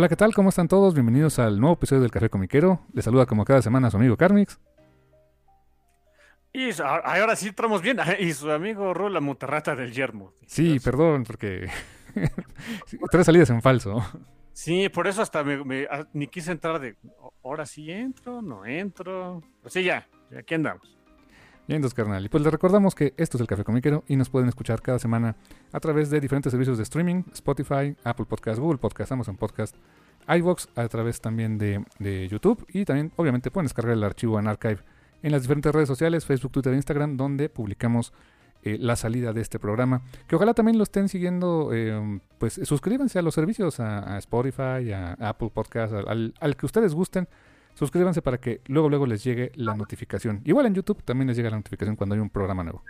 Hola, ¿qué tal? ¿Cómo están todos? Bienvenidos al nuevo episodio del Café Comiquero. Les saluda como cada semana su amigo Carmix. Y ahora sí entramos bien. Y su amigo Ro, la mutarrata del yermo. Sí, perdón, porque tres salidas en falso. Sí, por eso hasta me, ni quise entrar de, ahora sí entro, no entro. Pues sí, ya, aquí andamos. Bien, dos carnal. Y pues les recordamos que esto es el Café Comiquero y nos pueden escuchar cada semana a través de diferentes servicios de streaming, Spotify, Apple Podcast, Google Podcast, Amazon Podcast, iVoox, a través también de, YouTube y también obviamente pueden descargar el archivo en Archive en las diferentes redes sociales, Facebook, Twitter e Instagram, donde publicamos eh, la salida de este programa. Que ojalá también lo estén siguiendo, eh, pues suscríbanse a los servicios, a, Spotify, a Apple Podcast, al que ustedes gusten suscríbanse para que luego luego les llegue la notificación. Igual en YouTube también les llega la notificación cuando hay un programa nuevo.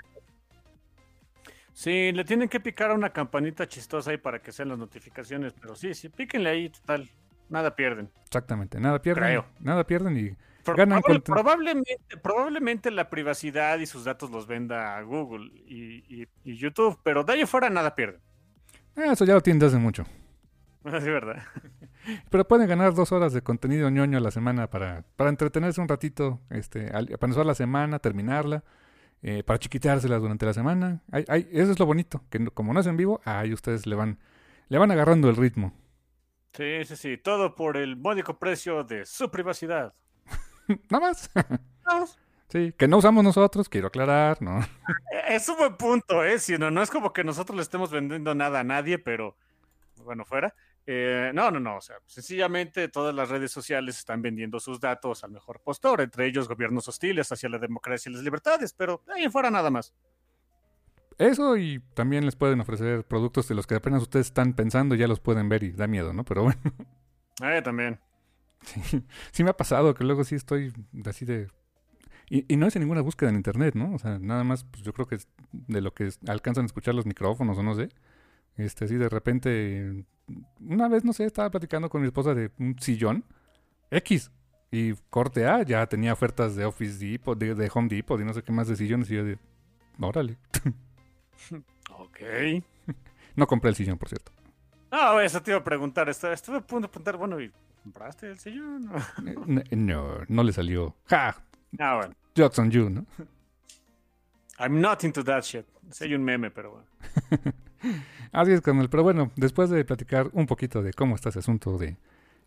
Sí, le tienen que picar a una campanita chistosa ahí para que sean las notificaciones, pero sí, sí, píquenle ahí, total, nada pierden. Exactamente, nada pierden. Nada pierden y ganan probablemente, probablemente la privacidad y sus datos los venda Google y, YouTube, pero de ahí fuera nada pierden. Ah, eso ya lo tienen desde mucho. Es verdad. Pero pueden ganar dos horas de contenido ñoño a la semana para, para entretenerse un ratito, este, para empezar la semana, terminarla, eh, para chiquiteárselas durante la semana. eso es lo bonito, que como no es en vivo, ahí ustedes le van, le van agarrando el ritmo. Sí, sí, sí, todo por el módico precio de su privacidad. Nada más. Sí, que no usamos nosotros, quiero aclarar, ¿no? Es un buen punto, ¿eh? Si no, no es como que nosotros le estemos vendiendo nada a nadie, pero bueno, fuera. Eh, no, no, no. O sea, sencillamente todas las redes sociales están vendiendo sus datos al mejor postor, entre ellos gobiernos hostiles hacia la democracia y las libertades, pero ahí fuera nada más. Eso y también les pueden ofrecer productos de los que apenas ustedes están pensando y ya los pueden ver y da miedo, ¿no? Pero bueno. Eh, también. Sí, sí me ha pasado que luego sí estoy así de... Y, no es en ninguna búsqueda en internet, ¿no? O sea, nada más, pues yo creo que es de lo que alcanzan a escuchar los micrófonos o no sé. Este, así de repente una vez, no sé, estaba platicando con mi esposa de un sillón X. Y corte A, ya tenía ofertas de Office Depot, de, Home Depot y no sé qué más de sillones. Y yo de, órale. ok. no compré el sillón, por cierto. No, eso te iba a preguntar. Estuve a punto de preguntar, bueno, ¿y compraste el sillón? Eh, no, no le salió. ¡Ja! Ah, bueno. Jokes on you, ¿no? I'm not into that shit. Hay un meme, pero bueno. Así es, Carnal. Pero bueno, después de platicar un poquito de cómo está ese asunto de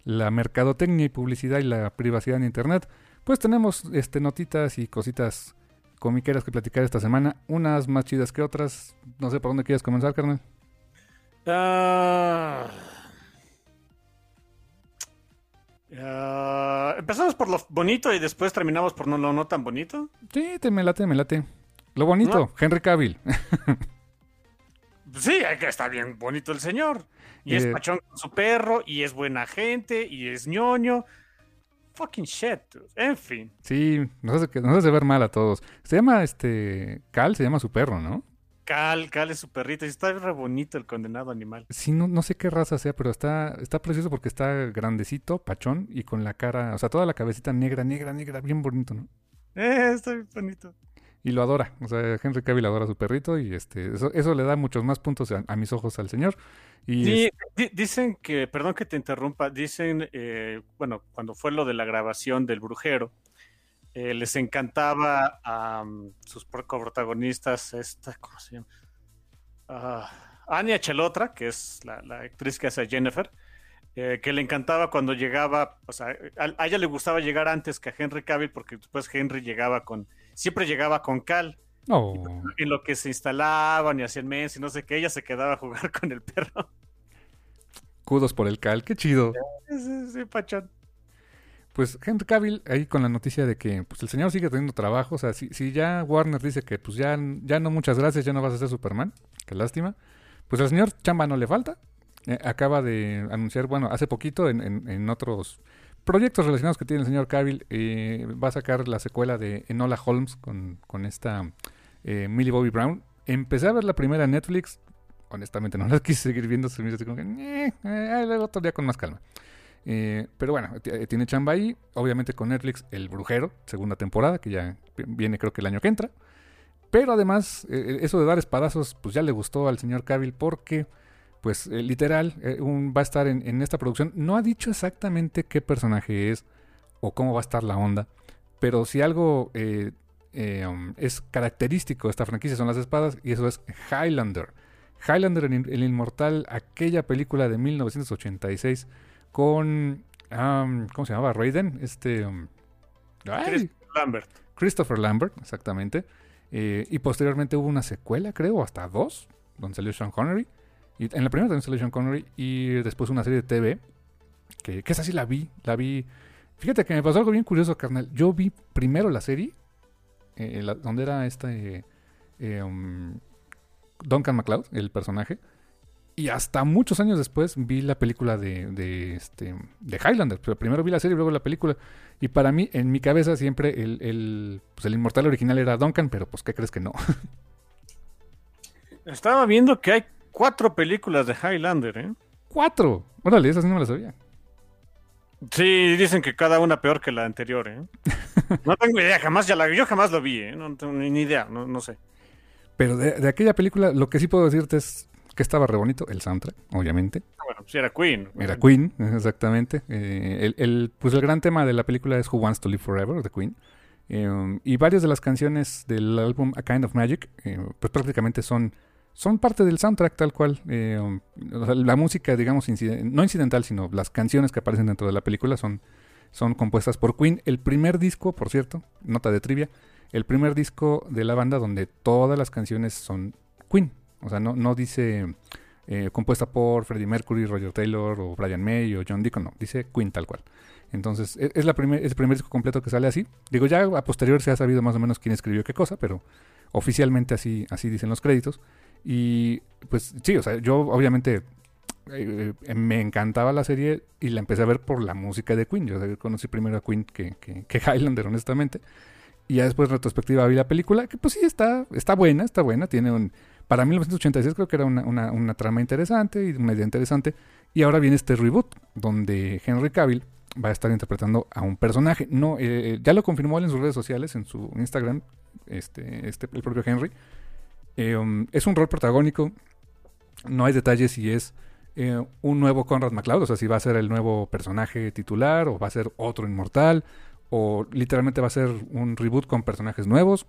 la mercadotecnia y publicidad y la privacidad en Internet, pues tenemos este, notitas y cositas comiqueras que platicar esta semana. Unas más chidas que otras. No sé por dónde quieres comenzar, carnal. Ah, empezamos por lo bonito y después terminamos por no, lo no tan bonito. Sí, te me late, me late. Lo bonito, Henry Cavill. sí, que está bien bonito el señor. Y es eh, pachón con su perro, y es buena gente, y es ñoño. Fucking shit, En fin. Sí, nos hace, nos hace ver mal a todos. Se llama, este, Cal, se llama su perro, ¿no? Cal, Cal es su perrito. Y está re bonito el condenado animal. Sí, no, no sé qué raza sea, pero está, está precioso porque está grandecito, pachón, y con la cara, o sea, toda la cabecita negra, negra, negra, bien bonito, ¿no? Eh, está bien bonito y lo adora. O sea, Henry Cavill adora a su perrito y este eso, eso le da muchos más puntos a, mis ojos al señor. Y dicen que, perdón que te interrumpa, dicen, eh, bueno, cuando fue lo de la grabación del brujero, eh, les encantaba a sus coprotagonistas, esta, ¿cómo se llama? Ah, Anya Chelotra, que es la, actriz que hace a Jennifer, eh, que le encantaba cuando llegaba, o sea, a, ella le gustaba llegar antes que a Henry Cavill, porque después Henry llegaba con, siempre llegaba con Cal. Oh. En lo que se instalaban y hacían mes y no sé qué, ella se quedaba a jugar con el perro. Kudos por el Cal, qué chido. Sí, sí, pachón. Pues Henry Cavill ahí con la noticia de que pues, el señor sigue teniendo trabajo. O sea, si, si ya Warner dice que pues ya, ya no muchas gracias, ya no vas a ser Superman, qué lástima. Pues al señor chamba no le falta. Eh, acaba de anunciar, bueno, hace poquito en, en, otros proyectos relacionados que tiene el señor Cavill, eh, va a sacar la secuela de Enola Holmes con, con esta eh, Millie Bobby Brown. Empecé a ver la primera en Netflix. Honestamente no la quise seguir viendo, se me así como que, eh, luego otro día con más calma. Eh, pero bueno, eh, tiene chamba ahí. Obviamente con Netflix, El Brujero, segunda temporada, que ya viene creo que el año que entra. Pero además, eh, eso de dar espadazos, pues ya le gustó al señor Cavill porque, pues literal, va a estar en, esta producción. No ha dicho exactamente qué personaje es o cómo va a estar la onda. Pero si algo um, es característico de esta franquicia son las espadas y eso es Highlander. Highlander, el inmortal, aquella película de 1986 con. ¿Cómo se llamaba? Raiden. Este. Um, Christopher Lambert. Christopher Lambert, exactamente. Eh, y posteriormente hubo una secuela, creo, hasta dos, donde salió Sean Connery. En la primera también salió Sean Connery. Y después una serie de TV. Que, que esa sí la vi. La vi. Fíjate que me pasó algo bien curioso, carnal. Yo vi primero la serie. Eh, donde era este. Eh, um, Duncan MacLeod, el personaje. Y hasta muchos años después vi la película de, de, este, de Highlander. Pero primero vi la serie y luego la película. Y para mí, en mi cabeza, siempre el, el, pues el inmortal original era Duncan, pero pues, ¿qué crees que no? Estaba viendo que hay cuatro películas de Highlander, ¿eh? ¡Cuatro! Órale, esas no me las sabía. Sí, dicen que cada una peor que la anterior, ¿eh? no tengo idea, jamás ya la yo jamás lo vi, ¿eh? No tengo ni idea, no, no sé. Pero de, de, aquella película, lo que sí puedo decirte es que estaba re bonito, el soundtrack, obviamente. Ah, bueno, sí era Queen. Era Queen, exactamente. Eh, el, pues el gran tema de la película es Who Wants to Live Forever, de Queen. Eh, y varias de las canciones del álbum A Kind of Magic, eh, pues prácticamente son, son parte del soundtrack tal cual. la música, digamos, no incidental, sino las canciones que aparecen dentro de la película son, son compuestas por Queen. El primer disco, por cierto, nota de trivia, el primer disco de la banda donde todas las canciones son Queen. O sea, no, no dice eh, compuesta por Freddie Mercury, Roger Taylor o Brian May o John Deacon, no, dice Queen tal cual. Entonces, e, es, la primer, el primer disco completo que sale así. Digo, ya a posterior se ha sabido más o menos quién escribió qué cosa, pero oficialmente así, así dicen los créditos. Y pues sí, o sea, yo obviamente eh, eh, me encantaba la serie y la empecé a ver por la música de Queen. Yo conocí primero a Queen que, que, que Highlander, honestamente. Y ya después, retrospectiva, vi la película, que pues sí, está, está buena, está buena, tiene un para 1986 creo que era una, trama interesante y una idea interesante. Y ahora viene este reboot, donde Henry Cavill va a estar interpretando a un personaje. No, eh, ya lo confirmó él en sus redes sociales, en su Instagram, este, este, el propio Henry. Eh, um, es un rol protagónico. No hay detalles si es eh, un nuevo Conrad McLeod, o sea, si va a ser el nuevo personaje titular o va a ser otro inmortal, o literalmente va a ser un reboot con personajes nuevos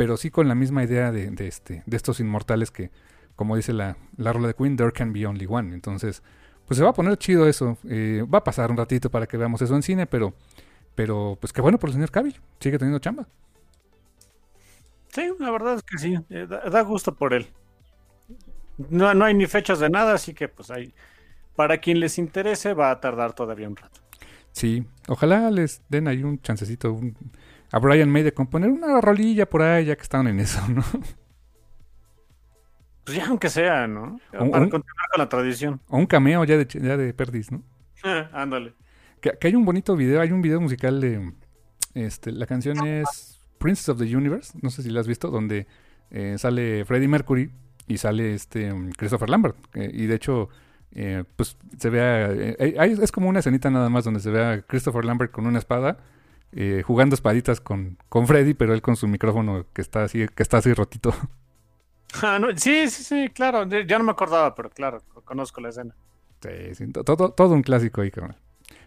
pero sí con la misma idea de, este, de estos inmortales que, como dice la, la rola de Queen, there can be only one. Entonces, pues se va a poner chido eso. Eh, va a pasar un ratito para que veamos eso en cine, pero, pero pues qué bueno por el señor Cavill. Sigue teniendo chamba. Sí, la verdad es que sí. Eh, da, gusto por él. No, no hay ni fechas de nada, así que pues hay. Para quien les interese, va a tardar todavía un rato. Sí, ojalá les den ahí un chancecito, un, a Brian May de componer una rolilla por ahí, ya que estaban en eso, ¿no? Pues ya aunque sea, ¿no? Para continuar con la tradición. O un cameo ya de, ya de Perdis, ¿no? Ándale. que, hay un bonito video, hay un video musical de... Este, la canción es Princess of the Universe, no sé si la has visto, donde eh, sale Freddie Mercury y sale este um, Christopher Lambert. Eh, y de hecho, eh, pues se ve... es como una escenita nada más donde se ve a Christopher Lambert con una espada eh, jugando espaditas con, con Freddy, pero él con su micrófono que está así, que está así rotito. Ah, sí, sí, sí, claro. Ya no me acordaba, pero claro, conozco la escena. Sí, todo, todo un clásico ahí,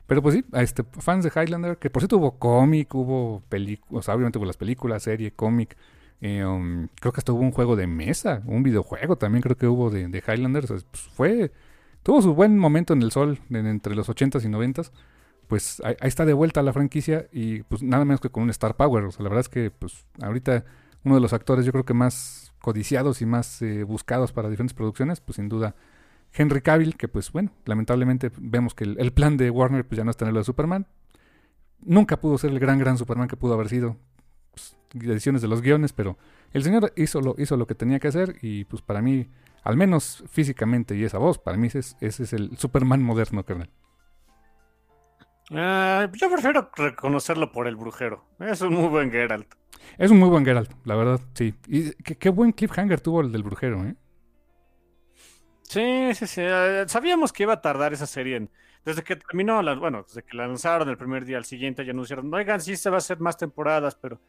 Pero pues sí, este, fans de Highlander, que por cierto hubo cómic, hubo películas, o sea, obviamente hubo las películas, serie, cómic. eh, um, creo que hasta hubo un juego de mesa, un videojuego también creo que hubo de, de Highlander. o sea, pues, fue, tuvo su buen momento en el sol en- entre los 80s y 90s. Pues ahí, ahí está de vuelta la franquicia y pues nada menos que con un Star Power. O sea, la verdad es que pues ahorita uno de los actores yo creo que más codiciados y más eh, buscados para diferentes producciones, pues sin duda Henry Cavill, que pues bueno, lamentablemente vemos que el, el plan de Warner pues ya no es tenerlo de Superman. Nunca pudo ser el gran, gran Superman que pudo haber sido. Pues, decisiones de los guiones, pero el señor hizo lo, hizo lo que tenía que hacer y pues para mí, al menos físicamente y esa voz, para mí ese es, ese es el Superman moderno, carnal. Ah, yo prefiero reconocerlo por el brujero. Es un muy buen Geralt. Es un muy buen Geralt, la verdad, sí. Y qué, qué buen cliffhanger tuvo el del brujero, ¿eh? Sí, sí, sí. eh, Sabíamos que iba a tardar esa serie. en- desde que terminó, la, bueno, desde que la lanzaron el primer día al siguiente, ya anunciaron, oigan, sí se va a hacer más temporadas, pero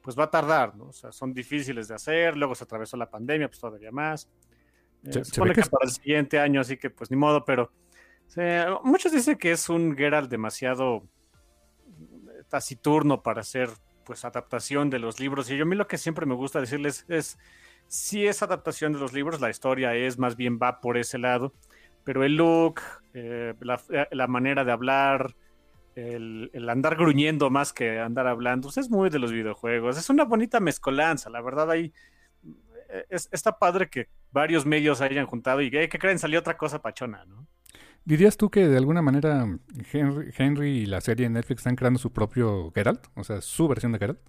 pues va a tardar, ¿no? O sea, son difíciles de hacer. Luego se atravesó la pandemia, pues todavía más. Eh, Se- supone que es- para el siguiente año, así que pues ni modo, pero muchos dicen que es un Geralt demasiado eh, taciturno para hacer pues adaptación de los libros. Y yo a mí lo que siempre me gusta decirles es, si es adaptación de los libros, la historia es más bien va por ese lado, pero el look, eh, la, la manera de hablar, el, andar gruñendo más que andar hablando, pues, es muy de los videojuegos. Es una bonita mezcolanza, la verdad ahí eh, es, está padre que varios medios hayan juntado y "Ey, ¿qué creen? Salió otra cosa pachona, ¿no? ¿Dirías tú que de alguna manera Henry, Henry y la serie Netflix están creando su propio Geralt? O sea, su versión de Geralt.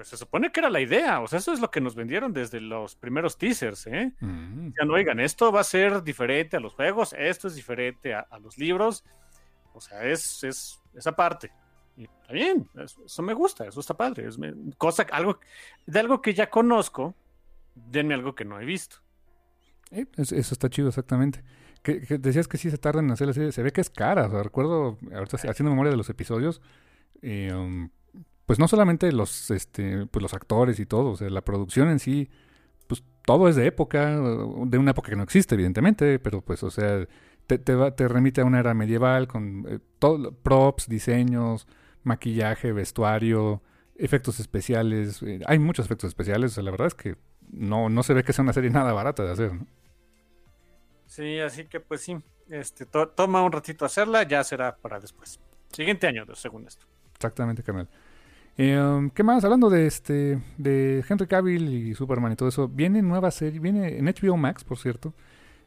Pues se supone que era la idea, o sea, eso es lo que nos vendieron desde los primeros teasers, ¿eh? Mm. Decían, oigan, esto va a ser diferente a los juegos, esto es diferente a, a los libros, o sea, es, es esa parte. Y está bien, eso, eso me gusta, eso está padre, es me- cosa, algo, de algo que ya conozco, denme algo que no he visto. Eh, es- eso está chido, exactamente. Que, que decías que sí se tardan en hacer la serie. Se ve que es cara. O sea, recuerdo, ahorita haciendo memoria de los episodios, eh, um, pues no solamente los, este, pues los actores y todo, o sea, la producción en sí, pues todo es de época, de una época que no existe, evidentemente, pero pues, o sea, te, te, va- te remite a una era medieval con eh, todo, props, diseños, maquillaje, vestuario, efectos especiales. eh, hay muchos efectos especiales, o sea, la verdad es que no, no se ve que sea una serie nada barata de hacer, ¿no? Sí, así que pues sí, este, to- toma un ratito hacerla, ya será para después. Siguiente año, según esto. Exactamente, carnal. Eh, ¿Qué más? Hablando de este de Henry Cavill y Superman y todo eso, viene nueva serie, viene en HBO Max, por cierto,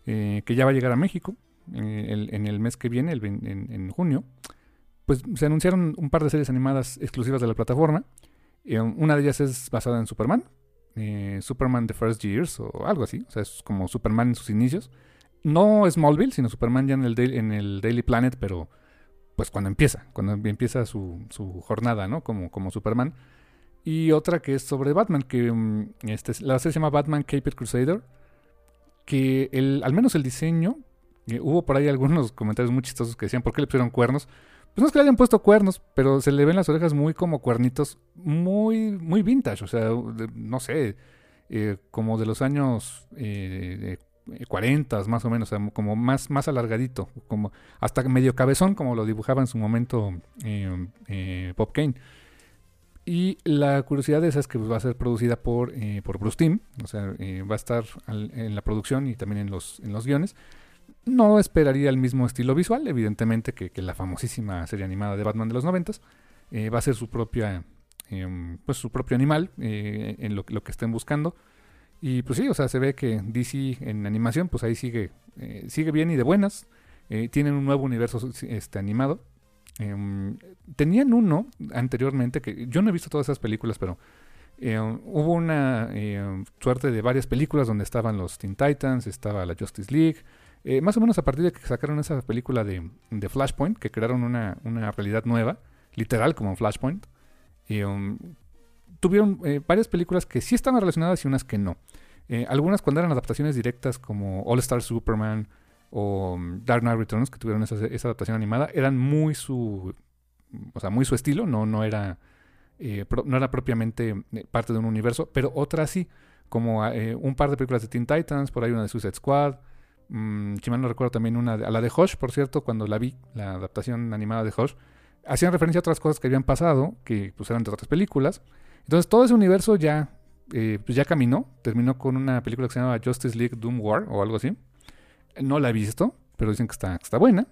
eh, que ya va a llegar a México eh, en el mes que viene, el en, junio. Pues se anunciaron un par de series animadas exclusivas de la plataforma. Eh, una de ellas es basada en Superman, eh, Superman The First Years o algo así, o sea, es como Superman en sus inicios. No Smallville, sino Superman ya en el, en el Daily Planet, pero pues cuando empieza, cuando empieza su, su jornada, ¿no? Como, como Superman. Y otra que es sobre Batman, que mm, este, la serie se llama Batman Caped Crusader, que el, al menos el diseño, eh, hubo por ahí algunos comentarios muy chistosos que decían, ¿por qué le pusieron cuernos? Pues no es que le hayan puesto cuernos, pero se le ven las orejas muy como cuernitos, muy, muy vintage, o sea, no sé, eh, como de los años eh, 40 más o menos, como más, más alargadito, como hasta medio cabezón, como lo dibujaba en su momento eh, eh, Kane. Y la curiosidad de esa es que va a ser producida por, eh, por Bruce Timm, o sea, eh, va a estar en la producción y también en los, en los guiones. No esperaría el mismo estilo visual, evidentemente, que, la famosísima serie animada de Batman de los noventas. Eh, va a ser su propia, eh, pues su propio animal eh, en lo, lo que estén buscando. Y pues sí, o sea, se ve que DC en animación, pues ahí sigue, eh, sigue bien y de buenas. Eh, tienen un nuevo universo este, animado. Em, tenían uno anteriormente, que yo no he visto todas esas películas, pero eh, hubo una suerte de varias películas donde estaban los Teen Titans, estaba la Justice League. Más o menos a partir de que sacaron esa película de, Flashpoint, que crearon una, una realidad nueva, literal como Flashpoint, y, um, tuvieron eh, varias películas que sí estaban relacionadas y unas que no. Eh, algunas cuando eran adaptaciones directas como All Star Superman o um, Dark Knight Returns, que tuvieron esa, adaptación animada, eran muy su, o sea, muy su estilo, no, no, era, eh, no era propiamente parte de un universo, pero otras sí, como eh, un par de películas de Teen Titans, por ahí una de Suicide Squad, Mm, mal no recuerdo también una, a la de Hush, por cierto, cuando la vi, la adaptación animada de Hush, hacían referencia a otras cosas que habían pasado, que pues eran de otras películas. Entonces todo ese universo ya, eh, pues ya caminó, terminó con una película que se llama Justice League Doom War o algo así. No la he visto, pero dicen que está, está buena.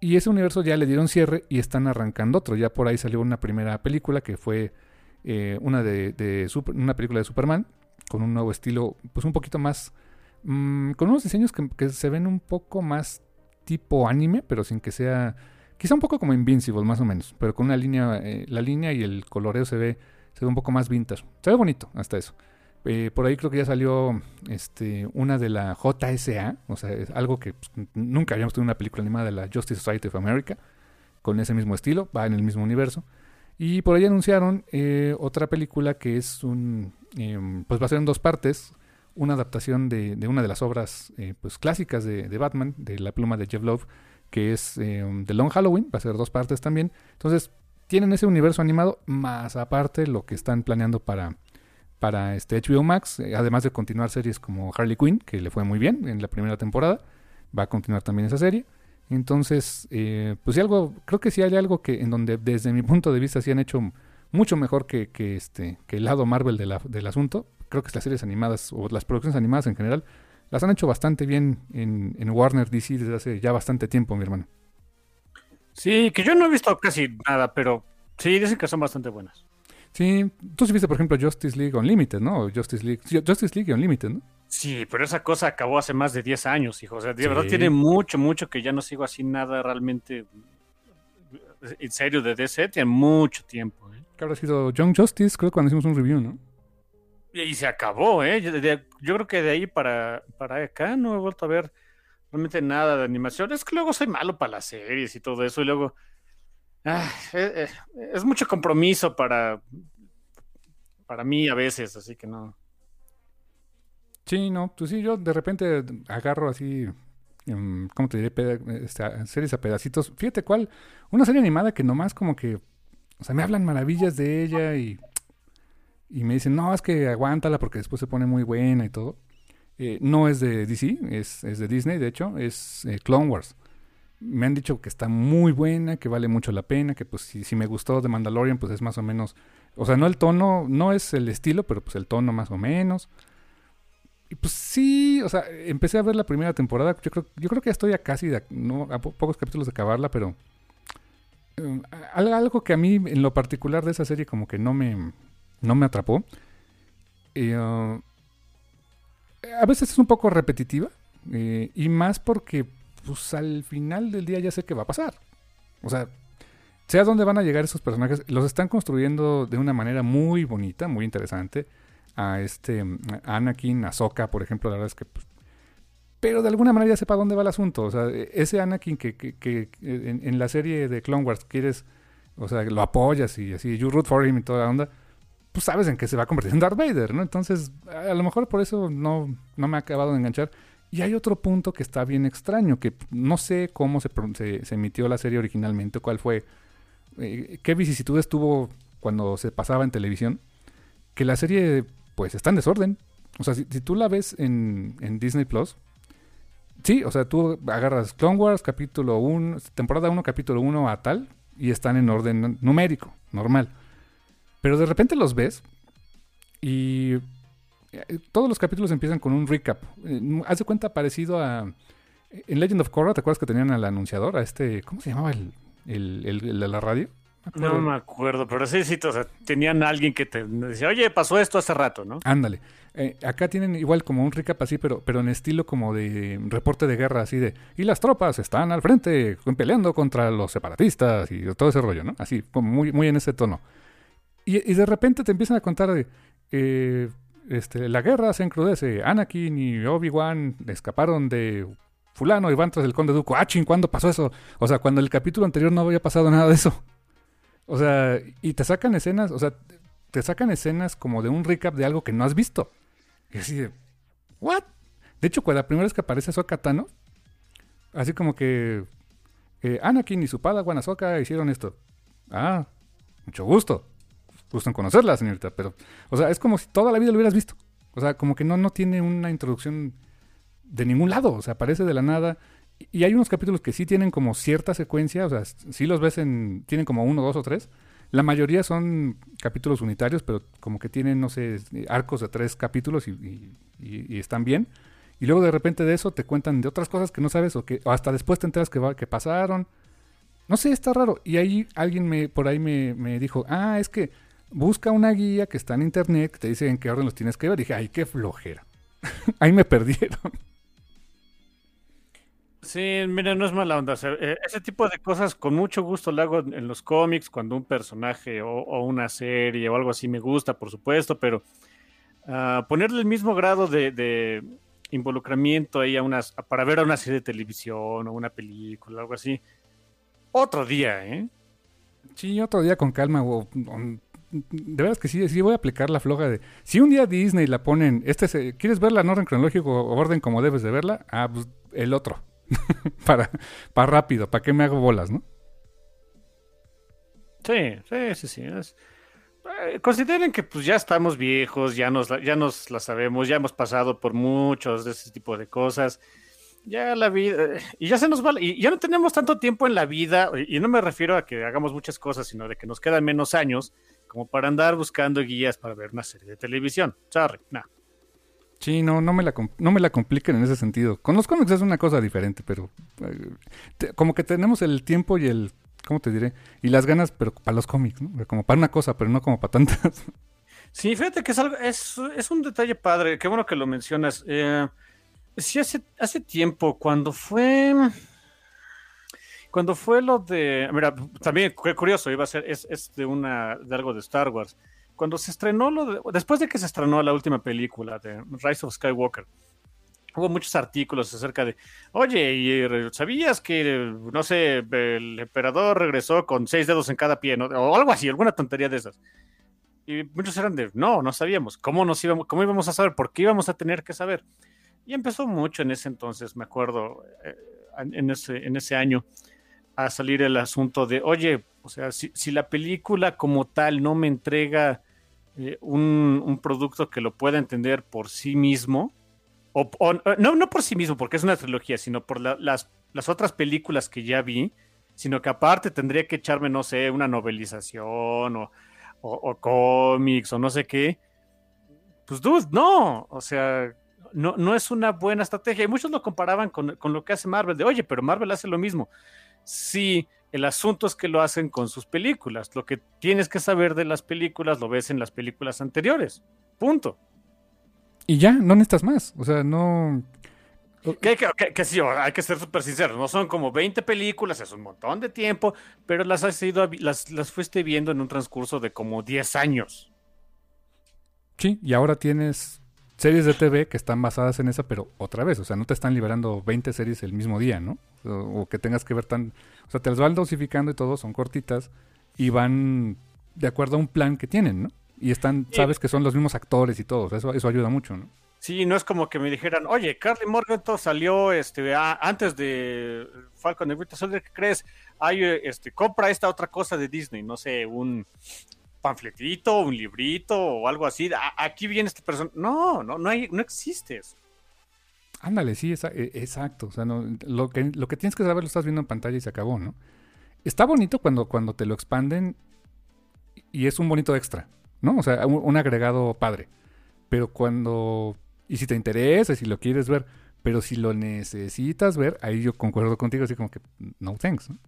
Y ese universo ya le dieron cierre y están arrancando otro. Ya por ahí salió una primera película que fue eh, una de, una película de Superman con un nuevo estilo, pues un poquito más, mm, con unos diseños que, se ven un poco más tipo anime, pero sin que sea, quizá un poco como Invincible más o menos, pero con una línea, eh, la línea y el coloreo se ve, se ve un poco más vintage. Se ve bonito hasta eso. Eh, por ahí creo que ya salió este, una de la JSA, o sea, es algo que pues, nunca habíamos tenido una película animada de la Justice Society of America, con ese mismo estilo, va en el mismo universo. Y por ahí anunciaron eh, otra película que es un, em, pues va a ser en dos partes, una adaptación de, una de las obras eh, pues clásicas de, de, Batman, de la pluma de Jeff Love, que es em, The Long Halloween, va a ser dos partes también. Entonces, tienen ese universo animado, más aparte lo que están planeando para para este HBO Max, eh, además de continuar series como Harley Quinn, que le fue muy bien en la primera temporada, va a continuar también esa serie. Entonces, eh, pues sí, algo, creo que sí hay algo que en donde desde mi punto de vista sí han hecho mucho mejor que, este, que el lado Marvel del asunto. Creo que las series animadas o las producciones animadas en general las han hecho bastante bien en, en Warner DC desde hace ya bastante tiempo, mi hermano. Sí, que yo no he visto casi nada, pero sí, dicen que son bastante buenas. Sí, tú sí viste, por ejemplo, Justice League Unlimited, ¿no? Justice League, Justice League Unlimited, ¿no? Sí, pero esa cosa acabó hace más de 10 años, hijo. O sea, de verdad tiene mucho, mucho que ya no sigo así nada realmente en serio de DC. Tiene mucho tiempo. ¿eh? Que habrá sido Young Justice, creo, cuando hicimos un review, ¿no? Y, se acabó, ¿eh? Yo, creo que de ahí para, para acá no he vuelto a ver nada de animación. Es que luego soy malo para las series y todo eso. Y luego Ah, eh, eh, es, mucho compromiso para, para mí a veces, así que no. Sí, no, pues sí, yo de repente agarro así, em, ¿cómo te diré? Este, series a pedacitos. Fíjate cuál, una serie animada que nomás como que, o sea, me hablan maravillas de ella y, y me dicen, no, es que aguántala porque después se pone muy buena y todo. Eh, no es de DC, es, es, de Disney, de hecho, es Clone Wars me han dicho que está muy buena, que vale mucho la pena, que pues si, si, me gustó de Mandalorian, pues es más o menos, o sea, no el tono, no es el estilo, pero pues el tono más o menos. Y pues sí, o sea, empecé a ver la primera temporada, yo creo, yo creo que ya estoy a casi, no, a pocos capítulos de acabarla, pero um, algo que a mí en lo particular de esa serie como que no me, no me atrapó. Uh, a veces es un poco repetitiva, eh, y más porque pues al final del día ya sé qué va a pasar. O sea, sé a dónde van a llegar esos personajes. Los están construyendo de una manera muy bonita, muy interesante. A este Anakin, a por ejemplo, la verdad es que... Pues, pero de alguna manera ya sepa dónde va el asunto. O sea, ese Anakin que, que, que en, la serie de Clone Wars quieres... O sea, lo apoyas y así, you root for him y toda la onda pues sabes en qué se va a convertir en Darth Vader, ¿no? Entonces, a lo mejor por eso no, no me ha acabado de enganchar. Y hay otro punto que está bien extraño, que no sé cómo se, se, emitió la serie originalmente, cuál fue, eh, qué vicisitudes tuvo cuando se pasaba en televisión, que la serie pues está en desorden. O sea, si, tú la ves en, en, Disney Plus, sí, o sea, tú agarras Clone Wars, capítulo 1, temporada 1, capítulo 1 a tal, y están en orden numérico, normal. Pero de repente los ves y eh, todos los capítulos empiezan con un recap. Eh, haz de cuenta parecido a... En Legend of Korra, ¿te acuerdas que tenían al anunciador? A este... ¿Cómo se llamaba el, el, de la radio? No me acuerdo, pero sí, sí, o sea, tenían a alguien que te decía, oye, pasó esto hace rato, ¿no? Ándale. Eh, acá tienen igual como un recap así, pero, pero en estilo como de reporte de guerra, así de, y las tropas están al frente peleando contra los separatistas y todo ese rollo, ¿no? Así, como muy, muy en ese tono. Y, de repente te empiezan a contar de, eh, este, la guerra se encrudece. Anakin y Obi-Wan escaparon de fulano y van tras el conde Duco. Ah, ching, ¿cuándo pasó eso? O sea, cuando el capítulo anterior no había pasado nada de eso. O sea, y te sacan escenas, o sea, te sacan escenas como de un recap de algo que no has visto. Y así de, ¿what? De hecho, cuando la primera vez que aparece Ahsoka Tano, así como que eh, Anakin y su padawan Ahsoka hicieron esto. Ah, mucho gusto gusto en conocerla, señorita, pero, o sea, es como si toda la vida lo hubieras visto. O sea, como que no, no tiene una introducción de ningún lado, o sea, aparece de la nada. Y hay unos capítulos que sí tienen como cierta secuencia, o sea, sí los ves en, tienen como uno, dos o tres. La mayoría son capítulos unitarios, pero como que tienen, no sé, arcos de tres capítulos y, están bien. Y luego de repente de eso te cuentan de otras cosas que no sabes o que hasta después te enteras que, que pasaron. No sé, está raro. Y ahí alguien me por ahí me, me dijo, ah, es que busca una guía que está en internet que te dice en qué orden los tienes que ver. dije, ay, qué flojera. Ahí me perdieron. Sí, mira, no es mala onda. Eh, ese tipo de cosas con mucho gusto lo hago en los cómics, cuando un personaje o, una serie o algo así me gusta, por supuesto, pero uh, ponerle el mismo grado de, involucramiento ahí a unas, para ver a una serie de televisión o una película, algo así, otro día, ¿eh? Sí, otro día con calma, o, de verdad que sí, sí voy a aplicar la floja de... Si un día Disney la ponen, este ¿quieres verla en orden cronológico o orden como debes de verla? Ah, pues el otro. para, para rápido, ¿para qué me hago bolas, no? Sí, sí, sí, sí. Eh, consideren que pues ya estamos viejos, ya nos, ya nos la sabemos, ya hemos pasado por muchos de ese tipo de cosas. Ya la vida, eh, y ya se nos va, y ya no tenemos tanto tiempo en la vida, y no me refiero a que hagamos muchas cosas, sino de que nos quedan menos años como para andar buscando guías para ver una serie de televisión. Sorry, no. Sí, no, no me, la, no me la compliquen en ese sentido. Con los cómics es una cosa diferente, pero eh, como que tenemos el tiempo y el, ¿cómo te diré? Y las ganas, pero para los cómics, ¿no? Como para una cosa, pero no como para tantas. Sí, fíjate que es, algo, es, es un detalle padre, qué bueno que lo mencionas. Eh, sí, hace, hace tiempo, cuando fue cuando fue lo de. Mira, también curioso, iba a ser, es, es de una de algo de Star Wars. Cuando se estrenó lo de, después de que se estrenó la última película de Rise of Skywalker, hubo muchos artículos acerca de, oye, ¿sabías que, no sé, el emperador regresó con seis dedos en cada pie, ¿no? o algo así, alguna tontería de esas? Y muchos eran de, no, no sabíamos. ¿Cómo, nos íbamos, ¿Cómo íbamos a saber? ¿Por qué íbamos a tener que saber? Y empezó mucho en ese entonces, me acuerdo, eh, en, ese, en ese año, a salir el asunto de, oye, o sea, si, la película como tal no me entrega eh, un, producto que lo pueda entender por sí mismo, o, no, no por sí mismo, porque es una trilogía, sino por las, las otras películas que ya vi, sino que aparte tendría que echarme, no sé, una novelización o, o, cómics o no sé qué. Pues, dude, no, o sea, no, no es una buena estrategia. Y muchos lo comparaban con, con, lo que hace Marvel, de, oye, pero Marvel hace lo mismo. Sí, el asunto es que lo hacen con sus películas. Lo que tienes que saber de las películas lo ves en las películas anteriores. Punto. Y ya, no necesitas más. O sea, no. Que, que, sí, hay que ser súper sinceros. No son como 20 películas, es un montón de tiempo, pero las has ido las, las fuiste viendo en un transcurso de como 10 años. Sí, y ahora tienes series de TV que están basadas en esa, pero otra vez, o sea, no te están liberando 20 series el mismo día, ¿no? O, que tengas que ver tan... O sea, te las van dosificando y todo, son cortitas y van de acuerdo a un plan que tienen, ¿no? Y están, sabes que son los mismos actores y todo, eso, eso ayuda mucho, ¿no? Sí, no es como que me dijeran, oye, Carly Morgenthau salió este, antes de Falcon and Winter Soldier, ¿qué crees? Hay, este, compra esta otra cosa de Disney, no sé, un panfletito, un librito o algo así. aquí viene este persona. No, no, no, hay, no existe eso. Ándale, sí, e, exacto. O sea, lo, que, lo que tienes que saber lo estás viendo en pantalla y se acabó, ¿no? Está bonito cuando, cuando te lo expanden y es un bonito extra, ¿no? O sea, un, agregado padre. Pero cuando... Y si te interesa, si lo quieres ver, pero si lo necesitas ver, ahí yo concuerdo contigo, así como que no thanks, ¿no?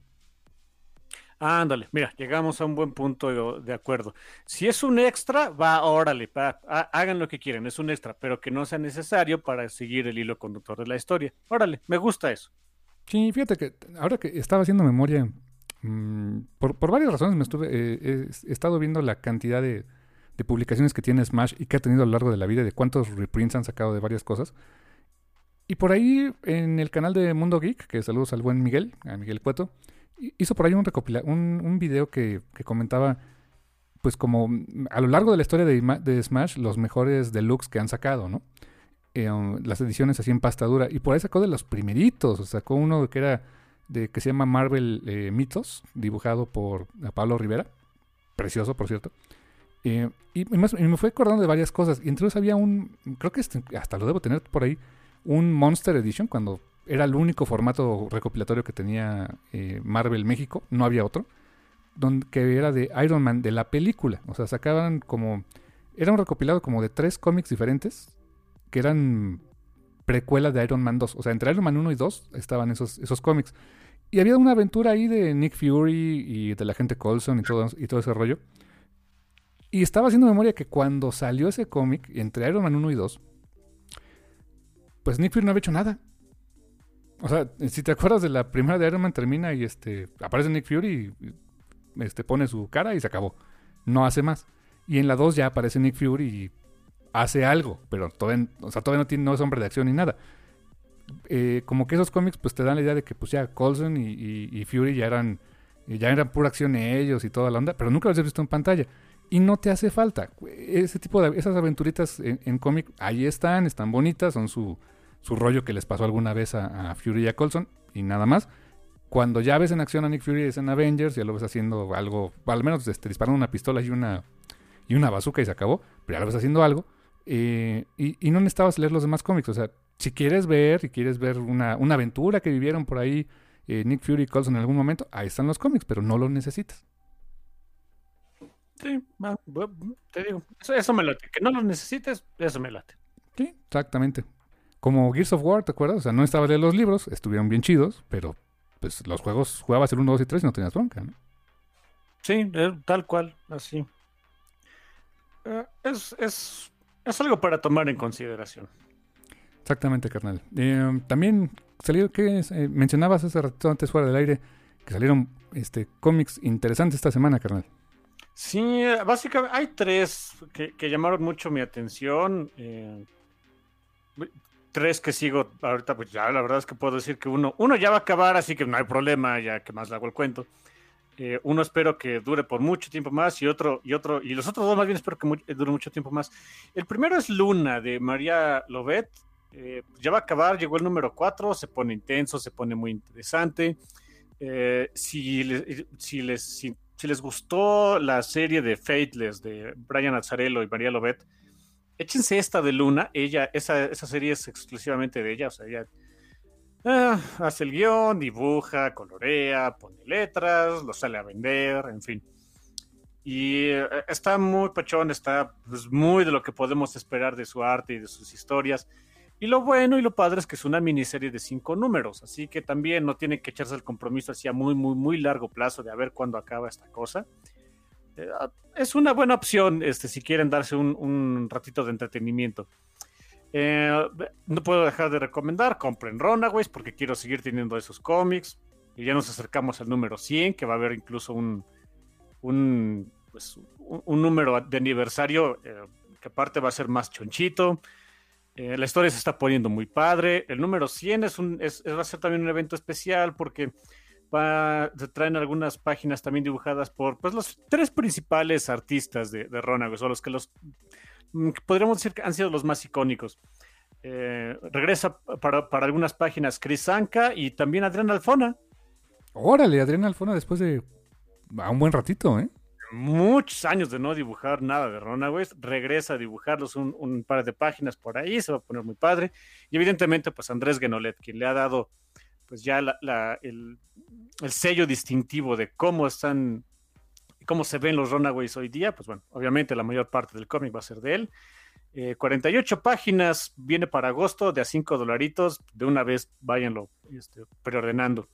Ándale, mira, llegamos a un buen punto de, acuerdo. Si es un extra, va, órale, hagan lo que quieran, es un extra, pero que no sea necesario para seguir el hilo conductor de la historia. Órale, me gusta eso. Sí, fíjate que ahora que estaba haciendo memoria, mm, por, varias razones me estuve, eh, he estado viendo la cantidad de, de, publicaciones que tiene Smash y que ha tenido a lo largo de la vida, de cuántos reprints han sacado de varias cosas. Y por ahí en el canal de Mundo Geek, que saludos al buen Miguel, a Miguel Cueto, hizo por ahí un, recopila un, un video que, comentaba, pues como a lo largo de la historia de, Smash, los mejores deluxe que han sacado, ¿no? Eh, um, las ediciones así en pasta dura. Y por ahí sacó de los primeritos, sacó uno que era de que se llama Marvel eh, Mythos, dibujado por Pablo Rivera. Precioso, por cierto. Eh, y, me fue acordando de varias cosas. Y entre ellos había un, creo que este, hasta lo debo tener por ahí, un Monster Edition, cuando era el único formato recopilatorio que tenía eh, Marvel México, no había otro, donde, que era de Iron Man, de la película. O sea, sacaban como... Era un recopilado como de tres cómics diferentes, que eran precuelas de Iron Man 2. O sea, entre Iron Man 1 y 2 estaban esos, esos cómics. Y había una aventura ahí de Nick Fury y de la gente Colson y todo, y todo ese rollo. Y estaba haciendo memoria que cuando salió ese cómic, entre Iron Man 1 y 2, pues Nick Fury no había hecho nada. O sea, si te acuerdas de la primera de Iron Man, termina y este aparece Nick Fury y este, pone su cara y se acabó. No hace más. Y en la 2 ya aparece Nick Fury y hace algo, pero todavía, o sea, todavía no, tiene, no es hombre de acción ni nada. Eh, como que esos cómics pues te dan la idea de que pues ya Colson y, Fury ya eran ya eran pura acción ellos y toda la onda, pero nunca los he visto en pantalla. Y no te hace falta. Ese tipo de esas aventuritas en, cómic, ahí están, están bonitas, son su, su rollo que les pasó alguna vez a, Fury y a Colson y nada más. Cuando ya ves en acción a Nick Fury es en Avengers, ya lo ves haciendo algo, al menos este, disparando una pistola y una, y una bazooka y se acabó, pero ya lo ves haciendo algo. Eh, y, no necesitabas leer los demás cómics. O sea, si quieres ver y quieres ver una, una aventura que vivieron por ahí eh, Nick Fury y Colson en algún momento, ahí están los cómics, pero no los necesitas. Sí, te digo, eso, me late. Que no los necesites, eso me late. Sí, exactamente. Como Gears of War, ¿te acuerdas? O sea, no estaba de los libros, estuvieron bien chidos, pero pues los juegos jugabas el 1, 2 y 3 y no tenías bronca, ¿no? Sí, eh, tal cual, así. Eh, es, es, es algo para tomar en consideración. Exactamente, carnal. Eh, también salió que mencionabas hace rato antes fuera del aire que salieron este cómics interesantes esta semana, carnal. Sí, básicamente hay tres que, llamaron mucho mi atención. Tres que sigo ahorita, pues ya la verdad es que puedo decir que uno, uno ya va a acabar, así que no hay problema, ya que más le hago el cuento. Eh, uno espero que dure por mucho tiempo más y otro, y otro, y los otros dos más bien espero que eh, dure mucho tiempo más. El primero es Luna de María Lovet. Eh, ya va a acabar, llegó el número 4, se pone intenso, se pone muy interesante. si, si, les, si, les gustó la serie de Fateless de Brian Azzarello y María Lovet, échense esta de Luna. Ella, esa, esa serie es exclusivamente de ella, o sea, ella Ah, hace el guion, dibuja, colorea, pone letras, lo sale a vender, en fin. Y eh, está muy pachón, está pues, muy de lo que podemos esperar de su arte y de sus historias. Y lo bueno y lo padre es que es una miniserie de cinco números, así que también no tiene que echarse el compromiso hacia muy, muy, muy largo plazo de a ver cuándo acaba esta cosa. Eh, es una buena opción este, si quieren darse un, un ratito de entretenimiento. Eh, no puedo dejar de recomendar, compren Runaways porque quiero seguir teniendo esos cómics. Y ya nos acercamos al número 100, que va a haber incluso un, un, pues, un, número de aniversario eh, que aparte va a ser más chonchito. La historia se está poniendo muy padre. El número 100 es un, es, va a ser también un evento especial porque se traen algunas páginas también dibujadas por pues, los tres principales artistas de, de Runaways, o los que los Mm, podríamos decir que han sido los más icónicos. Eh, regresa para, algunas páginas Chris Anka y también Adrián Alfona. Órale, Adrián Alfona después de un buen ratito, ¿eh? Muchos años de no dibujar nada de Runaways, regresa a dibujarlos un, par de páginas por ahí, se va a poner muy padre. Y evidentemente, pues Andrés Genolet, quien le ha dado pues ya el, el sello distintivo de cómo están cómo se ven los Runaways hoy día, pues bueno, obviamente la mayor parte del cómic va a ser de él. 48 eh, páginas, viene para agosto, de a 5 dolaritos, de una vez váyanlo este, preordenando.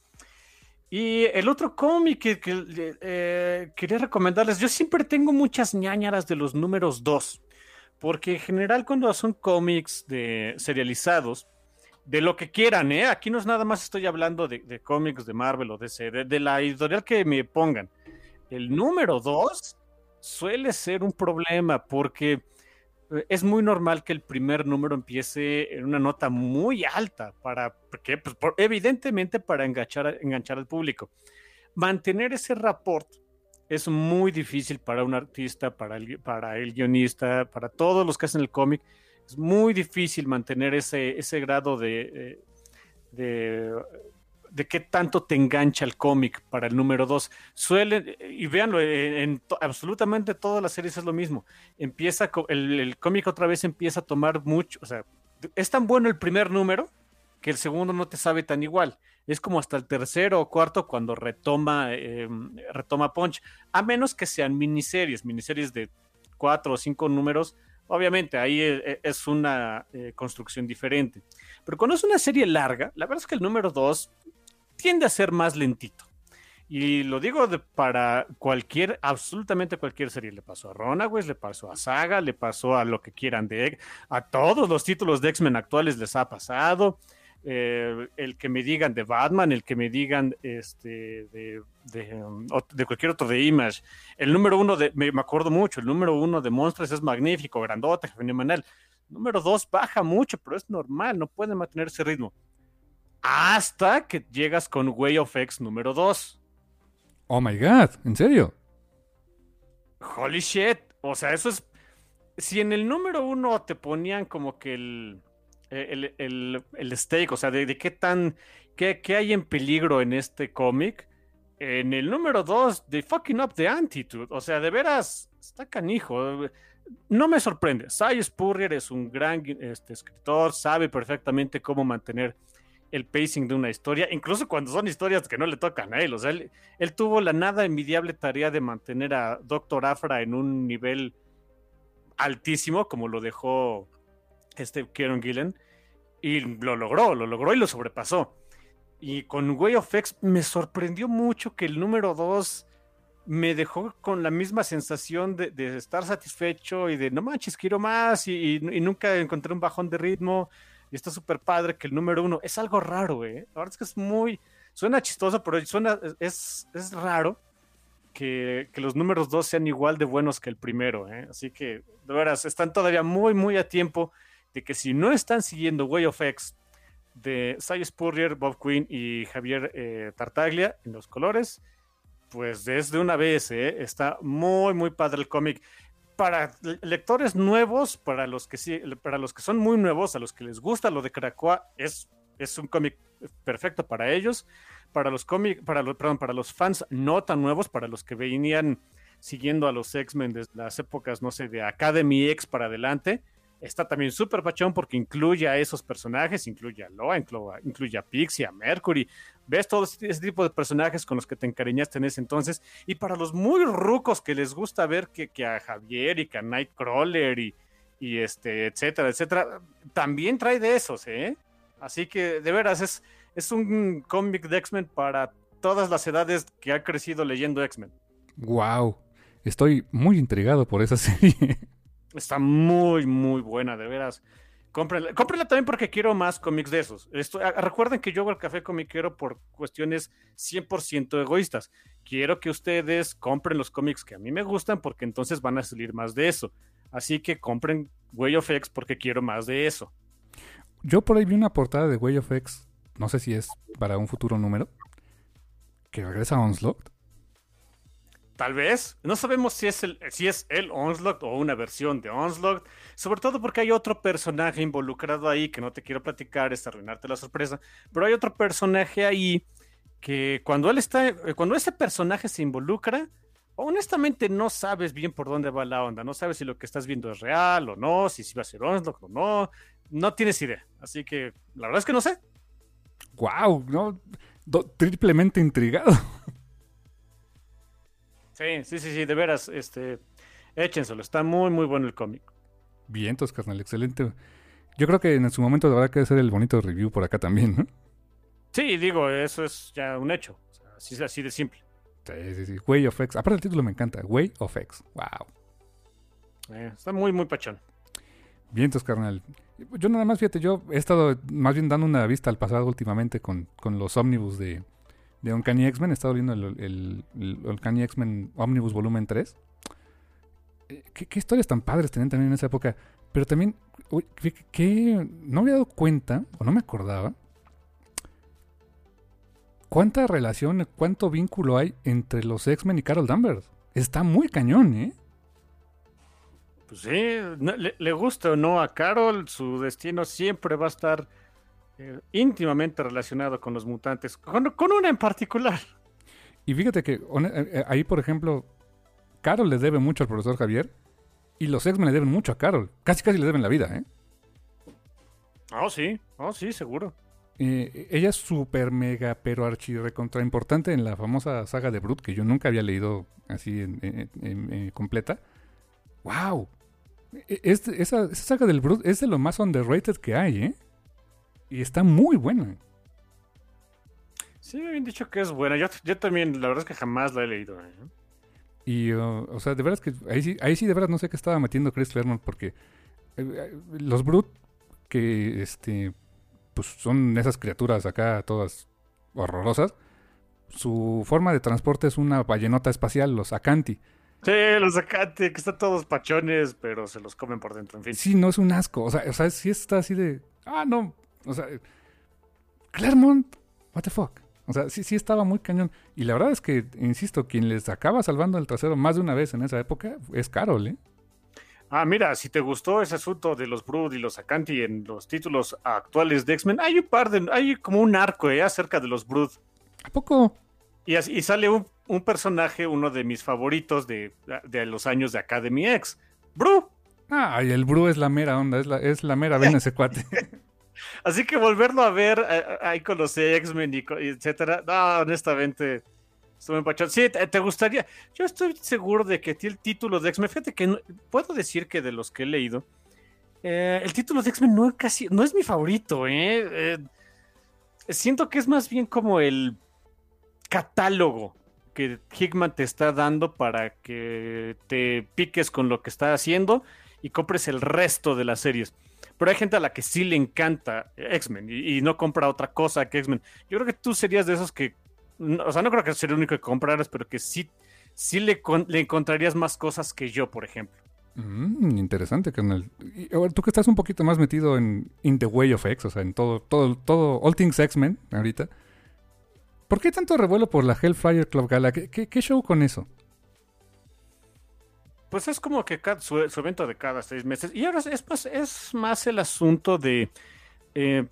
Y el otro cómic que, eh, quería recomendarles, yo siempre tengo muchas ñañaras de los números 2, porque en general cuando son cómics serializados, de lo que quieran, ¿eh? Aquí no es nada más estoy hablando de, cómics de Marvel o DC, de la editorial que me pongan el número dos suele ser un problema porque eh, es muy normal que el primer número empiece en una nota muy alta para, porque, pues, evidentemente para enganchar, enganchar al público. Mantener ese rapport es muy difícil para un artista, para el, para el guionista, para todos los que hacen el cómic. Es muy difícil mantener ese, ese grado de, de de qué tanto te engancha el cómic para el número 2. Suele, y véanlo, en, absolutamente todas las series es lo mismo. Empieza, el, cómic otra vez empieza a tomar mucho, o sea, es tan bueno el primer número que el segundo no te sabe tan igual. Es como hasta el tercero o cuarto cuando retoma, eh, retoma Punch, a menos que sean miniseries, miniseries de cuatro o cinco números. Obviamente ahí eh, eh, es una construcción diferente. Pero cuando es una serie larga, la verdad es que el número dos tiende a ser más lentito. Y lo digo para cualquier, absolutamente cualquier serie. Le pasó a Runaways, le pasó a Saga, le pasó a lo que quieran de a todos los títulos de X-Men actuales les ha pasado. Eh, el que me digan de Batman, el que me digan este, de, de, cualquier otro de Image. El número uno de, me, acuerdo mucho, el número uno de Monstruos es magnífico, grandote, fenomenal. Número dos baja mucho, pero es normal, no puede mantener ese ritmo. Hasta que llegas con Way of X número dos. Oh my god, ¿en serio? Holy shit. O sea, eso es. Si en el número uno te ponían como que el. El, el, stake, o sea, de, qué tan. Qué, hay en peligro en este cómic. En el número dos, de fucking up the attitude. O sea, de veras, está canijo. No me sorprende. Cy Spurrier es un gran este, escritor, sabe perfectamente cómo mantener el pacing de una historia, incluso cuando son historias que no le tocan a él. O sea, él, tuvo la nada envidiable tarea de mantener a Doctor Afra en un nivel altísimo, como lo dejó este Kieron Gillen, y lo logró, lo logró y lo sobrepasó. Y con Way of X me sorprendió mucho que el número 2 me dejó con la misma sensación de, estar satisfecho y de no manches, quiero más y nunca encontré un bajón de ritmo y está súper padre que el número uno es algo raro, ¿eh? La verdad es que es muy, suena chistoso, pero suena, es, es raro que, los números dos sean igual de buenos que el primero, ¿eh? Así que, de veras, están todavía muy, muy a tiempo de que si no están siguiendo Way of X de Cy Spurrier, Bob Quinn y Javier eh, Tartaglia en los colores, pues desde una vez, ¿eh? está muy, muy padre el cómic para lectores nuevos, para los que sí, para los que son muy nuevos, a los que les gusta lo de Krakoa, es, es un cómic perfecto para ellos. Para los cómic, para perdón, para los fans no tan nuevos, para los que venían siguiendo a los X-Men desde las épocas, no sé, de Academy X para adelante, está también súper pachón porque incluye a esos personajes, incluye a Loa, incluye a Pixie, a Mercury. Ves todo ese tipo de personajes con los que te encariñaste en ese entonces. Y para los muy rucos que les gusta ver que, a Javier y que a Nightcrawler y, y este, etcétera, etcétera, también trae de esos, ¿eh? Así que de veras es, es un cómic de X-Men para todas las edades que ha crecido leyendo X-Men. Wow, estoy muy intrigado por esa serie. Está muy, muy buena, de veras. Cómprenla. Cómprenla también porque quiero más cómics de esos. Esto, recuerden que yo hago el café comiquero por cuestiones 100% egoístas. Quiero que ustedes compren los cómics que a mí me gustan porque entonces van a salir más de eso. Así que compren Way of X porque quiero más de eso. Yo por ahí vi una portada de Way of X, no sé si es para un futuro número, que regresa a Onslaught. Tal vez. No sabemos si es el, si es el Onslaught o una versión de Onslaught. Sobre todo porque hay otro personaje involucrado ahí que no te quiero platicar, es arruinarte la sorpresa. Pero hay otro personaje ahí que cuando él está, eh, cuando ese personaje se involucra, honestamente no sabes bien por dónde va la onda. No sabes si lo que estás viendo es real o no, si, va a ser Onslaught o no. No tienes idea. Así que la verdad es que no sé. Wow, no, triplemente intrigado. Sí, sí, sí, sí, de veras, este, échenselo, está muy, muy bueno el cómic. Vientos, carnal, excelente. Yo creo que en su momento habrá que hacer el bonito review por acá también, ¿no? Sí, digo, eso es ya un hecho. así, así de simple. Sí, sí, sí. Way of X. Aparte el título me encanta. Way of X. Wow. Eh, está muy, muy pachón. Vientos, carnal. Yo nada más, fíjate, yo he estado más bien dando una vista al pasado últimamente con, con los ómnibus de, de Uncanny X-Men. He estado viendo el, el, Uncanny X-Men Omnibus Volumen 3. Eh, ¿Qué, historias tan padres tenían también en esa época. Pero también, no había dado cuenta, o no me acordaba, cuánta relación, cuánto vínculo hay entre los X-Men y Carol Danvers. Está muy cañón, ¿eh? Pues sí, le, le gusta o no a Carol, su destino siempre va a estar eh, íntimamente relacionado con los mutantes, con, una en particular. Y fíjate que eh, eh, ahí, por ejemplo, Carol le debe mucho al profesor Javier y los X-Men le deben mucho a Carol. Casi casi le deben la vida, ¿eh? Oh, sí, oh, sí, seguro. Eh, ella es súper mega, pero archi recontra importante en la famosa saga de Brut, que yo nunca había leído así en, en- en- en completa. ¡Wow! E- este- esa, esa saga del Brut es de lo más underrated que hay, ¿eh? Y está muy buena. Sí, me habían dicho que es buena. Yo, yo también, la verdad es que jamás la he leído. ¿eh? Y, uh, o sea, de veras que ahí sí, ahí sí de veras no sé qué estaba metiendo Chris Claremont porque eh, eh, los Brut que este pues son esas criaturas acá todas horrorosas. Su forma de transporte es una ballenota espacial, los Acanti. Sí, los Acate, que están todos pachones, pero se los comen por dentro, en fin. Sí, no es un asco. O sea, o sea, sí está así de. Ah, no. O sea, Claremont, what the fuck. O sea, sí, sí estaba muy cañón. Y la verdad es que, insisto, quien les acaba salvando el trasero más de una vez en esa época es Carol, ¿eh? Ah, mira, si te gustó ese asunto de los Brood y los Acanti en los títulos actuales de X-Men, hay un par de. Hay como un arco ¿eh? acerca de los Brood. ¿A poco? Y, así- y sale un, un personaje, uno de mis favoritos de, de los años de Academy X. Bru. Ah, y el Bru es la mera onda, es la, es la mera vena ese cuate. Así que volverlo a ver eh, ahí con los X-Men y, etcétera. No, honestamente. Estuve empachado. Sí, te, te gustaría. Yo estoy seguro de que a ti el título de X-Men. Fíjate que puedo decir que de los que he leído. eh, el título de X-Men no, casi, no es mi favorito, ¿eh? Eh, Siento que es más bien como el catálogo que Hickman te está dando para que te piques con lo que está haciendo y compres el resto de las series. Pero hay gente a la que sí le encanta X-Men y, no compra otra cosa que X-Men. Yo creo que tú serías de esos que, o sea, no creo que sería el único que compraras, pero que sí, sí le, le encontrarías más cosas que yo, por ejemplo. Mm, interesante, carnal. Y tú que estás un poquito más metido en In the Way of X, o sea, en todo, todo, todo, All Things X-Men ahorita. ¿Por qué tanto revuelo por la Hellfire Club Gala? ¿Qué, qué, qué show con eso? Pues es como que cada- su, su evento de cada seis meses. Y ahora es más, es más el asunto de. eh,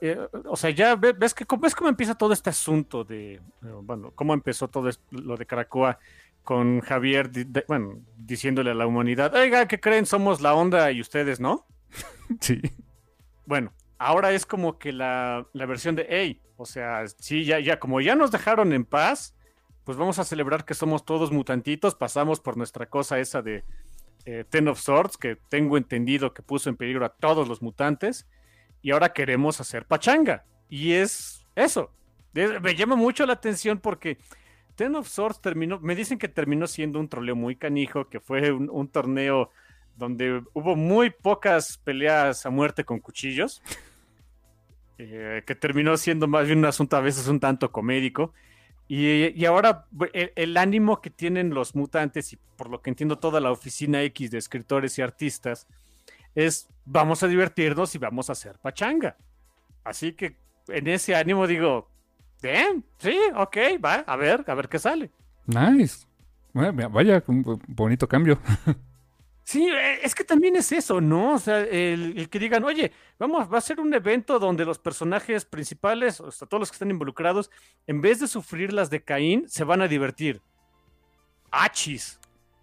eh, o sea, ya ve- ves que ves cómo empieza todo este asunto de. eh, Bueno, cómo empezó todo lo de Caracoa con Javier, de- bueno, diciéndole a la humanidad: Oiga, ¿qué creen? Somos la onda y ustedes no. Sí. Bueno, ahora es como que la, la versión de, hey, o sea, sí, ya, ya, como ya nos dejaron en paz, pues vamos a celebrar que somos todos mutantitos, pasamos por nuestra cosa esa de eh, Ten of Swords, que tengo entendido que puso en peligro a todos los mutantes, y ahora queremos hacer pachanga. Y es eso. Me llama mucho la atención porque Ten of Swords terminó, me dicen que terminó siendo un troleo muy canijo, que fue un, un torneo donde hubo muy pocas peleas a muerte con cuchillos, eh, que terminó siendo más bien un asunto a veces un tanto comédico. Y, ahora el, ánimo que tienen los mutantes y por lo que entiendo toda la oficina X de escritores y artistas es vamos a divertirnos y vamos a hacer pachanga. Así que en ese ánimo digo, bien, sí, ok, va, a ver, a ver qué sale. Nice. Vaya, bonito cambio. Sí, eh, es que también es eso, ¿no? O sea, el, el que digan, oye, vamos, va a ser un evento donde los personajes principales, o sea, todos los que están involucrados, en vez de sufrir las de Caín, se van a divertir. ¡Achis!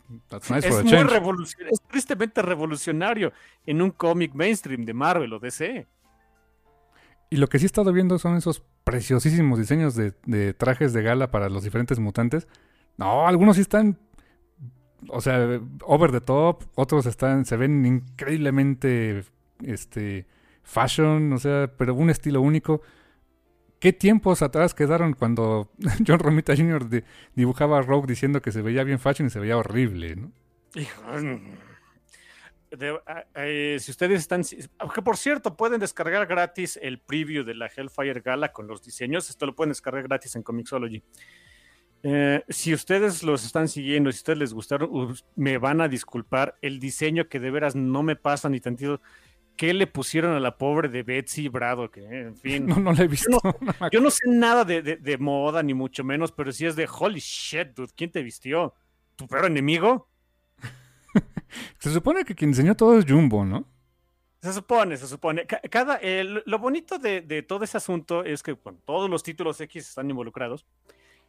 Nice es muy revolucionario, es tristemente revolucionario en un cómic mainstream de Marvel o DC. Y lo que sí he estado viendo son esos preciosísimos diseños de, de trajes de gala para los diferentes mutantes. No, algunos sí están, o sea, over the top, otros están, se ven increíblemente, este, fashion, o sea, pero un estilo único. ¿Qué tiempos atrás quedaron cuando John Romita Jr. di- dibujaba a Rogue diciendo que se veía bien fashion y se veía horrible, ¿no? Ah, eh, si ustedes están, que por cierto, pueden descargar gratis el preview de la Hellfire Gala con los diseños. Esto lo pueden descargar gratis en Comixology. Eh, si ustedes los están siguiendo, si ustedes les gustaron, us- me van a disculpar. El diseño que de veras no me pasa ni tantito. ¿Qué le pusieron a la pobre de Betsy Brado? Que, en fin. No, no la he visto. No Yo no sé nada de, de- de moda, ni mucho menos, pero sí es de holy shit, dude. ¿Quién te vistió? ¿Tu perro enemigo? Se supone que quien diseñó todo es Jumbo, ¿no? Se supone, se supone. Ca- Cada, lo bonito de, de todo ese asunto es que bueno, todos los títulos X están involucrados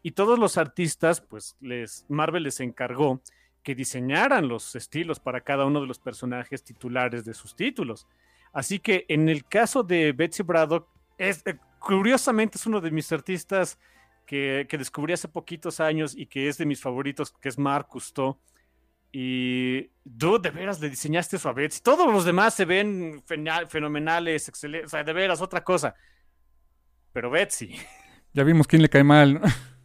y todos los artistas, pues les, Marvel les encargó que diseñaran los estilos para cada uno de los personajes titulares de sus títulos. Así que en el caso de Betsy Braddock, es, eh, curiosamente es uno de mis artistas que, que, descubrí hace poquitos años y que es de mis favoritos, que es Marc Cousteau. Y dude, de veras le diseñaste eso a Betsy. Todos los demás se ven fenomenales, excelentes, o sea, de veras, otra cosa. Pero Betsy. Ya vimos quién le cae mal,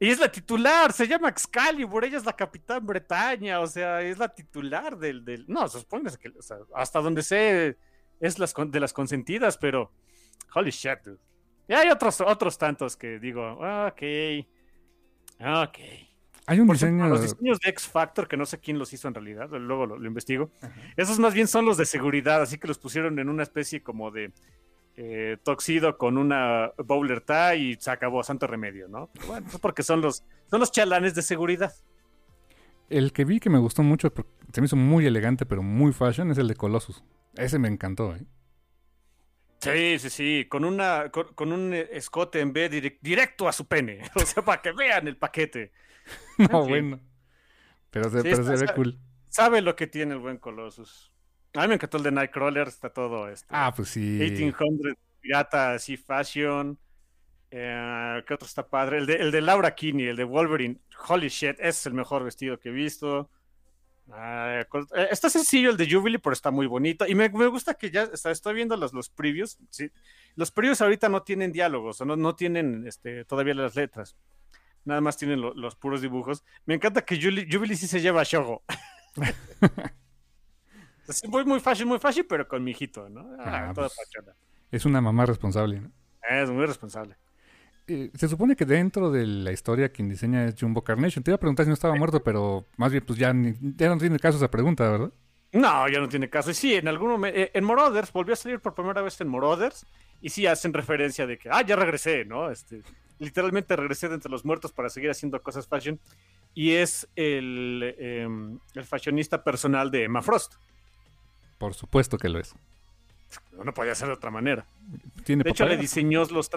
Y es la titular, se llama Excalibur, ella es la capitán Bretaña, o sea, es la titular del. del... No, se supone que o sea, hasta donde sé es las, de las consentidas, pero. Holy shit, dude. Y hay otros, otros tantos que digo, ok. Ok. Hay un diseño. los diseños de X Factor, que no sé quién los hizo en realidad, luego lo, lo investigo. Esos más bien son los de seguridad, así que los pusieron en una especie como de eh, Toxido con una Bowler tie y se acabó, santo remedio, ¿no? bueno, es porque son los, son los chalanes de seguridad. El que vi que me gustó mucho, se me hizo muy elegante, pero muy fashion, es el de Colossus. Ese me encantó, ¿eh? Sí, sí, sí, con, una, con, un escote en vez directo a su pene, o sea, para que vean el paquete. no, bueno. Pero se, pero se ve cool. Sabe lo que tiene el buen Colossus. A mí me encantó el de Nightcrawler, está todo esto. Ah, pues sí. 1800 pirata, así, fashion. Eh, ¿Qué otro está padre? El de, el de Laura Kinney, el de Wolverine. Holy shit, ese es el mejor vestido que he visto. Uh, está sencillo el de Jubilee, pero está muy bonito. Y me, me gusta que ya estoy viendo los, los previews. ¿sí? Los previews ahorita no tienen diálogos, o no, no tienen este, todavía las letras. Nada más tienen lo, los puros dibujos. Me encanta que Jubilee, Jubilee sí se lleva a Shogo. Muy, muy fácil, muy fácil, pero con mi hijito, ¿no? Ah, ah pues, es una mamá responsable, ¿no? Es muy responsable. Eh, se supone que dentro de la historia quien diseña es Jumbo Carnation. Te iba a preguntar si no estaba muerto, pero más bien pues ya, ya no tiene caso esa pregunta, ¿verdad? No, ya no tiene caso. Y sí, en algún momento, eh, en Morothers, volvió a salir por primera vez en Morothers, y sí hacen referencia de que, ah, ya regresé, ¿no? Este, literalmente regresé de entre los muertos para seguir haciendo cosas fashion. Y es el, em, el fashionista personal de Emma Frost. Por supuesto que lo es. No podía ser de otra manera. de hecho, le diseñó los,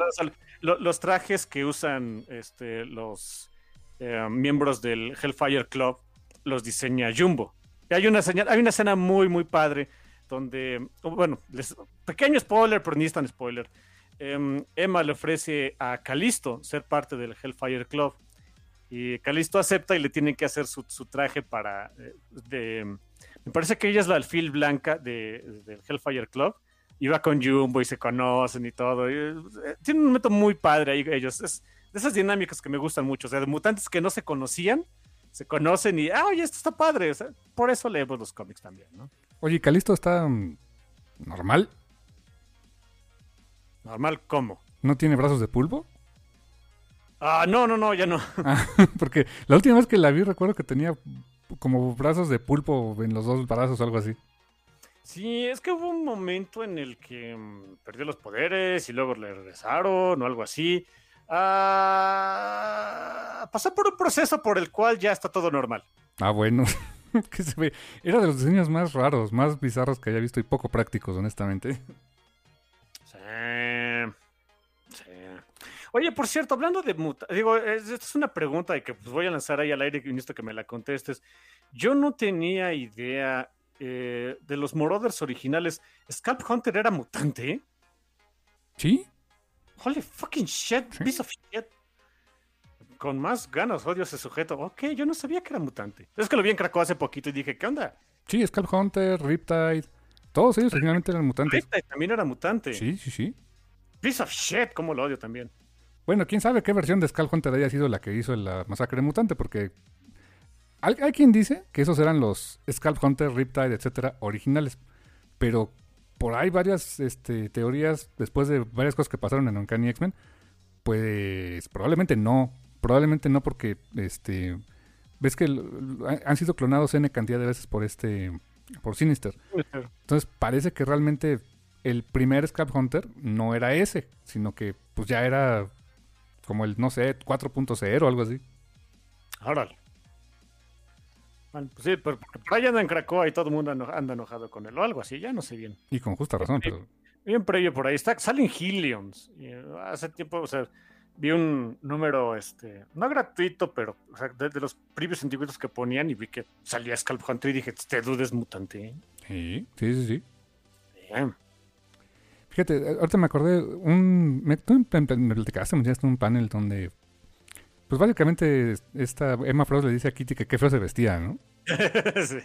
los trajes que usan este, los eh, miembros del Hellfire Club, los diseña Jumbo. Y hay una, señal, hay una escena muy, muy padre donde, bueno, pequeño spoiler, pero ni es tan spoiler. Em, Emma le ofrece a Calisto ser parte del Hellfire Club. Y Calisto acepta y le tienen que hacer su, traje para eh, de, me parece que ella es la alfil blanca de, del Hellfire Club. Iba con Jumbo y se conocen y todo. Eh, tiene un momento muy padre ahí ellos. Es de esas dinámicas que me gustan mucho. O sea, de mutantes que no se conocían, se conocen y, ah, oye, esto está padre. por eso leemos los cómics también, ¿no? Oye, ¿Calisto está mm, normal? ¿Normal cómo? ¿No tiene brazos de pulpo? Ah, no, no, no, ya no. Ah, porque la última vez que la vi recuerdo que tenía como brazos de pulpo en los dos brazos o algo así. Sí, es que hubo un momento en el que mm, perdió los poderes y luego le regresaron o algo así. Ah, pasó por un proceso por el cual ya está todo normal. Ah, bueno. se ve? Era de los diseños más raros, más bizarros que haya visto y poco prácticos, honestamente. Sí. Oye, por cierto, hablando de muta, digo, esta es una pregunta y que pues, voy a lanzar ahí al aire y necesito que me la contestes. Yo no tenía idea eh, de los Marauders originales. ¿Scalp Hunter era mutante? ¿Sí? Holy fucking shit, piece of shit. Con más ganas odio ese sujeto. Ok, yo no sabía que era mutante. Es que lo vi en Krakow hace poquito y dije, ¿qué onda? Sí, Scalp Hunter, Riptide. Todos ellos originalmente eran mutantes. Riptide también era mutante. Sí, sí, sí. Piece of shit, cómo lo odio también. Bueno, quién sabe qué versión de Skull Hunter haya sido la que hizo la masacre mutante, porque hay, quien dice que esos eran los Skull Hunter, Riptide, etcétera, originales. Pero por ahí varias este, teorías, después de varias cosas que pasaron en Uncanny X-Men, pues probablemente no. Probablemente no, porque este ves que han sido clonados N cantidad de veces por este por Sinister. Entonces parece que realmente el primer Scalp Hunter no era ese, sino que pues ya era como el, no sé, 4.0 o algo así. Órale. Bueno, pues sí, pero por ahí anda en Cracoa y todo el mundo anda enojado con él o algo así, ya no sé bien. Y con justa razón, pero... Bien previo por ahí, está, salen Hillions. Eh, hace tiempo, o sea, vi un número, este, no gratuito, pero o sea, de, los previos antiguos que ponían y vi que salía Scalp Hunter y dije, este dude es mutante. Sí, sí, sí, sí. Bien. Fíjate, ahorita me acordé, un, me, tú me, me platicaste, me enseñaste un panel donde, pues básicamente esta Emma Frost le dice a Kitty que qué feo se vestía, ¿no? sí.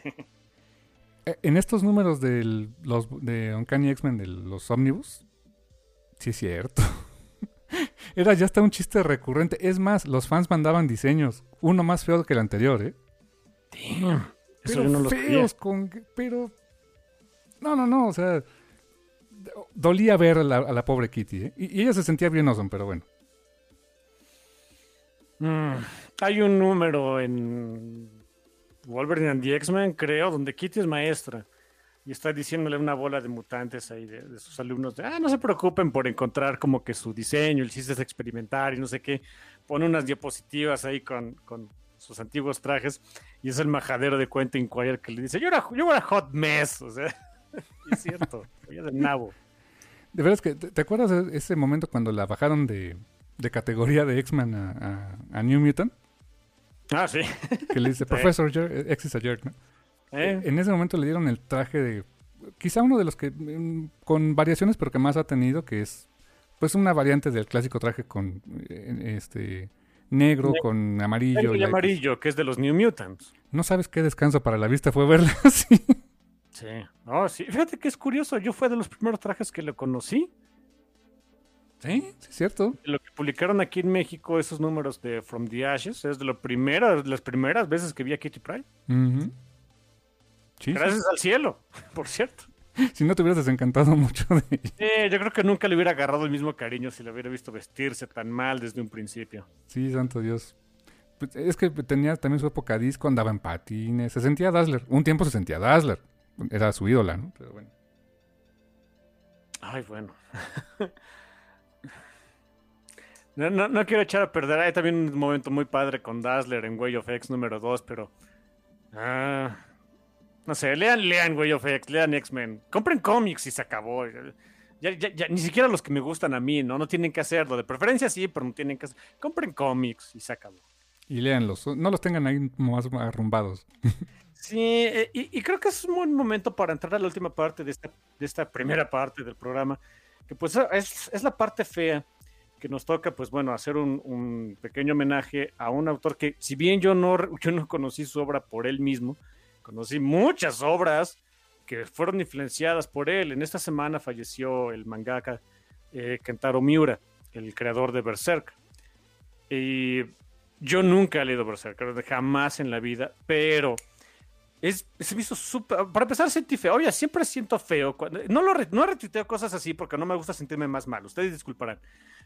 Eh, En estos números del, los, de Uncanny X-Men, de los ómnibus, sí es cierto. Era ya hasta un chiste recurrente. Es más, los fans mandaban diseños, uno más feo que el anterior, ¿eh? Damn. Eso Pero yo no feos con... Pero... No, no, no, o sea... Dolía ver a la, pobre Kitty, ¿eh? Y, ella se sentía bien awesome, pero bueno. Mm, Hay un número en Wolverine and the X-Men, creo, donde Kitty es maestra y está diciéndole una bola de mutantes ahí de, sus alumnos de, ah, no se preocupen por encontrar como que su diseño, el chiste es experimentar y no sé qué. Pone unas diapositivas ahí con, con sus antiguos trajes y es el majadero de Quentin Quire que le dice, yo era, yo era hot mess, o sea, es cierto, es del nabo. De veras que, ¿te, te acuerdas de ese momento cuando la bajaron de, de categoría de X-Men a, a- a New Mutant? Ah, sí. Que le dice, Sí. Professor Jer- X is a jerk, ¿no? ¿Eh? En ese momento le dieron el traje de... Quizá uno de los que... mm, Con variaciones, pero que más ha tenido, que es... Pues una variante del clásico traje con... eh, Este... Negro Ne- con amarillo. Negro y y la- amarillo, que es de los New Mutants. No sabes qué descanso para la vista fue verla así. Sí. No, sí. Fíjate que es curioso. Yo fue de los primeros trajes que lo conocí. Sí, sí, es cierto. Lo que publicaron aquí en México, esos números de From the Ashes, es de lo primero, las primeras veces que vi a Kitty Pryde. Sí, sí. Gracias al cielo, por cierto. Si no te hubieras desencantado mucho de ella. Eh, yo creo que nunca le hubiera agarrado el mismo cariño si le hubiera visto vestirse tan mal desde un principio. Sí, santo Dios. Pues, es que tenía también su época disco, andaba en patines, se sentía Dazzler. Un tiempo se sentía Dazzler. Era su ídola, ¿no? Pero bueno. Ay, bueno. No, no, no quiero echar a perder. Hay también un momento muy padre con Dazzler en Way of X número 2, pero. ah, no sé, lean, lean Way of X, lean X-Men. Compren cómics y se acabó. Ya, ya- ya, ni siquiera los que me gustan a mí, ¿no? No tienen que hacerlo. De preferencia sí, pero no tienen que hacer. Compren cómics y se acabó. Y léanlos. No los tengan ahí más arrumbados. Sí, eh, y, y creo que es un buen momento para entrar a la última parte de esta, de esta primera parte del programa, que pues es, es la parte fea que nos toca, pues bueno, hacer un, un pequeño homenaje a un autor que, si bien yo no, yo no conocí su obra por él mismo, conocí muchas obras que fueron influenciadas por él. En esta semana falleció el mangaka eh, Kentaro Miura, el creador de Berserk. Y yo nunca he leído Berserk, jamás en la vida, pero es, se me hizo súper. Para empezar, sentí feo. Oye, siempre siento feo. Cuando, no, lo no retuiteo cosas así porque no me gusta sentirme más mal. Ustedes disculparán.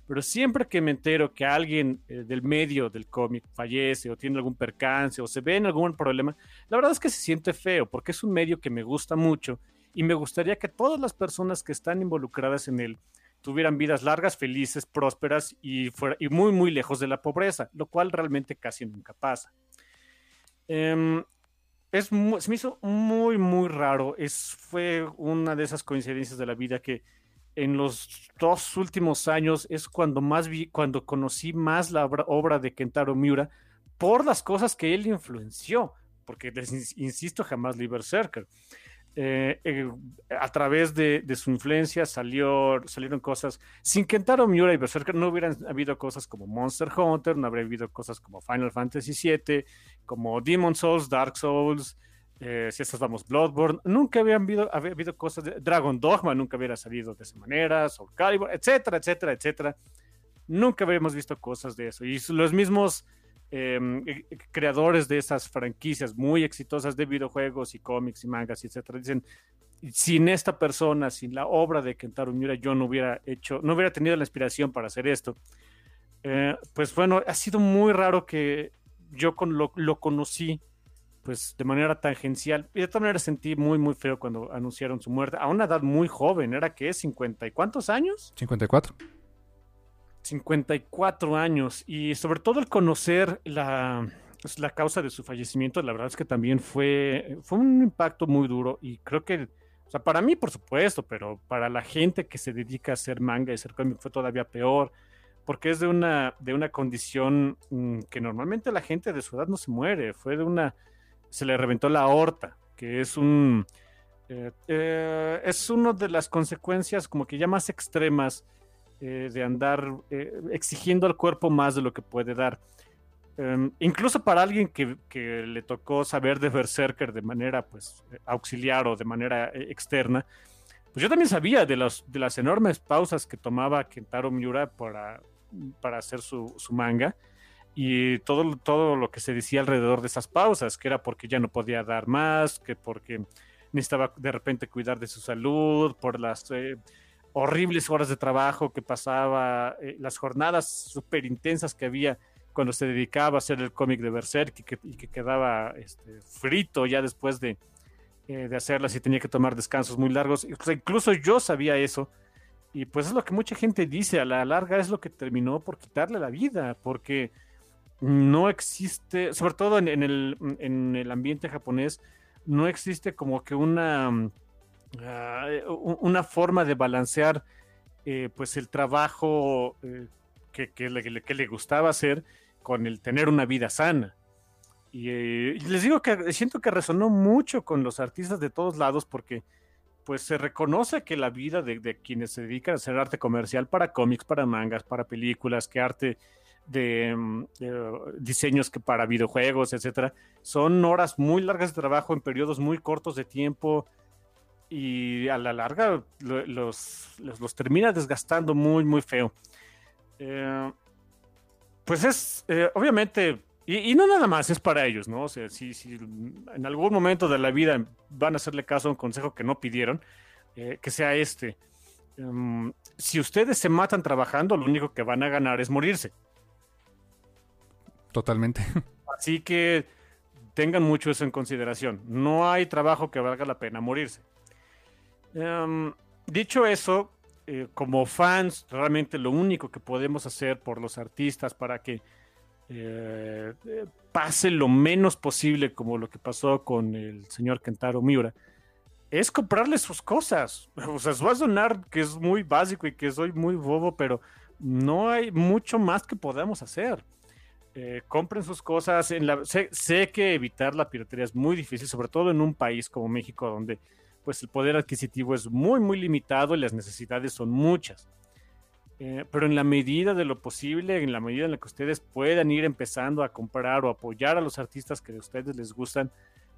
Pero siempre que me entero que alguien eh, del medio del cómic fallece o tiene algún percance o se ve en algún problema, la verdad es que se siente feo porque es un medio que me gusta mucho y me gustaría que todas las personas que están involucradas en él tuvieran vidas largas, felices, prósperas y, fuera, y muy, muy lejos de la pobreza, lo cual realmente casi nunca pasa. Em, es mu- se me hizo muy, muy raro. Es, fue una de esas coincidencias de la vida que en los dos últimos años es cuando más vi, cuando conocí más la obra, de Kentaro Miura por las cosas que él influenció. Porque les ins- insisto, jamás leí Berserker. Eh, eh, a través de, su influencia salió, salieron cosas. Sin Kentaro Miura y Berserker no hubieran habido cosas como Monster Hunter, no habría habido cosas como Final Fantasy VII, como Demon Souls, Dark Souls, eh, si estas vamos, Bloodborne. Nunca habían habido, habido cosas de Dragon Dogma, nunca hubiera salido de esa manera, Soul Calibur, etcétera, etcétera, etcétera. Nunca habíamos visto cosas de eso. Y los mismos eh, eh, creadores de esas franquicias muy exitosas de videojuegos y cómics y mangas, y etcétera, dicen, sin esta persona, sin la obra de Kentaro Miura, yo no hubiera hecho, no hubiera tenido la inspiración para hacer esto. Eh, pues bueno, ha sido muy raro que yo con lo, lo conocí pues de manera tangencial y de todas maneras sentí muy muy feo cuando anunciaron su muerte a una edad muy joven, era que 50 y cuántos años? 54. 54 años y sobre todo el conocer la, pues, la causa de su fallecimiento, la verdad es que también fue, fue un impacto muy duro y creo que, o sea, para mí por supuesto, pero para la gente que se dedica a hacer manga y hacer cómic fue todavía peor, porque es de una, de una condición mm, que normalmente la gente de su edad no se muere, fue de una, se le reventó la aorta, que es un, Eh, eh, es una de las consecuencias como que ya más extremas eh, de andar exigiendo al cuerpo más de lo que puede dar. Em, incluso para alguien que, que, le tocó saber de Berserker de manera pues auxiliar o de manera externa, pues yo también sabía de, los, de las enormes pausas que tomaba Kentaro Miura para, para hacer su, su manga y todo, todo lo que se decía alrededor de esas pausas, que era porque ya no podía dar más, que porque necesitaba de repente cuidar de su salud, por las eh, horribles horas de trabajo que pasaba, eh, las jornadas súper intensas que había cuando se dedicaba a hacer el cómic de Berserk y que, quedaba este, frito ya después de, eh, de hacerlas y tenía que tomar descansos muy largos. incluso yo sabía eso. Y pues es lo que mucha gente dice, a la larga es lo que terminó por quitarle la vida, porque no existe, sobre todo en, el, en el ambiente japonés, no existe como que una, ah, una forma de balancear eh, pues el trabajo eh, que, le, gustaba hacer con el tener una vida sana. Y, les digo que siento que resonó mucho con los artistas de todos lados porque pues se reconoce que la vida de, de quienes se dedican a hacer arte comercial para cómics, para mangas, para películas, que arte de, mm, diseños que para videojuegos, etcétera, son horas muy largas de trabajo en periodos muy cortos de tiempo y a la larga los, los, termina desgastando muy, muy feo. Eh, pues es, eh, obviamente, y, no nada más, es para ellos, ¿no? O sea, si, si, en algún momento de la vida van a hacerle caso a un consejo que no pidieron, eh, que sea este. Em, si ustedes se matan trabajando, lo único que van a ganar es morirse. Totalmente. Así que tengan mucho eso en consideración. No hay trabajo que valga la pena morirse. Em, dicho eso, eh, como fans, realmente lo único que podemos hacer por los artistas para que eh, pase lo menos posible, como lo que pasó con el señor Kentaro Miura, es comprarle sus cosas. O sea, va a sonar que es muy básico y que soy muy bobo, pero no hay mucho más que podamos hacer. Eh, compren sus cosas. Sé, que evitar la piratería es muy difícil, sobre todo en un país como México, donde pues el poder adquisitivo es muy, muy limitado y las necesidades son muchas. Eh, pero en la medida de lo posible, en la medida en la que ustedes puedan ir empezando a comprar o apoyar a los artistas que a ustedes les gustan,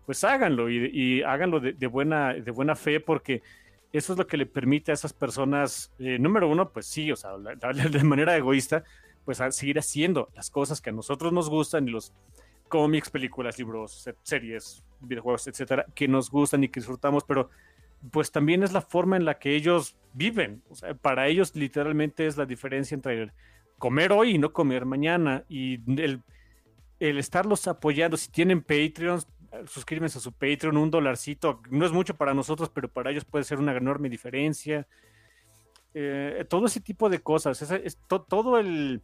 pues háganlo y, háganlo de, buena, de buena fe porque eso es lo que le permite a esas personas, eh, número uno, pues sí, o sea, de manera egoísta, pues a seguir haciendo las cosas que a nosotros nos gustan y los cómics, películas, libros, series, videojuegos, etcétera, que nos gustan y que disfrutamos, pero pues también es la forma en la que ellos viven. O sea, para ellos literalmente es la diferencia entre comer hoy y no comer mañana. Y el, el estarlos apoyando, si tienen Patreons, suscríbanse a su Patreon, un dolarcito, no es mucho para nosotros, pero para ellos puede ser una enorme diferencia. Eh, todo ese tipo de cosas, todo el,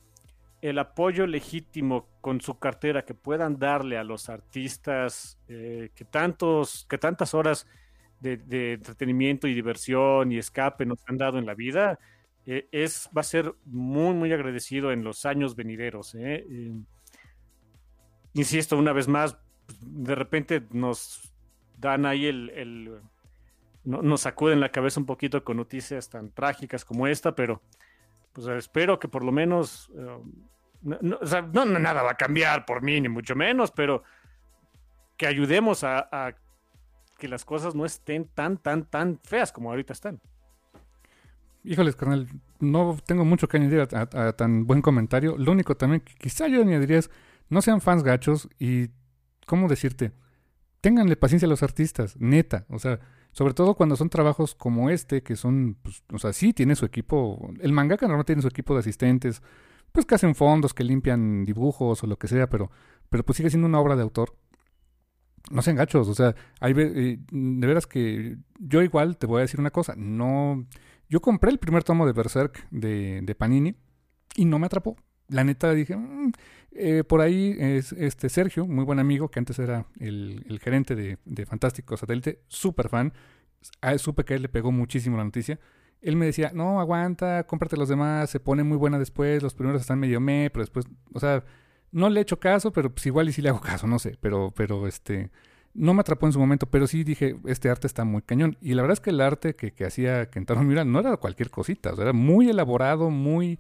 el, apoyo legítimo con su cartera que puedan darle a los artistas eh, que, tantos, que tantas horas de, entretenimiento y diversión y escape nos han dado en la vida, eh, es, va a ser muy, muy agradecido en los años venideros. insisto, una vez más, de repente nos dan ahí el no, nos sacuden la cabeza un poquito con noticias tan trágicas como esta, pero pues espero que por lo menos, eh, no, nada va a cambiar por mí, ni mucho menos, pero que ayudemos a, que las cosas no estén tan, tan, tan feas como ahorita están. Híjoles, carnal, no tengo mucho que añadir a, tan buen comentario. Lo único también que quizá yo añadiría es, no sean fans gachos y, ¿cómo decirte? Ténganle paciencia a los artistas, neta. O sea, sobre todo cuando son trabajos como este, que son, pues, o sea, sí tiene su equipo, el mangaka normalmente tiene su equipo de asistentes, pues que hacen fondos, que limpian dibujos o lo que sea, pero, pero pues sigue siendo una obra de autor. No sean gachos, o sea, hay, eh, de veras que yo igual te voy a decir una cosa, no, yo compré el primer tomo de Berserk de, de Panini y no me atrapó. La neta dije, mm, eh, por ahí es este Sergio, muy buen amigo, que antes era el, gerente de, Fantástico Satélite, súper fan. supe que él le pegó muchísimo la noticia. Él me decía, no, aguanta, cómprate los demás, se pone muy buena después, los primeros están medio me, pero después, o sea, no le he hecho caso, pero pues igual y sí le hago caso, no sé, pero, pero este, no me atrapó en su momento, pero sí dije, este arte está muy cañón. Y la verdad es que el arte que, que hacía Kentaro Miura no era cualquier cosita, era muy elaborado, muy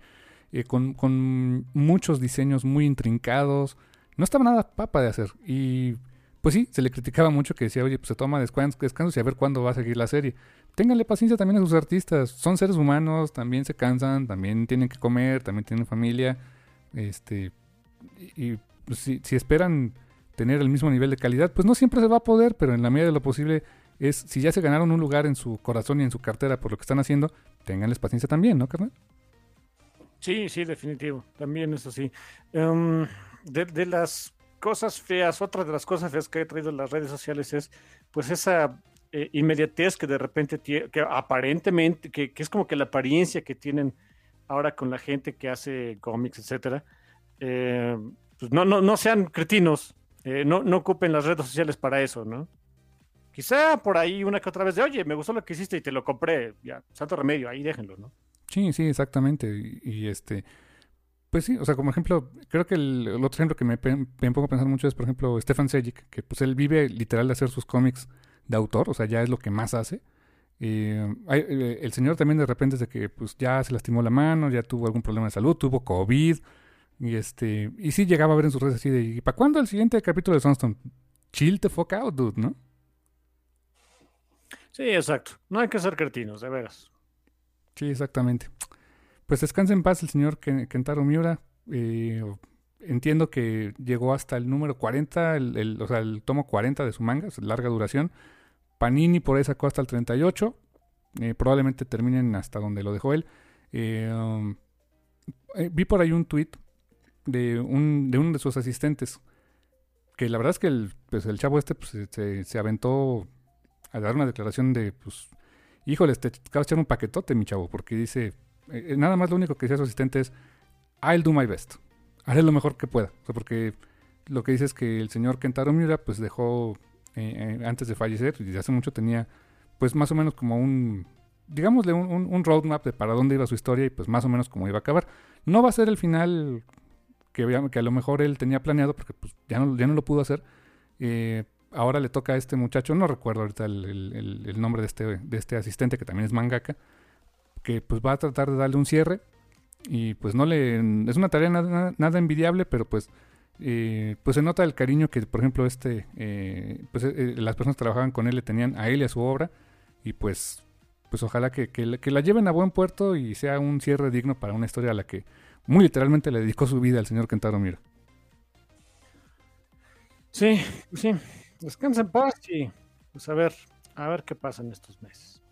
eh, con, muchos diseños muy intrincados. No estaba nada papa de hacer. Y pues sí, se le criticaba mucho que decía, oye, pues se toma descansos y a ver cuándo va a seguir la serie. Ténganle paciencia también a sus artistas. Son seres humanos, también se cansan, también tienen que comer, también tienen familia. Este, y, pues, si, si esperan tener el mismo nivel de calidad, pues no siempre se va a poder, pero en la medida de lo posible es, si ya se ganaron un lugar en su corazón y en su cartera por lo que están haciendo, ténganles paciencia también, ¿no, carnal? Sí, sí, definitivo. También eso sí. Em, de, las cosas feas, otra de las cosas feas que he traído en las redes sociales es pues esa eh, inmediatez que de repente, que aparentemente, que, es como que la apariencia que tienen ahora con la gente que hace cómics, etcétera. Eh, pues no, no, no sean cretinos, eh, no, no ocupen las redes sociales para eso, ¿no? Quizá por ahí una que otra vez de, oye, me gustó lo que hiciste y te lo compré, ya, santo remedio, ahí déjenlo, ¿no? Sí, sí, exactamente. Y, este, pues sí, o sea, como ejemplo, creo que el, otro ejemplo que me, me, pongo a pensar mucho es, por ejemplo, Stefan Sejic, que pues él vive literal de hacer sus cómics de autor, o sea, ya es lo que más hace. Eh, el señor también de repente desde que pues ya se lastimó la mano, ya tuvo algún problema de salud, tuvo COVID, y este, y sí llegaba a ver en sus redes así de, ¿y para cuándo el siguiente capítulo de Sunstone? Chill the fuck out, dude, ¿no? Sí, exacto. No hay que ser cretinos, de veras. Sí, exactamente. Pues descanse en paz el señor Kentaro Miura. Eh, entiendo que llegó hasta el número 40, el, o sea, el tomo 40 de su manga, larga duración. Panini por ahí sacó hasta el 38. Eh, probablemente terminen hasta donde lo dejó él. Eh, um, vi por ahí un tweet de, un, de uno de sus asistentes. Que la verdad es que el, pues el chavo este pues, se, se, aventó a dar una declaración de, pues, híjole, te acabas de echar un paquetote, mi chavo, porque dice, eh, nada más lo único que decía su asistente es, I'll do my best. Haré lo mejor que pueda. O sea, porque lo que dice es que el señor Kentaro Miura, pues dejó, eh, eh, antes de fallecer, y desde hace mucho tenía, pues más o menos como un, digámosle, un, un, roadmap de para dónde iba su historia y pues más o menos cómo iba a acabar. No va a ser el final que, a lo mejor él tenía planeado porque pues, ya, no, ya no lo pudo hacer. Eh, ahora le toca a este muchacho, no recuerdo ahorita el, nombre de este, de este asistente que también es mangaka, que pues va a tratar de darle un cierre y pues no le... Es una tarea nada, envidiable, pero pues... Eh, pues se nota el cariño que, por ejemplo, este, eh, pues las personas que trabajaban con él le tenían a él y a su obra, y pues, pues ojalá que, que, que la lleven a buen puerto y sea un cierre digno para una historia a la que muy literalmente le dedicó su vida al señor Kentaro Mira. Sí, sí. Descansa en paz y pues a ver, a ver qué pasa en estos meses.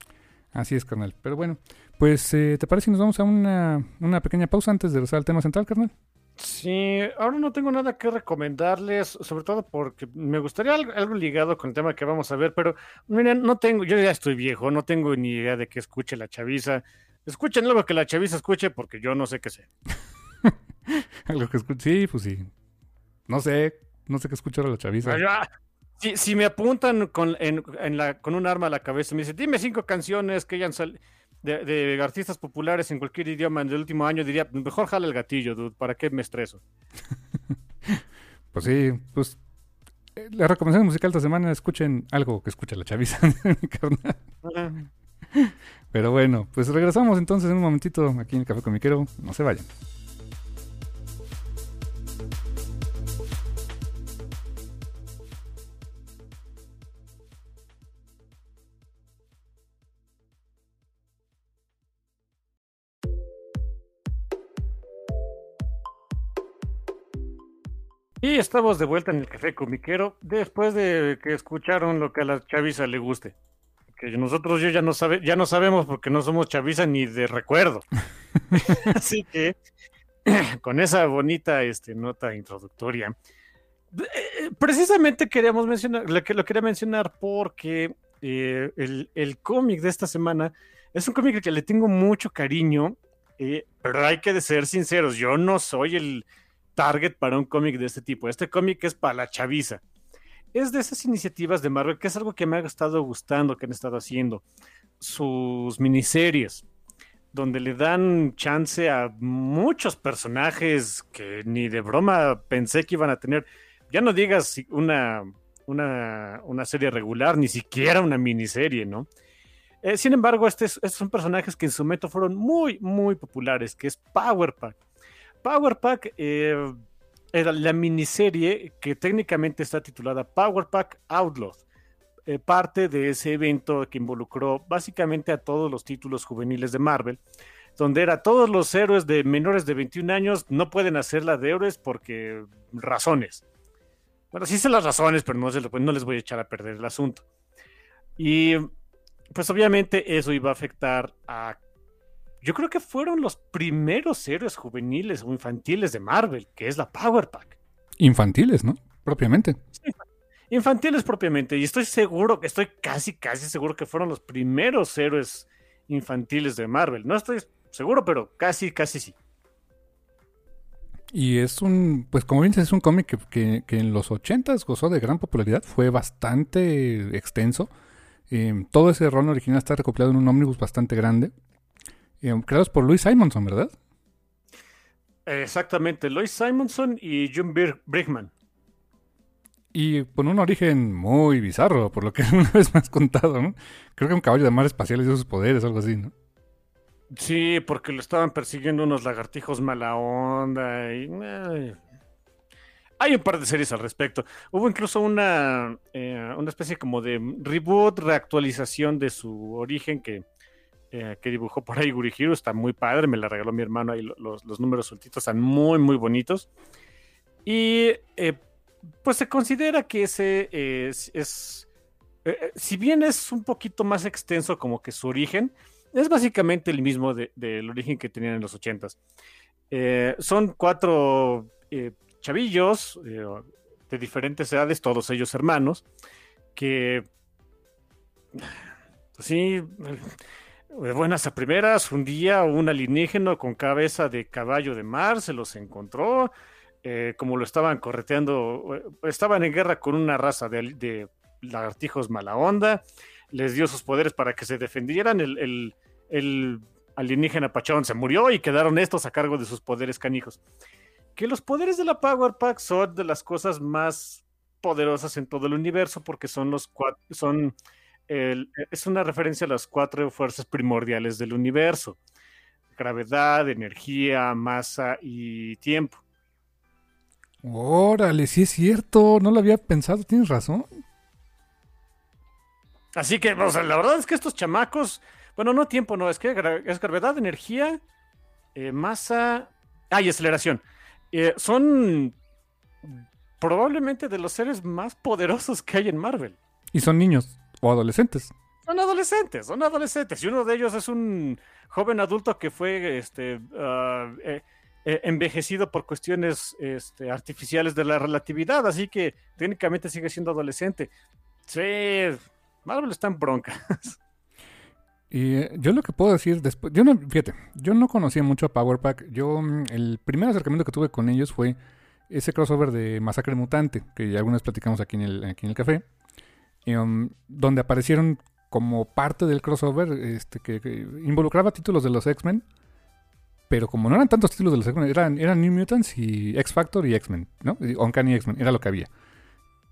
Así es, carnal. Pero bueno, pues eh, ¿te parece si nos vamos a una, una pequeña pausa antes de regresar al tema central, carnal? Sí, ahora no tengo nada que recomendarles, sobre todo porque me gustaría algo, ligado con el tema que vamos a ver, pero miren, no tengo, yo ya estoy viejo, no tengo ni idea de que escuche la chaviza. Escuchen algo que la chaviza escuche porque yo no sé qué sé. algo que escuche, sí, pues sí. No sé, no sé qué escuchar a la chaviza. Si, si, me apuntan con, en, la, con un arma a la cabeza y me dicen, dime cinco canciones que hayan salido de, artistas populares en cualquier idioma en el último año, diría, mejor jale el gatillo, dude, ¿para qué me estreso? pues sí, pues eh, la recomendación musical de esta semana, escuchen algo que escucha la chaviza, Pero bueno, pues regresamos entonces en un momentito aquí en el Café Comiquero. No se vayan. Y estamos de vuelta en el Café Comiquero después de que escucharon lo que a la chaviza le guste que nosotros yo ya no sabe, ya no sabemos porque no somos chaviza ni de recuerdo. Así que con esa bonita este, nota introductoria, eh, precisamente queríamos mencionar, lo, que, lo quería mencionar porque eh, el, cómic de esta semana es un cómic que le tengo mucho cariño, eh, pero hay que ser sinceros, yo no soy el target para un cómic de este tipo. Este cómic es para la chaviza es de esas iniciativas de Marvel que es algo que me ha estado gustando que han estado haciendo. Sus miniseries, donde le dan chance a muchos personajes que ni de broma pensé que iban a tener. Ya no digas una, una, una serie regular, ni siquiera una miniserie, ¿no? Eh, sin embargo, este estos son personajes que en su momento fueron muy, muy populares, que es Power Pack. Power Pack eh, era la miniserie que técnicamente está titulada Power Pack Outlaw. Eh, parte de ese evento que involucró básicamente a todos los títulos juveniles de Marvel, donde era todos los héroes de menores de 21 años no pueden hacerla de héroes porque razones. Bueno, sí sé las razones, pero no, no les voy a echar a perder el asunto. Y pues obviamente eso iba a afectar a... Yo creo que fueron los primeros héroes juveniles o infantiles de Marvel, que es la Power Pack. Infantiles, ¿no? Propiamente. infantiles propiamente. Y estoy seguro, estoy casi, casi seguro que fueron los primeros héroes infantiles de Marvel. No estoy seguro, pero casi, casi sí. Y es un, pues como dices, es un cómic que, que, en los 80 gozó de gran popularidad, fue bastante extenso eh, todo ese rol original está recopilado en un ómnibus bastante grande. Eh, creados por Louis Simonson, ¿verdad? Exactamente, Louis Simonson y Jim Brickman. Y con un origen muy bizarro, por lo que una vez me has contado, ¿no? Creo que un caballo de mar espacial dio sus poderes, algo así, ¿no? Sí, porque lo estaban persiguiendo unos lagartijos mala onda y... Hay un par de series al respecto. Hubo incluso una, eh, una especie como de reboot, reactualización de su origen que, eh, que dibujó por ahí Gurihiro. Está muy padre, me la regaló mi hermano ahí. Los, los números sueltitos están muy, muy bonitos. Y eh, pues se considera que ese es, es si bien es un poquito más extenso como que su origen, es básicamente el mismo del origen que tenían en los ochentas. son cuatro chavillos eh, de diferentes edades, todos ellos hermanos, que, sí, de buenas a primeras, un día un alienígena con cabeza de caballo de mar se los encontró, eh, como lo estaban correteando, eh, estaban en guerra con una raza de, lagartijos mala onda, les dio sus poderes para que se defendieran, el, el alienígena pachón se murió y quedaron estos a cargo de sus poderes canijos. Que los poderes de la Power Pack son de las cosas más poderosas en todo el universo porque son los cuatro, son es una referencia a las cuatro fuerzas primordiales del universo: gravedad, energía, masa y tiempo. Órale, sí es cierto, no lo había pensado, tienes razón. Así que, o sea, la verdad es que estos chamacos, bueno, no tiempo, no, es que es gravedad, energía, eh, masa, ah, y aceleración. Eh, son probablemente de los seres más poderosos que hay en Marvel. Y son niños o adolescentes. Son adolescentes, son adolescentes. Y uno de ellos es un joven adulto que fue este, ah, eh, eh, envejecido por cuestiones este, artificiales de la relatividad. Así que técnicamente sigue siendo adolescente. Sí, Marvel está en broncas. Y eh, yo lo que puedo decir después, yo no, fíjate, yo no conocía mucho a Power Pack. Yo, mm, el primer acercamiento que tuve con ellos fue ese crossover de Masacre Mutante, que ya algunas platicamos aquí en el, aquí en el café, um, donde aparecieron como parte del crossover este, que, involucraba títulos de los X-Men, pero como no eran tantos títulos de los X-Men, eran, New Mutants y X-Factor y X-Men, ¿no? Uncanny X-Men, era lo que había.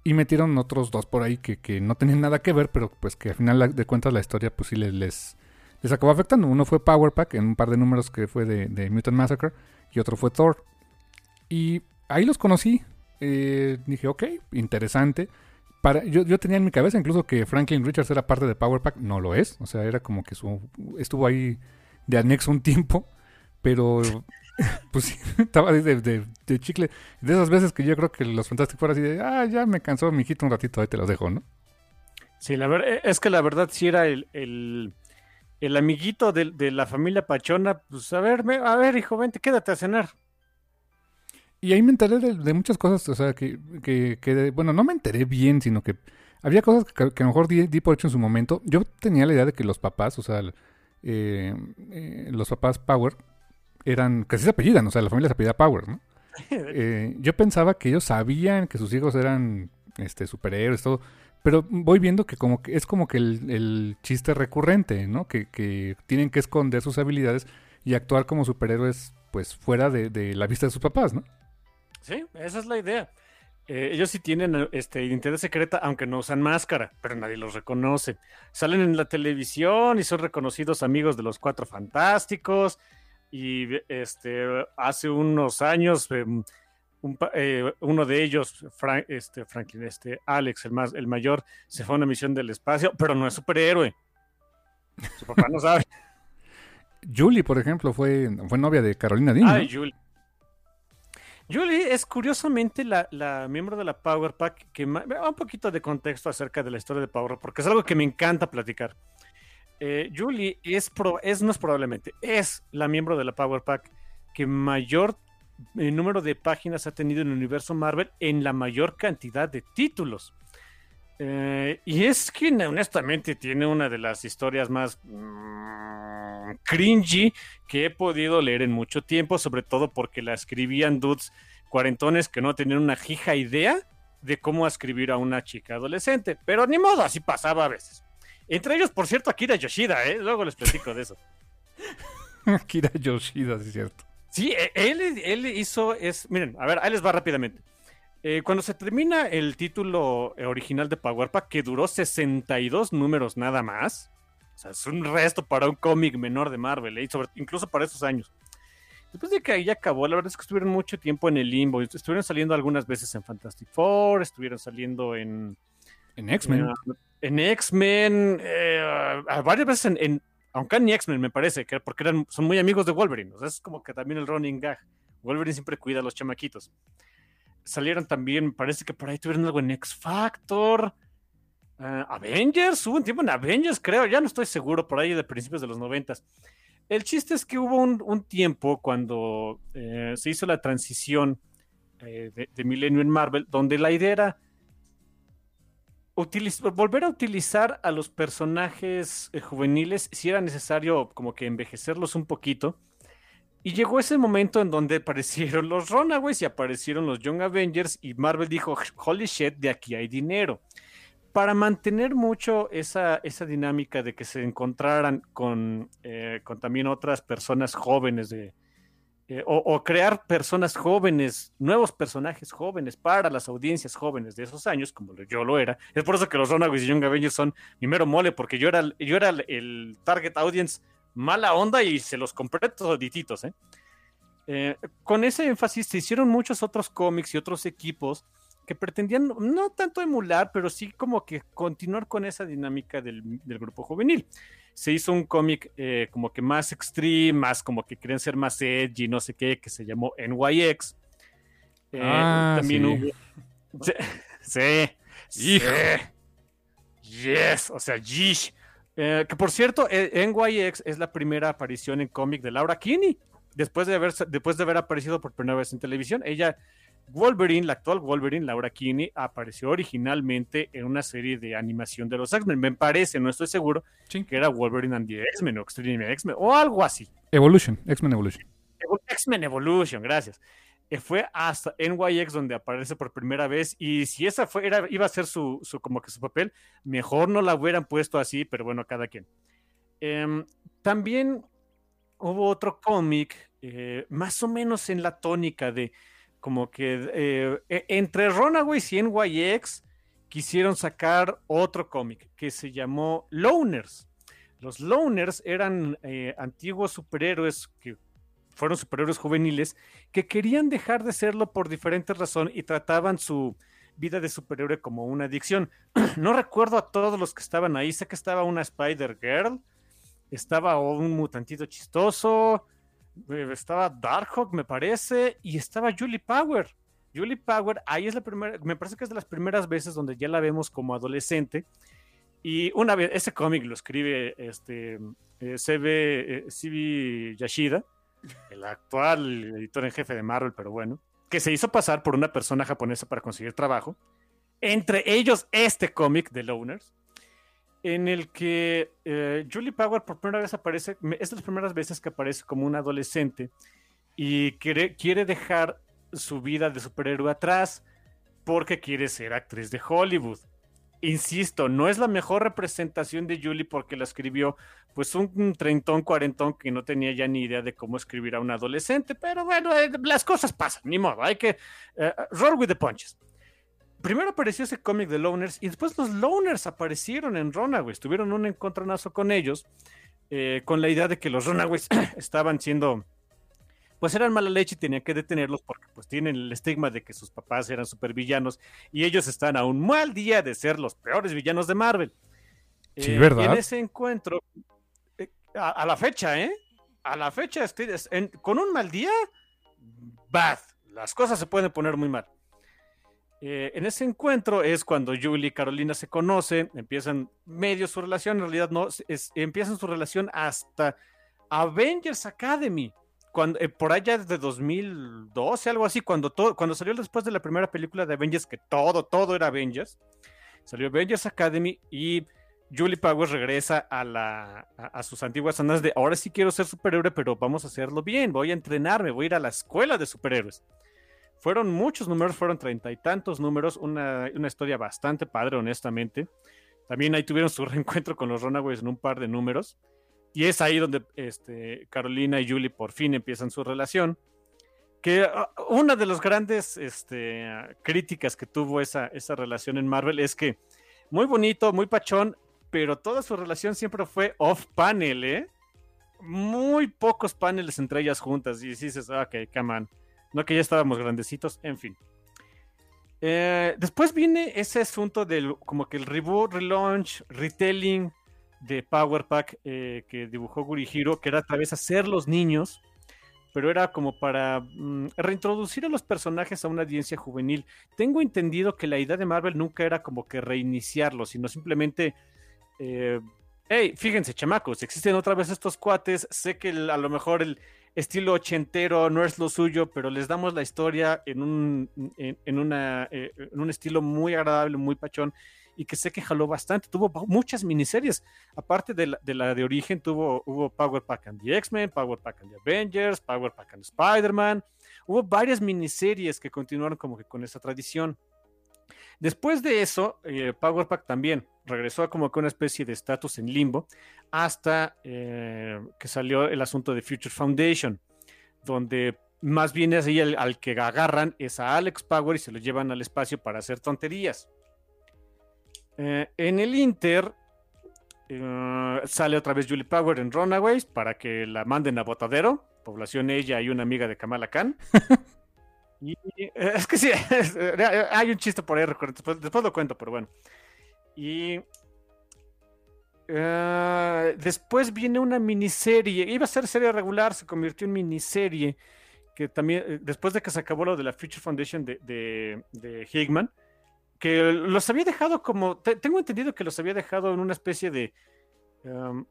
Y metieron otros dos por ahí que, no tenían nada que ver, pero pues que al final de cuentas la historia pues sí les, les, acabó afectando. Uno fue Power Pack en un par de números que fue de, Mutant Massacre y otro fue Thor. Y ahí los conocí. Eh, dije, ok, interesante. Yo, yo, tenía en mi cabeza incluso que Franklin Richards era parte de Power Pack. No lo es. O sea, era como que su, estuvo ahí de anexo un tiempo. Pero pues sí, estaba de, chicle. De esas veces que yo creo que los Fantastic fueron así de, ah, ya me cansó mi hijito un ratito, ahí te los dejo, ¿no? Sí, la verdad, es que la verdad sí era el, el, amiguito de, de, la familia Pachona, pues a ver, a ver, hijo, vente, quédate a cenar. Y ahí me enteré de, muchas cosas, o sea, que, que, bueno, no me enteré bien, sino que había cosas que, a lo mejor di, por hecho en su momento. Yo tenía la idea de que los papás, o sea, eh, eh, los papás Power, eran, casi se apellidan, o sea, la familia se apellida Power, ¿no? Eh, yo pensaba que ellos sabían que sus hijos eran este, superhéroes, todo, pero voy viendo que como que es como que el, chiste recurrente, ¿no? Que, tienen que esconder sus habilidades y actuar como superhéroes, pues fuera de, la vista de sus papás, ¿no? Sí, esa es la idea. Eh, ellos sí tienen este, identidad secreta, aunque no usan máscara, pero nadie los reconoce. Salen en la televisión y son reconocidos amigos de los Cuatro Fantásticos. Y este, hace unos años, em, eh, uno de ellos, este, Franklin, este, Alex, el, más, el mayor, se fue a una misión del espacio, pero no es superhéroe. Su papá no sabe. Julie, por ejemplo, fue, fue novia de Carolina Dean. Ay, Julie. Julie es curiosamente la, miembro de la Power Pack que un poquito de contexto acerca de la historia de Power, porque es algo que me encanta platicar. Eh, Julie es, es, no es probablemente, es la miembro de la Power Pack que mayor eh, número de páginas ha tenido en el universo Marvel en la mayor cantidad de títulos. Eh, y es que honestamente tiene una de las historias más mm, cringy que he podido leer en mucho tiempo, sobre todo porque la escribían dudes cuarentones que no tenían una jija idea de cómo escribir a una chica adolescente. Pero ni modo, así pasaba a veces. Entre ellos, por cierto, Akira Yoshida, ¿eh? luego les platico de eso. Akira Yoshida, sí es cierto. Sí, e, él, él hizo, es, miren, a ver, ahí les va rápidamente. Eh, cuando se termina el título original de Pack, que duró 62 números nada más, o sea, es un resto para un cómic menor de Marvel, ¿eh? incluso para esos años. Después de que ahí acabó, la verdad es que estuvieron mucho tiempo en el limbo. Estuvieron saliendo algunas veces en Fantastic Four, estuvieron saliendo en. En X-Men. en X-Men, eh, varias veces en, aunque ni X-Men me parece, que porque eran, son muy amigos de Wolverine. O sea, es como que también el running gag. Wolverine siempre cuida a los chamaquitos salieron también, parece que por ahí tuvieron algo en X Factor. Ah, Avengers, hubo un tiempo en Avengers, creo, ya no estoy seguro, por ahí de principios de los noventas. El chiste es que hubo un, tiempo cuando eh, se hizo la transición eh, de, de, Milenio en Marvel, donde la idea era volver a utilizar a los personajes eh, juveniles si era necesario como que envejecerlos un poquito y llegó ese momento en donde aparecieron los Runaways y aparecieron los Young Avengers y Marvel dijo, holy shit, de aquí hay dinero. Para mantener mucho esa, esa dinámica de que se encontraran con, eh, con también otras personas jóvenes de, eh, o, crear personas jóvenes, nuevos personajes jóvenes para las audiencias jóvenes de esos años, como yo lo era. Es por eso que los Runaways y Young Avengers son mi mero mole, porque yo era, yo era el target audience mala onda y se los compré todititos, ¿eh? ¿eh? con ese énfasis se hicieron muchos otros cómics y otros equipos que pretendían no tanto emular, pero sí como que continuar con esa dinámica del, grupo juvenil. Se hizo un cómic eh, como que más extreme, más como que querían ser más edgy, no sé qué, que se llamó NYX. Eh, ah, también hubo. Sí. sí. Yes, o sea. Eh, que por cierto, eh, NYX es la primera aparición en cómic de Laura Kinney, después de, haber, después de haber aparecido por primera vez en televisión. Ella, Wolverine, la actual Wolverine, Laura Kinney, apareció originalmente en una serie de animación de los X-Men. Me parece, no estoy seguro, que era Wolverine and the X-Men o Extreme X-Men o algo así. Evolution, X-Men Evolution. X-Men Evolution, gracias. Eh, fue hasta NYX donde aparece por primera vez y si esa fue, era, iba a ser su, como que su papel, mejor no la hubieran puesto así, pero bueno, cada quien. Em, también hubo otro cómic eh, más o menos en la tónica de como que eh, e, entre Runaways y NYX quisieron sacar otro cómic que se llamó Loners. Los Loners eran antiguos superhéroes que fueron superhéroes juveniles que querían dejar de serlo por diferentes razones y trataban su vida de superhéroe como una adicción. no recuerdo a todos los que estaban ahí, sé que estaba una Spider Girl, estaba un mutantito chistoso, eh, estaba Darkhawk, me parece, y estaba Julie Power. Julie Power, ahí es la primera, me parece que es de las primeras veces donde ya la vemos como adolescente. Y una vez, ese cómic lo escribe este eh, CB, eh, Yashida, el actual editor en jefe de Marvel, pero bueno, que se hizo pasar por una persona japonesa para conseguir trabajo. Entre ellos este cómic de Loners, en el que eh, Julie Power por primera vez aparece, es de las primeras veces que aparece como un adolescente y quiere, quiere dejar su vida de superhéroe atrás porque quiere ser actriz de Hollywood insisto, no es la mejor representación de Julie porque la escribió pues un treintón, cuarentón que no tenía ya ni idea de cómo escribir a un adolescente, pero bueno, eh, las cosas pasan, ni modo, hay que uh, roll with the punches. primero apareció ese cómic de Loners y después los Loners aparecieron en Runaways. Tuvieron un encontronazo con ellos eh, con la idea de que los Runaways estaban siendo, pues eran mala leche y tenían que detenerlos porque pues tienen el estigma de que sus papás eran supervillanos y ellos están a un mal día de ser los peores villanos de Marvel. Sí, Eh, ¿verdad? y en ese encuentro, eh, a, a la fecha, ¿eh? A la fecha, es- en- con un mal día, bad. Las cosas se pueden poner muy mal. Eh, en ese encuentro es cuando Julie y Carolina se conocen, empiezan medio su relación, en realidad no, es- empiezan su relación hasta Avengers Academy, cuando, eh, por allá desde 2012, algo así, cuando, todo, cuando salió después de la primera película de Avengers, que todo, todo era Avengers, salió Avengers Academy y Julie Powers regresa a, la, a, sus antiguas zonas de ahora sí quiero ser superhéroe, pero vamos a hacerlo bien, voy a entrenarme, voy a ir a la escuela de superhéroes. Fueron muchos números, fueron treinta y tantos números, una, una historia bastante padre, honestamente. También ahí tuvieron su reencuentro con los Runaways en un par de números. Y es ahí donde este, Carolina y Julie por fin empiezan su relación. Que uh, una de las grandes este, críticas que tuvo esa, esa relación en Marvel es que muy bonito, muy pachón, pero toda su relación siempre fue off-panel, ¿eh? Muy pocos paneles entre ellas juntas. Y dices, "Ah, ok, come on. No que ya estábamos grandecitos, en fin. Eh, después viene ese asunto del como que el reboot, relaunch, retelling de Power Pack eh, que dibujó Gurihiro, que era otra vez hacer los niños, pero era como para mm, reintroducir a los personajes a una audiencia juvenil. Tengo entendido que la idea de Marvel nunca era como que reiniciarlos, sino simplemente eh, hey, fíjense, chamacos, existen otra vez estos cuates. Sé que a lo mejor el estilo ochentero no es lo suyo, pero les damos la historia en un, en una, eh, en un estilo muy agradable, muy pachón. Y que sé que jaló bastante. Tuvo muchas miniseries. Aparte de la de, origen, tuvo, hubo Power Pack and the X-Men, Power Pack and the Avengers, Power Pack and Spider-Man. Hubo varias miniseries que continuaron como que con esa tradición. Después de eso, eh, Power Pack también regresó a como que una especie de estatus en limbo hasta eh, que salió el asunto de Future Foundation, donde más bien es ahí al que agarran es a Alex Power y se lo llevan al espacio para hacer tonterías. Eh, en el Inter eh, sale otra vez Julie Power en Runaways para que la manden a Botadero, población ella y una amiga de Kamala Khan. Y, eh, es que sí, es, hay un chiste por ahí, después, después lo cuento, pero bueno. Y después viene una miniserie, iba a ser serie regular, se convirtió en miniserie, que también, después de que se acabó lo de la Future Foundation de, de, de Hickman, que los había dejado como, te- tengo entendido que los había dejado en una especie de... um,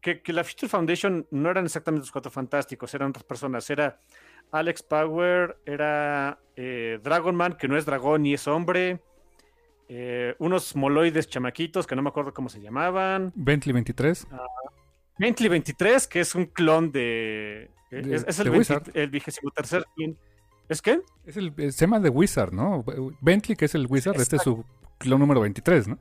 que, que la Future Foundation no eran exactamente los cuatro fantásticos, eran otras personas, era Alex Power, era eh, Dragon Man, que no es dragón ni es hombre, eh, unos moloides chamaquitos que no me acuerdo cómo se llamaban, Bentley 23. Bentley 23, que es un clon de... De- es, es el, de 20 Wizard. el vigésimo tercer clon. ¿Es qué? Es el, llama The Wizard, ¿no? Bentley, que es el Wizard, este es su clon número 23, ¿no?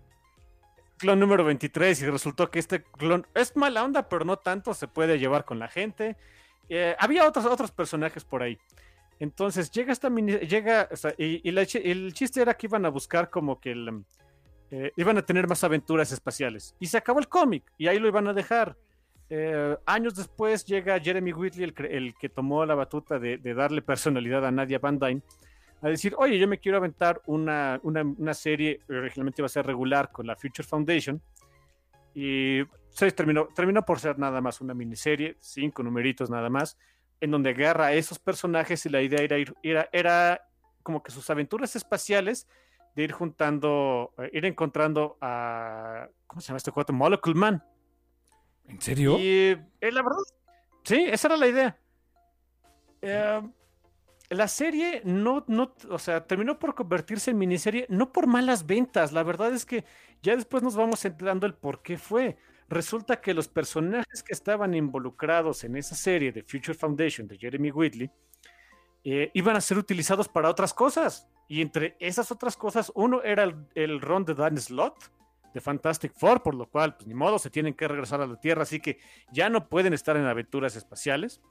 clon número 23 y resultó que este clon es mala onda, pero no tanto, se puede llevar con la gente. Eh, había otros, otros personajes por ahí. Entonces llega esta mini, llega, o sea, y, y la chi- el chiste era que iban a buscar como que el, eh, iban a tener más aventuras espaciales. Y se acabó el cómic, y ahí lo iban a dejar. Eh, años después llega Jeremy Whitley, el, el que tomó la batuta de, darle personalidad a Nadia Van Dyne, a decir, oye, yo me quiero aventar una, una, una serie, originalmente iba a ser regular con la Future Foundation, y se terminó, terminó por ser nada más una miniserie, cinco numeritos nada más, en donde agarra a esos personajes y la idea era, era, era como que sus aventuras espaciales de ir juntando, eh, ir encontrando a, ¿cómo se llama este cuate? Molecule Man. ¿En serio? Y eh, la verdad, sí, esa era la idea. Eh, la serie no, no, o sea, terminó por convertirse en miniserie, no por malas ventas. La verdad es que ya después nos vamos enterando el por qué fue. Resulta que los personajes que estaban involucrados en esa serie de Future Foundation de Jeremy Whitley eh, iban a ser utilizados para otras cosas. Y entre esas otras cosas, uno era el, el Ron de Dan Slott de Fantastic Four, por lo cual, pues ni modo, se tienen que regresar a la Tierra, así que ya no pueden estar en aventuras espaciales.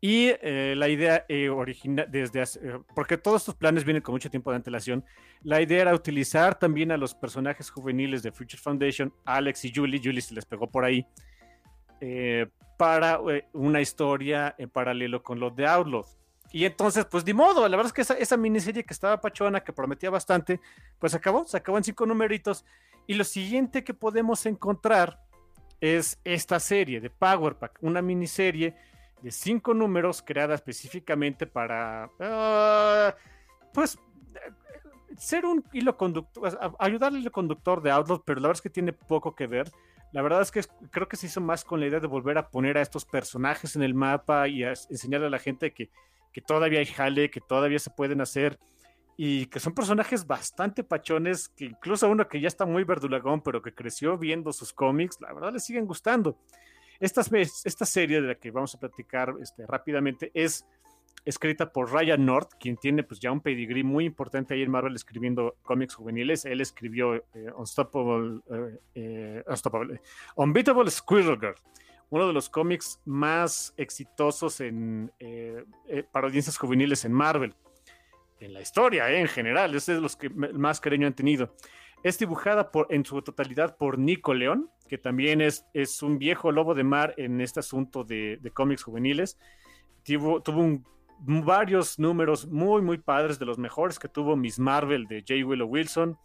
Y eh, la idea eh, original, desde eh, porque todos estos planes vienen con mucho tiempo de antelación, la idea era utilizar también a los personajes juveniles de Future Foundation, Alex y Julie, Julie se les pegó por ahí, para una historia en paralelo con los de Outlaw. Y entonces, pues de modo, la verdad es que esa, esa, miniserie que estaba pachona, que prometía bastante, pues acabó, se acabó en cinco numeritos. Y lo siguiente que podemos encontrar es esta serie de Power Pack, una miniserie de cinco números creada específicamente para, uh, pues, ser un hilo conductor, ayudar al hilo conductor de Outlaw, pero la verdad es que tiene poco que ver. La verdad es que creo que se hizo más con la idea de volver a poner a estos personajes en el mapa y a enseñarle a la gente que, que todavía hay jale, que todavía se pueden hacer y que son personajes bastante pachones, que incluso uno que ya está muy verdulagón, pero que creció viendo sus cómics, la verdad le siguen gustando. Esta, esta serie de la que vamos a platicar este, rápidamente es escrita por Ryan North, quien tiene pues ya un pedigree muy importante ahí en Marvel escribiendo cómics juveniles. Él escribió eh, Unstoppable, eh, eh, Unstoppable, Squirrel Girl, uno de los cómics más exitosos en, para audiencias juveniles en Marvel, en la historia en general, es de los que más cariño han tenido. Es dibujada en su totalidad por Nico León, que también es, es un viejo lobo de mar en este asunto de, cómics juveniles. Tuvo, varios números muy, muy padres, de los mejores que tuvo Miss Marvel de J. Willow Wilson.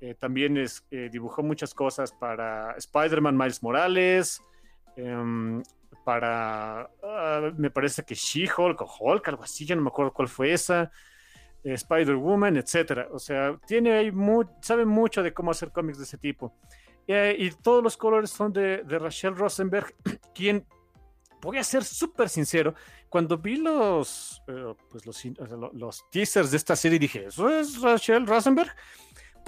Eh, también es, eh, dibujó muchas cosas para Spider-Man Miles Morales, em, para, ah, me parece que She-Hulk o Hulk, algo así, ya no me acuerdo cuál fue esa. Spider-Woman, etcétera. O sea, tiene ahí sabe mucho de cómo hacer cómics de ese tipo. Eh, y todos los colores son de, Rachel Rosenberg, quien, voy a ser súper sincero, cuando vi los, eh, pues los, los, teasers de esta serie dije, ¿eso es Rachel Rosenberg?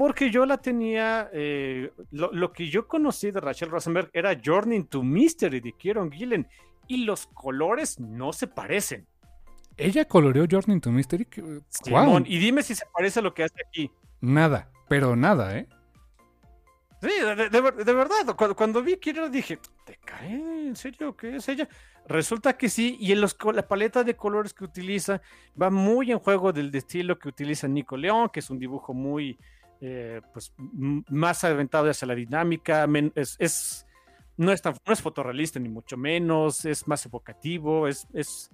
Porque yo la tenía, eh, lo, que yo conocí de Rachel Rosenberg era Journey to Mystery de Kieron Gillen y los colores no se parecen. ¿Ella coloreó Journey to Mystery? Simón, y dime si se parece a lo que hace aquí. Nada, pero nada, ¿eh? Sí, de, verdad, cuando, vi que dije, ¿te cae? ¿En serio? ¿Qué es ella? Resulta que sí, y en los, la paleta de colores que utiliza va muy en juego del estilo que utiliza Nico León, que es un dibujo muy, eh, pues, más aventado hacia la dinámica, es, no, es no es fotorrealista ni mucho menos, es más evocativo, es, es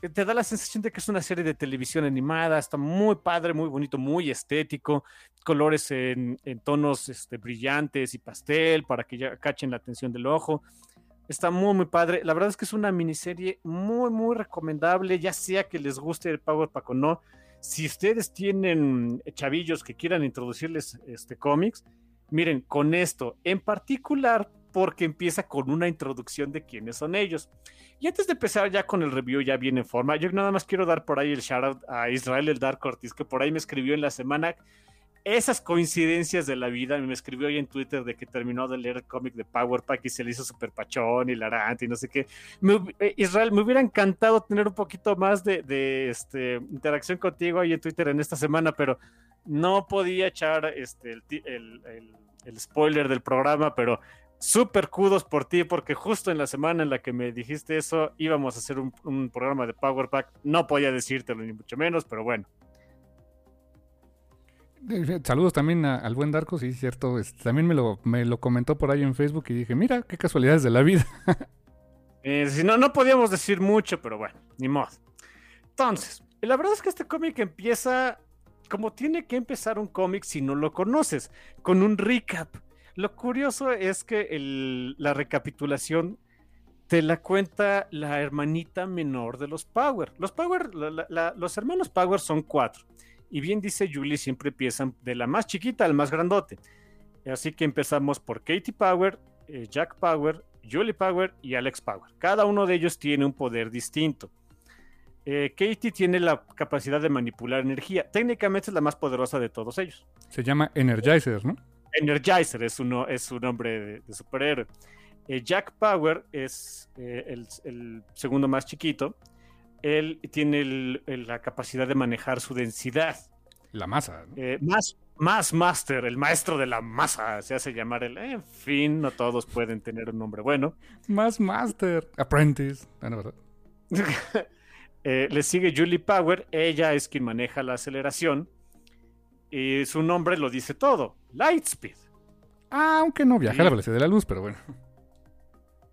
te da la sensación de que es una serie de televisión animada, está muy padre, muy bonito, muy estético, colores en, tonos este, brillantes y pastel para que ya cachen la atención del ojo. Está muy, muy padre. La verdad es que es una miniserie muy, muy recomendable, ya sea que les guste el Power Pack o no. Si ustedes tienen chavillos que quieran introducirles este cómics, miren, con esto en particular, porque empieza con una introducción de quiénes son ellos. Y antes de empezar ya con el review, ya viene en forma, yo nada más quiero dar por ahí el shout a Israel el Dark Ortiz, que por ahí me escribió en la semana esas coincidencias de la vida. Me escribió ahí en Twitter de que terminó de leer el cómic de Power Pack y se le hizo super pachón y larante y no sé qué. Eh, Israel, me hubiera encantado tener un poquito más de, este, interacción contigo ahí en Twitter en esta semana, pero no podía echar este, el, el spoiler del programa, pero súper kudos por ti, porque justo en la semana en la que me dijiste eso, íbamos a hacer un, programa de Power Pack. No podía decírtelo, ni mucho menos, pero bueno. Eh, saludos también al buen Darko, sí, cierto. también me lo, me lo comentó por ahí en Facebook y dije, mira, qué casualidades de la vida. eh, si no, no podíamos decir mucho, pero bueno, ni modo. Entonces, la verdad es que este cómic empieza como tiene que empezar un cómic si no lo conoces, con un recap lo curioso es que la recapitulación te la cuenta la hermanita menor de los Power. Los Power, los hermanos Power son cuatro. Y bien dice Julie, siempre empiezan de la más chiquita al más grandote. Así que empezamos por Katie Power, eh, Jack Power, Julie Power y Alex Power. Cada uno de ellos tiene un poder distinto. Eh, Katie tiene la capacidad de manipular energía. Técnicamente es la más poderosa de todos ellos. Se llama Energizer, ¿no? Energizer es, uno, es su nombre de, superhéroe. Eh, Jack Power es eh, el, segundo más chiquito. Él tiene la capacidad de manejar su densidad. La masa. Eh, más, más Master, el maestro de la masa, se hace llamar el. En fin, no todos pueden tener un nombre bueno. Más Master. Apprentice. Ah, Eh, le sigue Julie Power, ella es quien maneja la aceleración. Y su nombre lo dice todo, Lightspeed. Ah, aunque no viaja a la velocidad de la luz, pero bueno.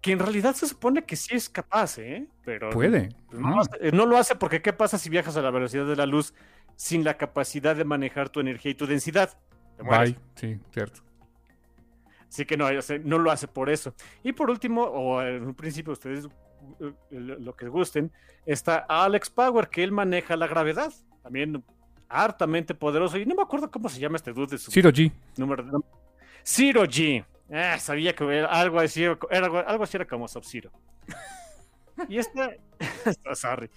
Que en realidad se supone que sí es capaz, ¿eh? Pero Puede. No, lo hace, no lo hace porque ¿qué pasa si viajas a la velocidad de la luz sin la capacidad de manejar tu energía y tu densidad? Te mueres. Bye. Sí, cierto. Así que no, no lo hace por eso. Y por último, o en un principio ustedes eh, lo que gusten, está Alex Power, que él maneja la gravedad. También hartamente poderoso. Y no me acuerdo cómo se llama este dude de su Zero G. número Zero G. Ah, sabía que era algo así era, algo, así era como Sub-Zero. y este. sorry.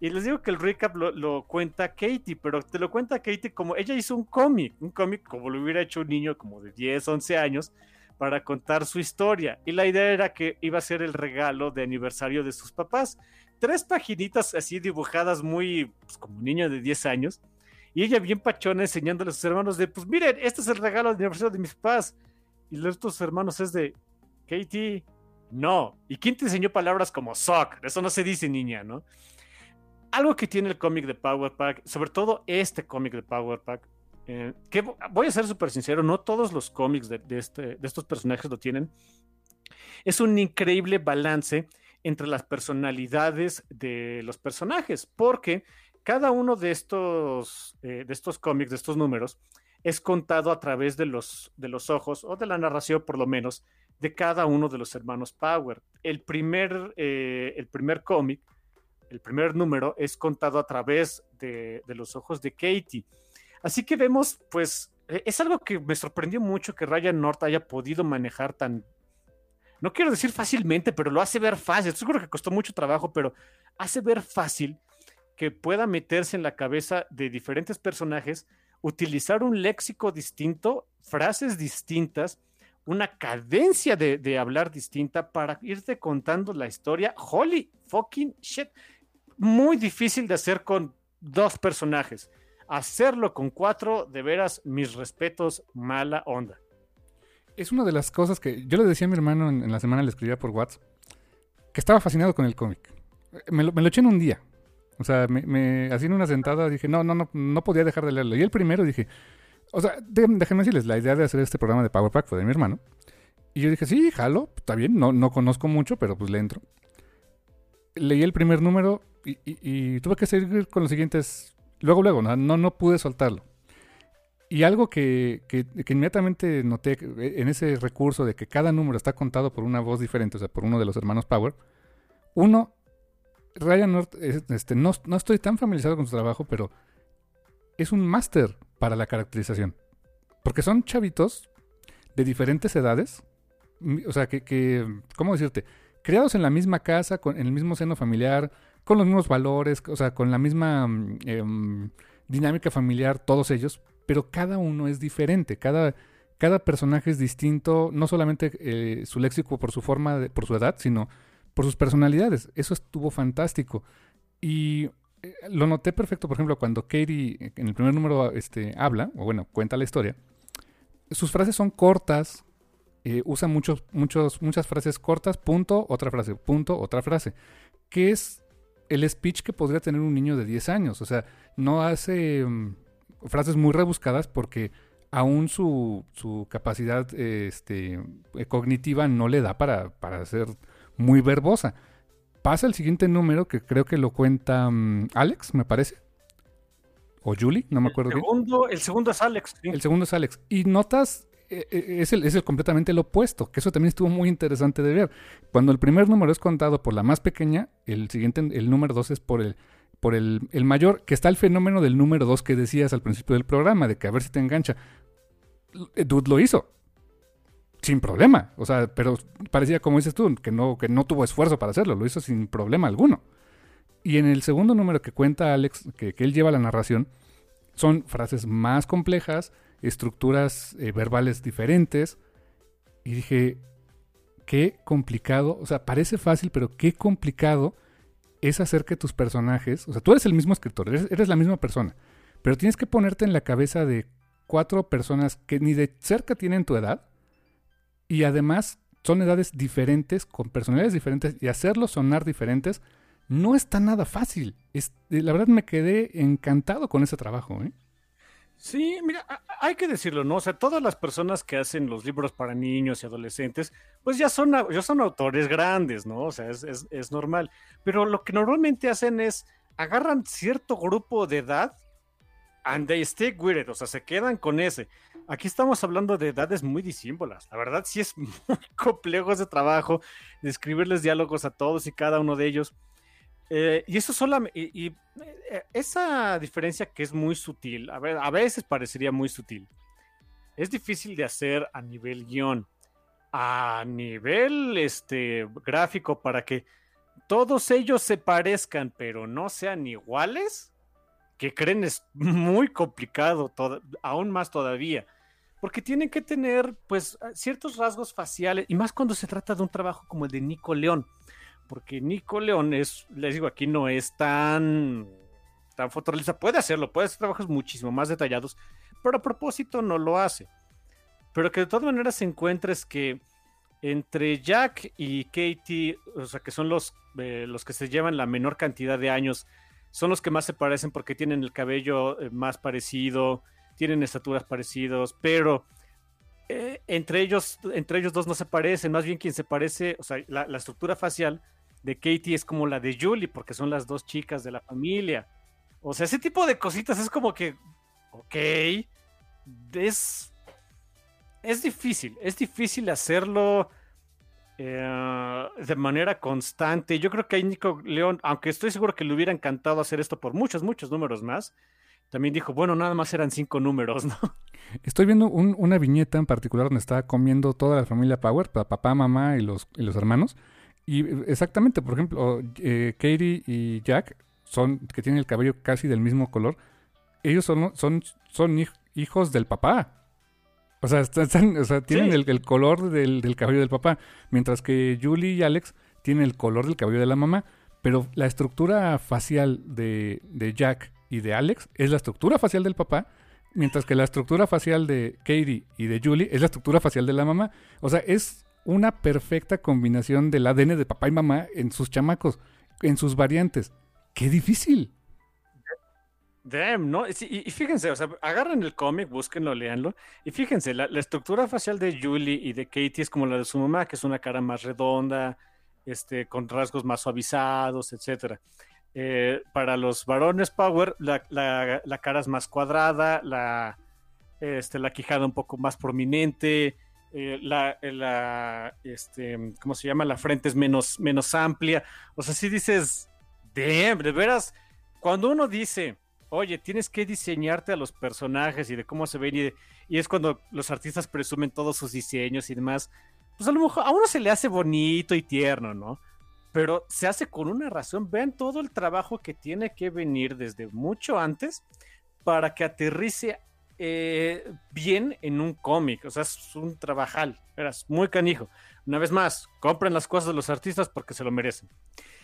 Y les digo que el recap lo, lo, cuenta Katie, pero te lo cuenta Katie como ella hizo un cómic, un cómic como lo hubiera hecho un niño como de 10, 11 años, para contar su historia. Y la idea era que iba a ser el regalo de aniversario de sus papás. Tres paginitas así dibujadas muy pues, como un niño de 10 años. Y ella bien pachona enseñándole a sus hermanos de, pues miren, este es el regalo de aniversario de mis papás. Y los otros hermanos es de, Katie, no. ¿Y quién te enseñó palabras como sock? Eso no se dice, niña, ¿no? Algo que tiene el cómic de Power Pack, sobre todo este cómic de Power Pack, eh, que voy a ser súper sincero, no todos los cómics de, de, este, de estos personajes lo tienen. Es un increíble balance entre las personalidades de los personajes, porque cada uno de estos, eh, de estos cómics, de estos números, es contado a través de los, de los ojos, o de la narración por lo menos, de cada uno de los hermanos Power. El primer, eh, el primer cómic, el primer número, es contado a través de, de, los ojos de Katie. Así que vemos, pues, es algo que me sorprendió mucho que Ryan North haya podido manejar tan, no quiero decir fácilmente, pero lo hace ver fácil. Seguro que costó mucho trabajo, pero hace ver fácil que pueda meterse en la cabeza de diferentes personajes, utilizar un léxico distinto, frases distintas, una cadencia de, hablar distinta para irte contando la historia. Holy fucking shit. Muy difícil de hacer con dos personajes. Hacerlo con cuatro, de veras, mis respetos, mala onda. Es una de las cosas que yo le decía a mi hermano en, en la semana, le escribía por WhatsApp, que estaba fascinado con el cómic. Me lo, me lo eché en un día. O sea, me, me así en una sentada dije, no, no, no, no podía dejar de leerlo. Y el primero dije, o sea, déjenme decirles, la idea de hacer este programa de Power Pack fue de mi hermano. Y yo dije, sí, jalo, está bien, no, no conozco mucho, pero pues le entro. Leí el primer número y, y, y tuve que seguir con los siguientes. Luego, luego, no, no, no pude soltarlo. Y algo que, que, que, inmediatamente noté en ese recurso de que cada número está contado por una voz diferente, o sea, por uno de los hermanos Power, uno, Ryan North, este, no, no, estoy tan familiarizado con su trabajo, pero es un máster para la caracterización. Porque son chavitos de diferentes edades, o sea, que, que, ¿cómo decirte? Creados en la misma casa, con, en el mismo seno familiar, con los mismos valores, o sea, con la misma eh, dinámica familiar, todos ellos, pero cada uno es diferente, cada, cada personaje es distinto, no solamente eh, su léxico por su forma, por su edad, sino por sus personalidades. Eso estuvo fantástico. Y eh, lo noté perfecto, por ejemplo, cuando Katie en el primer número este, habla, o bueno, cuenta la historia, sus frases son cortas, eh, usa muchos, muchos, muchas frases cortas, punto, otra frase, punto, otra frase, que es el speech que podría tener un niño de 10 años. O sea, no hace um, frases muy rebuscadas porque aún su, su capacidad este, cognitiva no le da para, para hacer muy verbosa. Pasa el siguiente número que creo que lo cuenta um, Alex, me parece. O Julie, no me acuerdo el segundo, bien. El segundo es Alex. Sí. El segundo es Alex. Y notas, eh, es, el, es el completamente lo opuesto, que eso también estuvo muy interesante de ver. Cuando el primer número es contado por la más pequeña, el siguiente, el número dos es por el, por el, el mayor, que está el fenómeno del número dos que decías al principio del programa, de que a ver si te engancha. Dude lo hizo sin problema. O sea, pero parecía, como dices tú, que no, que no tuvo esfuerzo para hacerlo, lo hizo sin problema alguno. Y en el segundo número que cuenta Alex, que, que él lleva la narración, son frases más complejas, estructuras eh, verbales diferentes. Y dije, qué complicado, o sea, parece fácil, pero qué complicado es hacer que tus personajes, o sea, tú eres el mismo escritor, eres, eres la misma persona, pero tienes que ponerte en la cabeza de cuatro personas que ni de cerca tienen tu edad, y además son edades diferentes, con personalidades diferentes, y hacerlos sonar diferentes, no está nada fácil. Es, eh, la verdad me quedé encantado con ese trabajo. ¿eh? Sí, mira, hay que decirlo, ¿no? O sea, todas las personas que hacen los libros para niños y adolescentes, pues ya son, ya son autores grandes, ¿no? O sea, es, es, es normal. Pero lo que normalmente hacen es agarran cierto grupo de edad and they stick with it, o sea, se quedan con ese. Aquí estamos hablando de edades muy disímbolas. La verdad sí es muy complejo ese trabajo de escribirles diálogos a todos y cada uno de ellos. Eh, y eso solamente, y, y, eh, esa diferencia que es muy sutil, a, veces parecería muy sutil, es difícil de hacer a nivel guion, a nivel este, gráfico, para que todos ellos se parezcan, pero no sean iguales, que creen es muy complicado, aún más todavía, porque tienen que tener pues ciertos rasgos faciales, y más cuando se trata de un trabajo como el de Nico León porque Nico León es, les digo, aquí no es tan, tan fotorrealista. Puede hacerlo, puede hacer trabajos muchísimo más detallados, pero a propósito no lo hace. Pero que de todas maneras se encuentres que entre Jack y Katie, o sea, que son los, eh, los que se llevan la menor cantidad de años, son los que más se parecen porque tienen el cabello eh, más parecido, tienen estaturas parecidos, pero eh, entre, ellos, entre ellos dos no se parecen, más bien quien se parece, o sea, la, estructura facial de Katie es como la de Julie, porque son las dos chicas de la familia. O sea, ese tipo de cositas es como que, ok, es, es difícil, es difícil hacerlo eh, de manera constante. Yo creo que a Nico León, aunque estoy seguro que le hubiera encantado hacer esto por muchos, muchos números más, también dijo, bueno, nada más eran cinco números, ¿no? Estoy viendo un, una viñeta en particular donde está comiendo toda la familia Power, papá, mamá y los, y los hermanos. Y exactamente, por ejemplo, eh, Katie y Jack son que tienen el cabello casi del mismo color. Ellos son, son, son hijos del papá. O sea, están, o sea tienen sí. el, el, color del, del, cabello del papá. Mientras que Julie y Alex tienen el color del cabello de la mamá. Pero la estructura facial de, de Jack y de Alex es la estructura facial del papá. Mientras que la estructura facial de Katie y de Julie es la estructura facial de la mamá. O sea, es una perfecta combinación del ADN de papá y mamá en sus chamacos, en sus variantes. ¡Qué difícil! Damn, ¿no? Y, y, fíjense, o sea, agarren el cómic, búsquenlo, leanlo. Y fíjense, la, estructura facial de Julie y de Katie es como la de su mamá, que es una cara más redonda, este, con rasgos más suavizados, etc. Eh, para los varones Power, la, cara es más cuadrada, la, este, la quijada un poco más prominente, eh, la, la, este, ¿cómo se llama? La frente es menos, menos amplia. O sea, si dices, damn, de veras, cuando uno dice, oye, tienes que diseñarte a los personajes y de cómo se ven, y, de, y, es cuando los artistas presumen todos sus diseños y demás, pues a lo mejor a uno se le hace bonito y tierno, ¿no? Pero se hace con una razón. Vean todo el trabajo que tiene que venir desde mucho antes para que aterrice eh, bien en un cómic. O sea, es un trabajal. Eras muy canijo. Una vez más, compren las cosas de los artistas porque se lo merecen.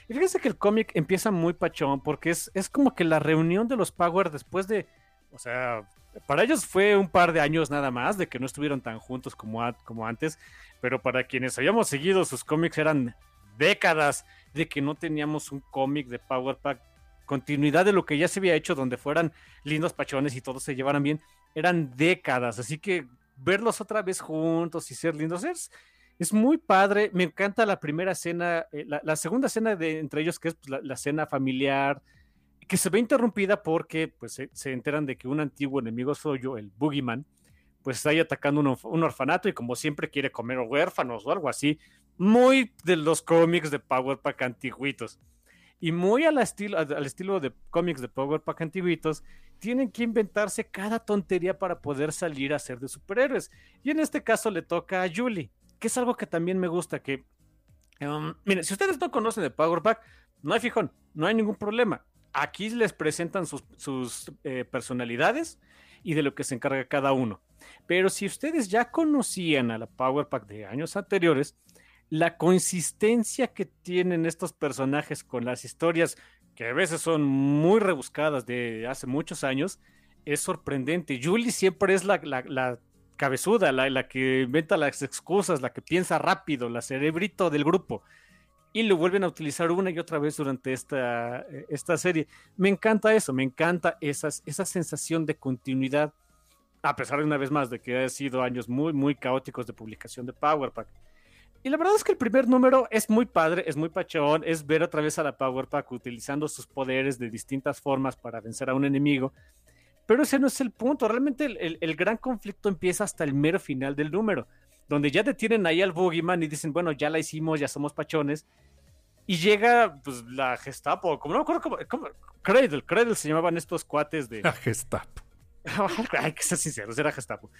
Y fíjense que el cómic empieza muy pachón porque es, es como que la reunión de los Power después de. O sea, para ellos fue un par de años nada más de que no estuvieron tan juntos como, como antes. Pero para quienes habíamos seguido sus cómics eran décadas de que no teníamos un cómic de Power Pack, continuidad de lo que ya se había hecho, donde fueran lindos pachones y todos se llevaran bien, eran décadas, así que verlos otra vez juntos y ser lindos es, muy padre, me encanta la primera escena, eh, la, segunda escena de entre ellos, que es pues, la, la, cena familiar, que se ve interrumpida porque pues, se, enteran de que un antiguo enemigo suyo, el Boogeyman, pues está ahí atacando un orfanato y como siempre quiere comer huérfanos o algo así, muy de los cómics de Power Pack antiguitos. Y muy al estilo, al estilo de cómics de Power Pack antiguitos, tienen que inventarse cada tontería para poder salir a ser de superhéroes. Y en este caso le toca a Julie, que es algo que también me gusta, que... Um, miren, si ustedes no conocen de Power Pack, no hay fijón, no hay ningún problema. Aquí les presentan sus, sus eh, personalidades y de lo que se encarga cada uno. Pero si ustedes ya conocían a la Power Pack de años anteriores, la consistencia que tienen estos personajes con las historias, que a veces son muy rebuscadas de hace muchos años, es sorprendente. Julie siempre es la, cabezuda, la, que inventa las excusas, la que piensa rápido, la cerebrito del grupo. y lo vuelven a utilizar una y otra vez durante esta, eh, esta serie. Me encanta eso, me encanta esa sensación de continuidad, a pesar de una vez más de que ha sido años muy, muy caóticos de publicación de Power Pack. Y la verdad es que el primer número es muy padre, es muy pachón, es ver otra vez a la Power Pack utilizando sus poderes de distintas formas para vencer a un enemigo. Pero ese no es el punto. Realmente el, el, gran conflicto empieza hasta el mero final del número, donde ya detienen ahí al Boogeyman y dicen, bueno, ya la hicimos, ya somos pachones. Y llega pues la Gestapo, como no me acuerdo cómo, cómo Cradle, Cradle se llamaban estos cuates de... La Gestapo. Hay que ser sinceros, era Gestapo.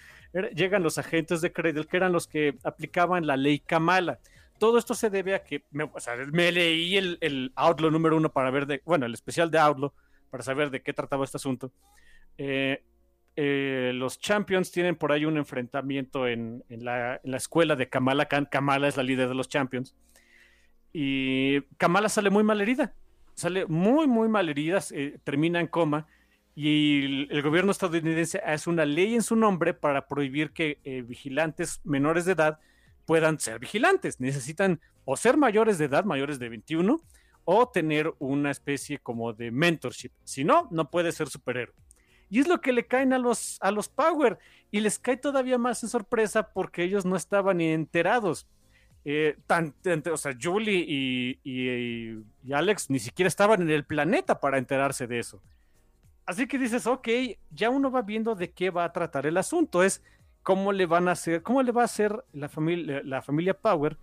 llegan los agentes de Cradle, que eran los que aplicaban la ley Kamala. Todo esto se debe a que me, leí el, el, Outlaw número uno para ver de, bueno, el especial de Outlaw, para saber de qué trataba este asunto. Eh, eh, los Champions tienen por ahí un enfrentamiento en, en, la, la, escuela de Kamala Khan. Kamala es la líder de los Champions. Y Kamala sale muy mal herida. Sale muy, muy mal herida. Termina en coma. Y el, gobierno estadounidense hace una ley en su nombre para prohibir que eh, vigilantes menores de edad puedan ser vigilantes. Necesitan o ser mayores de edad, mayores de 21, o tener una especie como de mentorship. Si no, no puede ser superhéroe. Y es lo que le caen a los, a los Power. Y les cae todavía más en sorpresa porque ellos no estaban ni enterados. Eh, tan, o sea, Julie y, Alex ni siquiera estaban en el planeta para enterarse de eso. Así que dices, ok, ya uno va viendo de qué va a tratar el asunto. Es cómo le van a hacer, cómo le va a hacer la familia, la familia Power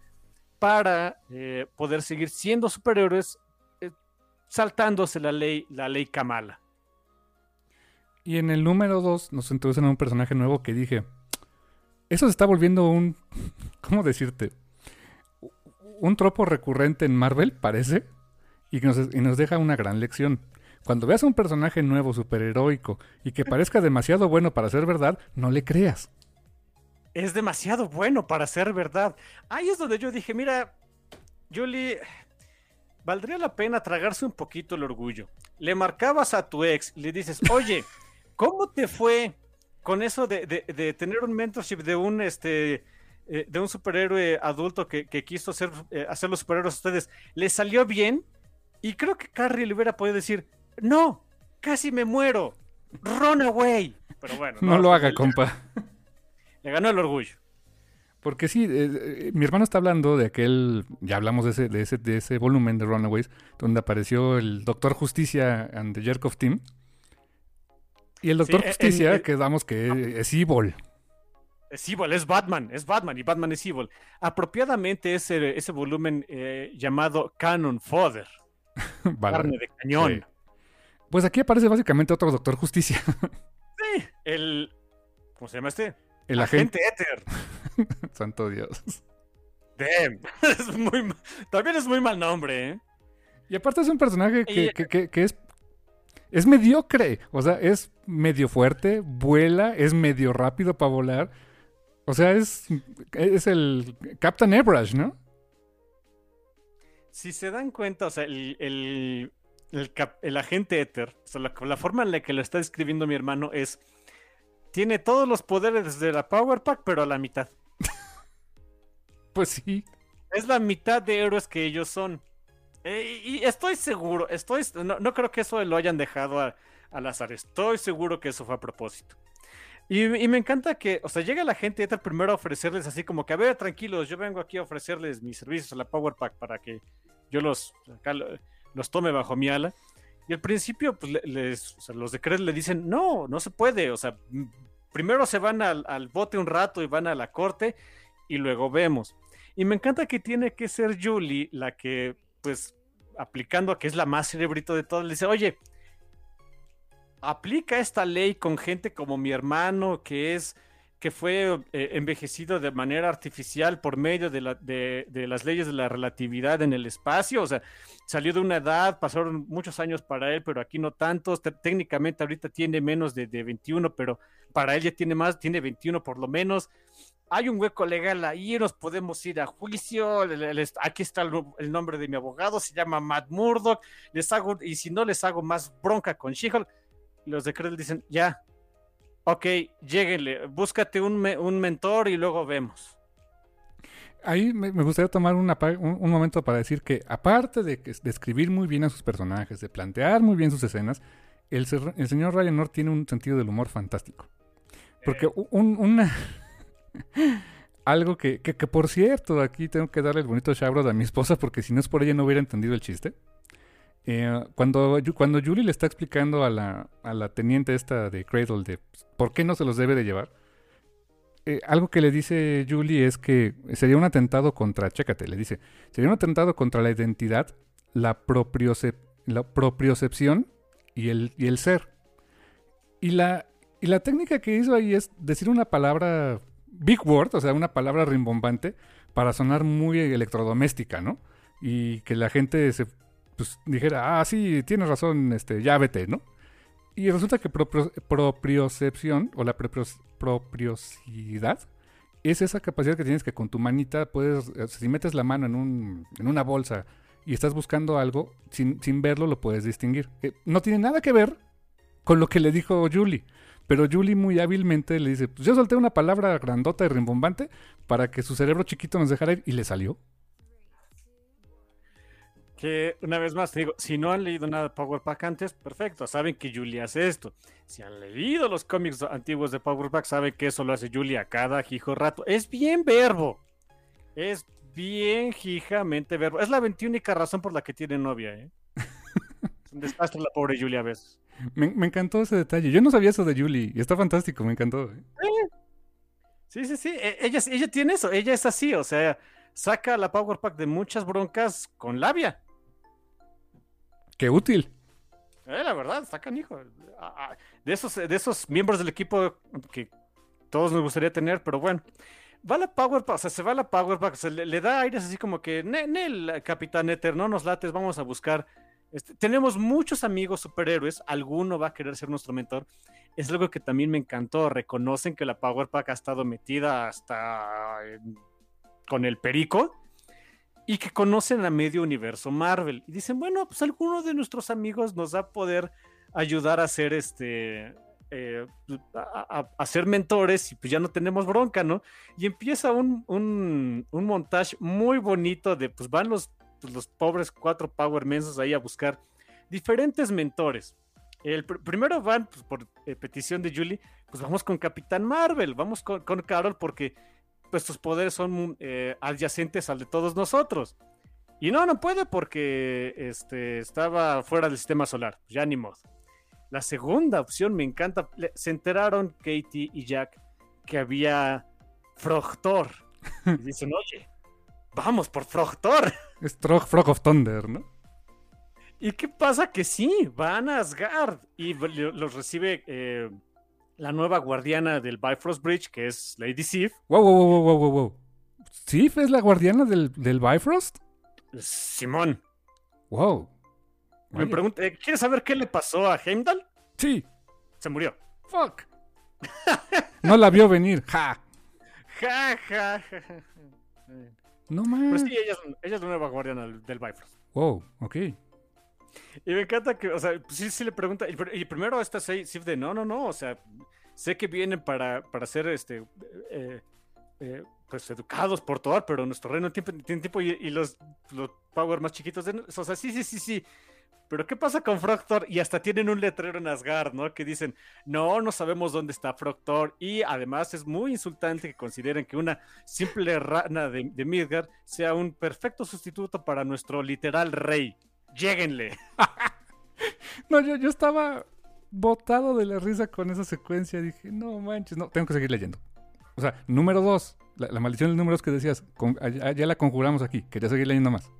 para eh, poder seguir siendo superhéroes eh, saltándose la ley, la ley Kamala. Y en el número 2 nos introducen a un personaje nuevo que dije, eso se está volviendo un, ¿cómo decirte? Un tropo recurrente en Marvel, parece, y, nos, y nos deja una gran lección. Cuando veas a un personaje nuevo, superheroico, y que parezca demasiado bueno para ser verdad, no le creas. Es demasiado bueno para ser verdad. Ahí es donde yo dije, mira, Julie, valdría la pena tragarse un poquito el orgullo. Le marcabas a tu ex, le dices, oye, ¿Cómo te fue con eso de, tener un mentorship de un este eh, de un superhéroe adulto que, quiso hacer, eh, hacer los superhéroes a ustedes? ¿Le salió bien? Y creo que Carrie le hubiera podido decir, no, casi me muero, run away. Pero bueno. No, lo haga, compa. Le ganó el orgullo. Porque sí, eh, mi hermano está hablando de aquel, ya hablamos de ese, de ese, de ese volumen de Runaways, donde apareció el Doctor Justicia and the Jerk of Team. Y el Doctor Justicia, quedamos que ah. es Evil. Es Evil, es Batman, es Batman y Batman es Evil. Apropiadamente ese, ese volumen eh, llamado Canon Fodder. Carne de cañón. Pues aquí aparece básicamente otro Doctor Justicia. sí, el... ¿Cómo se llama este? El agente, Éter. Santo Dios. Damn. Es muy, también es muy mal nombre, ¿eh? Y aparte es un personaje que, que, que, es es mediocre. O sea, es medio fuerte, vuela, es medio rápido para volar. O sea, es, es el Captain Airbrush, ¿no? Si se dan cuenta, o sea, el, el, el, agente Ether, o sea, la, forma en la que lo está describiendo mi hermano es. Tiene todos los poderes de la Power Pack, pero a la mitad. pues sí. Es la mitad de héroes que ellos son. Eh, y estoy seguro, estoy, no, creo que eso lo hayan dejado al azar, estoy seguro que eso fue a propósito. Y, me encanta que, o sea, llega la gente primero a ofrecerles así como que, a ver, tranquilos, yo vengo aquí a ofrecerles mis servicios a la Power Pack para que yo los, los tome bajo mi ala. Y al principio, pues, les, los de Cred le dicen, no, no se puede, o sea, primero se van al, al bote un rato y van a la corte y luego vemos. Y me encanta que tiene que ser Julie la que pues aplicando a que es la más cerebrito de todas, le dice, oye, aplica esta ley con gente como mi hermano, que es que fue eh, envejecido de manera artificial por medio de, la, de, las leyes de la relatividad en el espacio, o sea, salió de una edad, pasaron muchos años para él, pero aquí no tantos, técnicamente ahorita tiene menos de, de 21, pero para él ya tiene más, tiene 21 por lo menos, hay un hueco legal ahí, nos podemos ir a juicio, aquí está el, nombre de mi abogado, se llama Matt Murdock, les hago, y si no les hago más bronca con she los de Credit dicen, ya, ok, lléguenle, búscate un, mentor y luego vemos. ahí me, gustaría tomar un, momento para decir que aparte de, de, escribir muy bien a sus personajes, de plantear muy bien sus escenas, el, señor Ryan North tiene un sentido del humor fantástico. Porque eh. un, una... algo que, que, por cierto, aquí tengo que darle el bonito shout a mi esposa porque si no es por ella no hubiera entendido el chiste. Eh, cuando, cuando Julie le está explicando a la, a la teniente esta de Cradle de por qué no se los debe de llevar, eh, algo que le dice Julie es que sería un atentado contra, chécate, le dice, sería un atentado contra la identidad, la, la propiocepción y el, y el ser. Y la, y la técnica que hizo ahí es decir una palabra, big word, o sea, una palabra rimbombante, para sonar muy electrodoméstica, ¿no? Y que la gente se pues, dijera, ah, sí, tienes razón, este, ya vete, ¿no? Y resulta que propriocepción o la propriosidad es esa capacidad que tienes que con tu manita puedes, si metes la mano en, un, en una bolsa y estás buscando algo, sin, sin verlo lo puedes distinguir. Eh, no tiene nada que ver con lo que le dijo Julie. Pero Julie muy hábilmente le dice, pues yo solté una palabra grandota y rimbombante para que su cerebro chiquito nos dejara ir y le salió. Que una vez más te digo, si no han leído nada de Power Pack antes, perfecto, saben que Julie hace esto. Si han leído los cómics antiguos de Power Pack, saben que eso lo hace Julie a cada hijo rato. Es bien verbo. Es bien jijamente verbo. Es la veintiúnica razón por la que tiene novia, ¿eh? es un desastre la pobre Julie a veces. Me, encantó ese detalle. Yo no sabía eso de Julie y está fantástico, me encantó. ¿eh? Sí, sí, sí. E, ella, ella tiene eso, ella es así, o sea, saca la Power Pack de muchas broncas con labia. Qué útil. Eh, la verdad, está canijo. Ah, ah, de esos, de esos miembros del equipo que todos nos gustaría tener, pero bueno. Va la Power o sea, se va la Power Pack, se le, da aires así como que, Nel, Capitán Ether, no nos lates, vamos a buscar. Este, tenemos muchos amigos superhéroes, alguno va a querer ser nuestro mentor. Es algo que también me encantó. Reconocen que la Power Pack ha estado metida hasta con el perico y que conocen a medio universo Marvel. Y dicen, bueno, pues alguno de nuestros amigos nos va a poder ayudar a ser este. Eh, a, ser mentores y pues ya no tenemos bronca, ¿no? Y empieza un, un, montaje muy bonito de pues van los, pues, los pobres cuatro Power Mensos ahí a buscar diferentes mentores. El primero van, pues, por eh, petición de Julie, pues vamos con Capitán Marvel, vamos con, con Carol porque pues sus poderes son eh, adyacentes al de todos nosotros. Y no, no puede porque este, estaba fuera del sistema solar. Ya ni modo. La segunda opción me encanta. Se enteraron Katie y Jack que había Frogtor. Y dicen, oye, vamos por Frogtor. Es Frog of Thunder, ¿no? ¿Y qué pasa? Que sí, van a Asgard y los recibe eh, la nueva guardiana del Bifrost Bridge, que es Lady Sif. Wow, wow, wow, wow, wow, wow. ¿Sif es la guardiana del, del Bifrost? Simón. Wow. Me pregunto, eh, ¿quieres saber qué le pasó a Heimdall? Sí. Se murió. Fuck. no la vio venir. Ja. Ja, ja, ja. No más. Pues sí, ella es, ella es la nueva guardiana del, del Bifrost. Wow, ok. Y me encanta que, o sea, sí, sí le pregunta. Y, primero esta Sif de no, no, no. O sea, sé que vienen para, para ser este. Eh, eh, pues educados por todo, pero nuestro reino tiene, tiempo y, los, los Power más chiquitos. De, o sea, sí, sí, sí, sí. Pero ¿qué pasa con Frogtor? Y hasta tienen un letrero en Asgard, ¿no? Que dicen, no, no sabemos dónde está Frogtor. Y además es muy insultante que consideren que una simple rana de, de Midgard sea un perfecto sustituto para nuestro literal rey. Lléguenle. no, yo, yo estaba botado de la risa con esa secuencia. Dije, no manches, no, tengo que seguir leyendo. O sea, número dos, la, maldición de números que decías, ya, la conjuramos aquí, quería seguir leyendo más.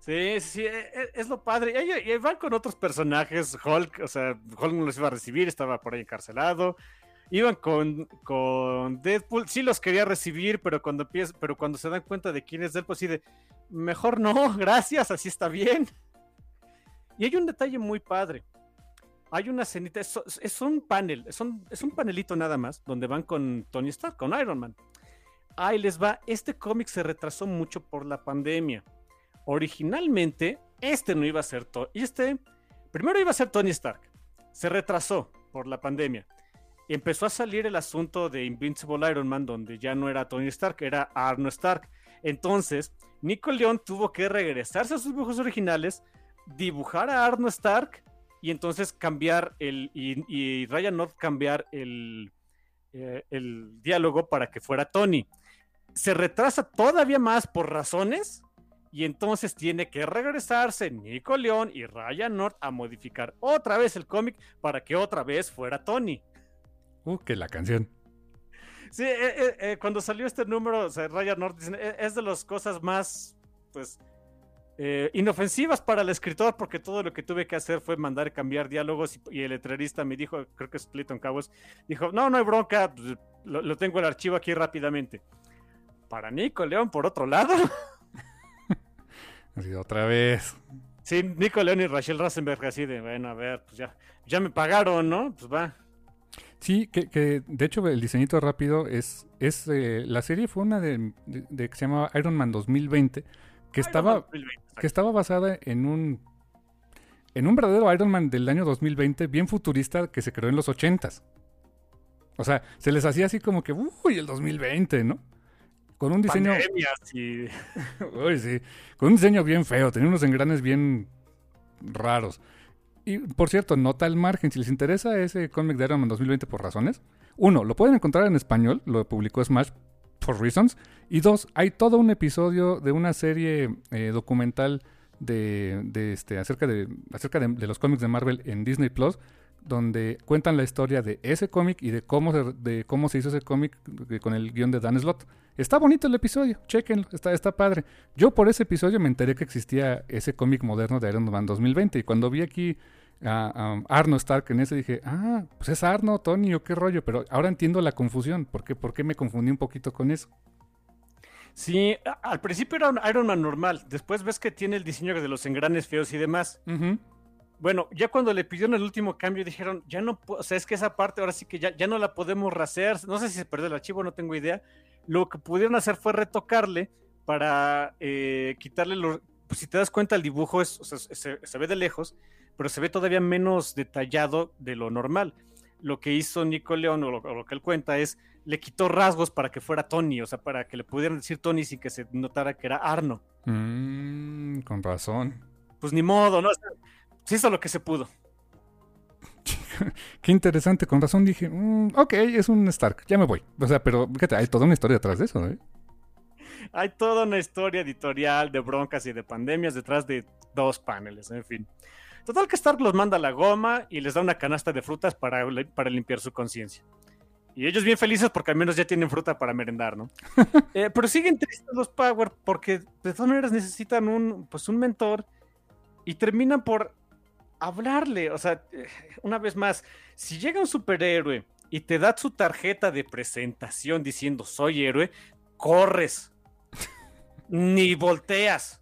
Sí, sí, e, e, es, lo padre. Y, van con otros personajes, Hulk, o sea, Hulk no los iba a recibir, estaba por ahí encarcelado. Iban con, con Deadpool, sí los quería recibir, pero cuando empieza, pero cuando se dan cuenta de quién es Deadpool, así de, mejor no, gracias, así está bien. Y hay un detalle muy padre. Hay una cenita, es, un panel, es un, es un panelito nada más, donde van con Tony Stark, con Iron Man. Ahí les va, este cómic se retrasó mucho por la pandemia. Originalmente, este no iba a ser Tony, este, primero iba a ser Tony Stark, se retrasó por la pandemia. Empezó a salir el asunto de Invincible Iron Man, donde ya no era Tony Stark, era Arno Stark Entonces, Nico León tuvo que regresarse a sus dibujos originales, dibujar a Arno Stark y entonces cambiar el. y, Ryan North cambiar el, eh, el diálogo para que fuera Tony. Se retrasa todavía más por razones y entonces tiene que regresarse Nico León y Ryan North a modificar otra vez el cómic para que otra vez fuera Tony. Uh, que la canción. Sí, eh, eh, cuando salió este número, Ryan North es de las cosas más, pues, eh, inofensivas para el escritor porque todo lo que tuve que hacer fue mandar cambiar diálogos y, el letrerista me dijo, creo que es Clayton Cabos, dijo, no, no hay bronca, pues, lo, tengo el archivo aquí rápidamente. Para Nico León, por otro lado. Así otra vez. Sí, Nico León y Rachel Rasenberg así de, bueno, a ver, pues ya, ya me pagaron, ¿no? Pues va. Sí, que, de hecho el diseñito rápido es, es eh, la serie fue una de, de, que se llamaba Iron Man 2020 que estaba, que estaba basada en un, en un verdadero Iron Man del año 2020, bien futurista, que se creó en los 80s. O sea, se les hacía así como que, uy, el 2020, ¿no? Con un diseño... uy, sí. Con un diseño bien feo, tenía unos engranes bien raros. Y, por cierto, nota al margen, si les interesa ese cómic de Iron Man 2020 por razones. Uno, lo pueden encontrar en español, lo publicó Smash, for reasons. Y dos, hay todo un episodio de una serie eh, documental de, este, acerca, de, acerca de, los cómics de Marvel en Disney Plus, donde cuentan la historia de ese cómic y de cómo se, de cómo se hizo ese cómic eh, con el guion de Dan Slott. Está bonito el episodio, chequenlo, está, está padre. Yo por ese episodio me enteré que existía ese cómic moderno de Iron Man 2020 y cuando vi aquí a, Arno Stark en ese dije, ah, pues es Arno, Tony, o qué rollo, pero ahora entiendo la confusión, ¿por qué, ¿por qué me confundí un poquito con eso? Sí, al principio era un Iron Man normal, después ves que tiene el diseño de los engranes feos y demás. Bueno, ya cuando le pidieron el último cambio dijeron, ya no, o sea, es que esa parte ahora sí que ya, ya no la podemos rasear, no sé si se perdió el archivo, no tengo idea. Lo que pudieron hacer fue retocarle para eh, quitarle los... Pues si te das cuenta, el dibujo es, se ve de lejos, pero se ve todavía menos detallado de lo normal. Lo que hizo Nico León, o lo, que él cuenta, es le quitó rasgos para que fuera Tony, o sea, para que le pudieran decir Tony sin que se notara que era Arno. Mm, con razón. Pues ni modo, ¿no? Se hizo lo que se pudo. Qué interesante, con razón dije, mm, ok, es un Stark, ya me voy. O sea, pero fíjate, hay toda una historia detrás de eso, ¿eh? Hay toda una historia editorial de broncas y de pandemias detrás de dos paneles, en fin. Total que Stark los manda a la goma y les da una canasta de frutas para, para limpiar su conciencia. Y ellos bien felices porque al menos ya tienen fruta para merendar, ¿no? Eh, pero siguen tristes los Power porque de todas maneras necesitan un, pues un mentor y terminan por hablarle. O sea, una vez más, si llega un superhéroe y te da su tarjeta de presentación diciendo soy héroe, corres. Ni volteas.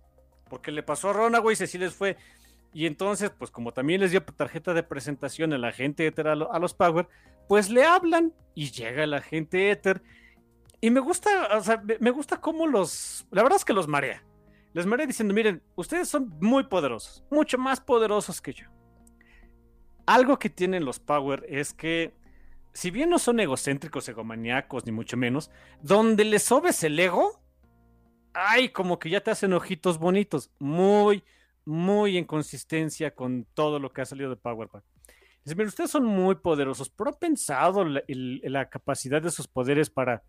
Porque le pasó a Runaway, si les fue, y entonces, pues como también les dio tarjeta de presentación a la gente Ether a, los Power, pues le hablan y llega la gente Ether. Y me gusta, o sea, me gusta cómo los, la verdad es que los marea. Les marea diciendo, miren, ustedes son muy poderosos, mucho más poderosos que yo. Algo que tienen los Power es que, si bien no son egocéntricos, egomaníacos, ni mucho menos, donde les sobes el ego, ay, como que ya te hacen ojitos bonitos, muy, muy en consistencia con todo lo que ha salido de Power Pack. Dice, mira, ustedes son muy poderosos, pero ¿han pensado la, capacidad de sus poderes para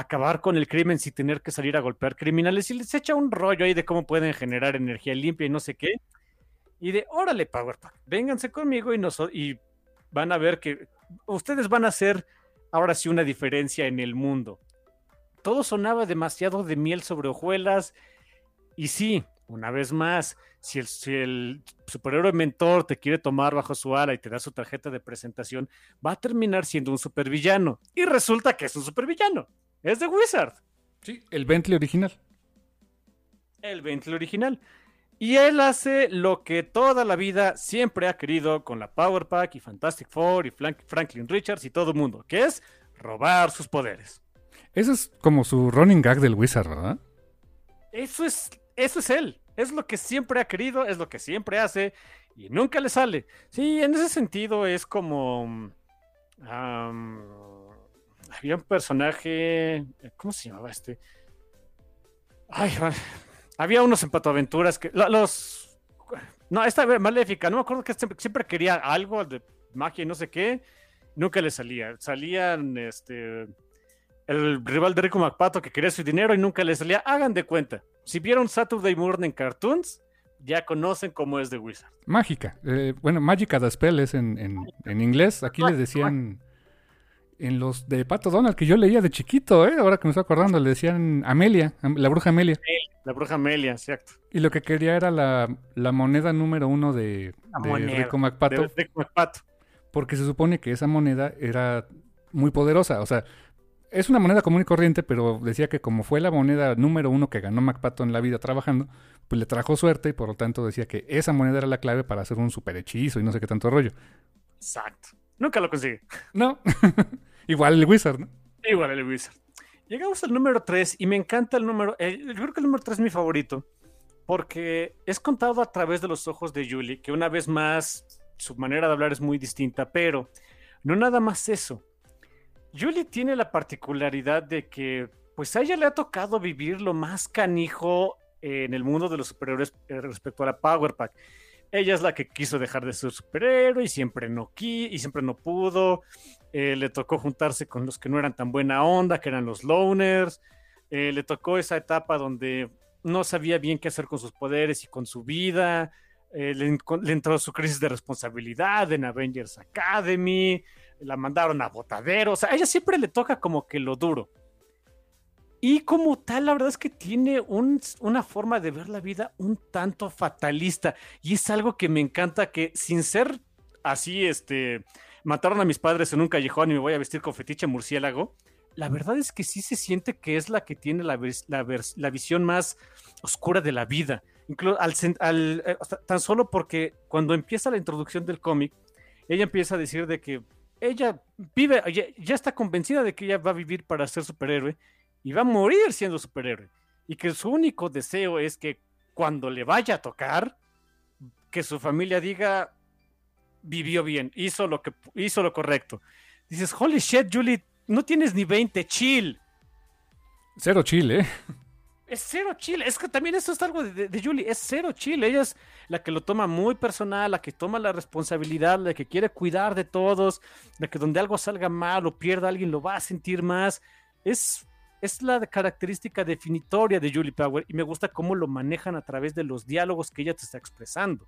acabar con el crimen sin tener que salir a golpear criminales? Y les echa un rollo ahí de cómo pueden generar energía limpia y no sé qué. Y de, órale, Power Pack, vénganse conmigo y, y van a ver que ustedes van a hacer ahora sí una diferencia en el mundo. Todo sonaba demasiado de miel sobre hojuelas. Y sí, una vez más, si el, superhéroe mentor te quiere tomar bajo su ala y te da su tarjeta de presentación, va a terminar siendo un supervillano. Y resulta que es un supervillano. Es de Wizard. Sí, el Bentley original. El Bentley original. Y él hace lo que toda la vida siempre ha querido con la Power Pack y Fantastic Four y Franklin Richards y todo el mundo, que es robar sus poderes. Eso es como su running gag del Wizard, ¿verdad? Eso es eso es él. Es lo que siempre ha querido, es lo que siempre hace y nunca le sale. Sí, en ese sentido es como... había un personaje... ¿Cómo se llamaba este? Ay, había unos empatoaventuras que. Los. No, esta maléfica, no me acuerdo que siempre quería algo de magia y no sé qué. Nunca le salía. Salían este. El rival de Rico MacPato que quería su dinero y nunca le salía. Hagan de cuenta. Si vieron Saturday Morning Cartoons, ya conocen cómo es de Wizard. Mágica. Eh, bueno, Mágica the Spell es en, en, inglés. Aquí les decían en los de Pato Donald que yo leía de chiquito, ¿eh? ahora que me estoy acordando, le decían Amelia, la bruja Amelia. la bruja Amelia, exacto. Y lo que quería era la, moneda número uno de, Rico MacPato. Porque se supone que esa moneda era muy poderosa. O sea, es una moneda común y corriente, pero decía que como fue la moneda número uno que ganó MacPato en la vida trabajando, pues le trajo suerte y por lo tanto decía que esa moneda era la clave para hacer un super hechizo y no sé qué tanto rollo. Exacto. Nunca lo consigue. No. Igual el Wizard, ¿no? Igual el Wizard. Llegamos al número 3 y me encanta el número. Eh, yo creo que el número 3 es mi favorito. Porque es contado a través de los ojos de Julie, que una vez más su manera de hablar es muy distinta, pero no nada más eso. Julie tiene la particularidad de que, pues a ella le ha tocado vivir lo más canijo en el mundo de los superhéroes eh, respecto a la Power Pack. Ella es la que quiso dejar de ser superhéroe y siempre no y siempre no pudo. Eh, le tocó juntarse con los que no eran tan buena onda, que eran los loners. Eh, le tocó esa etapa donde no sabía bien qué hacer con sus poderes y con su vida. Eh, le, entró su crisis de responsabilidad en Avengers Academy. La mandaron a botadero. A ella siempre le toca como que lo duro. Y como tal, la verdad es que tiene una forma de ver la vida un tanto fatalista. Y es algo que me encanta que sin ser así, este, mataron a mis padres en un callejón y me voy a vestir con fetiche murciélago. La verdad es que sí se siente que es la que tiene la, la, visión más oscura de la vida. Incluso al, eh, tan solo porque cuando empieza la introducción del cómic, ella empieza a decir de que ella vive, ya está convencida de que ella va a vivir para ser superhéroe y va a morir siendo superhéroe. Y que su único deseo es que cuando le vaya a tocar, que su familia diga, vivió bien, hizo lo, que, hizo lo correcto. Dices, holy shit, Julie, no tienes ni 20, chill. Cero chill, ¿eh? Es cero chill. Es que también eso es algo de, de, Julie. Es cero chill. Ella es la que lo toma muy personal, la que toma la responsabilidad, la que quiere cuidar de todos, la que donde algo salga mal o pierda alguien lo va a sentir más. Es es la característica definitoria de Julie Power y me gusta cómo lo manejan a través de los diálogos que ella te está expresando.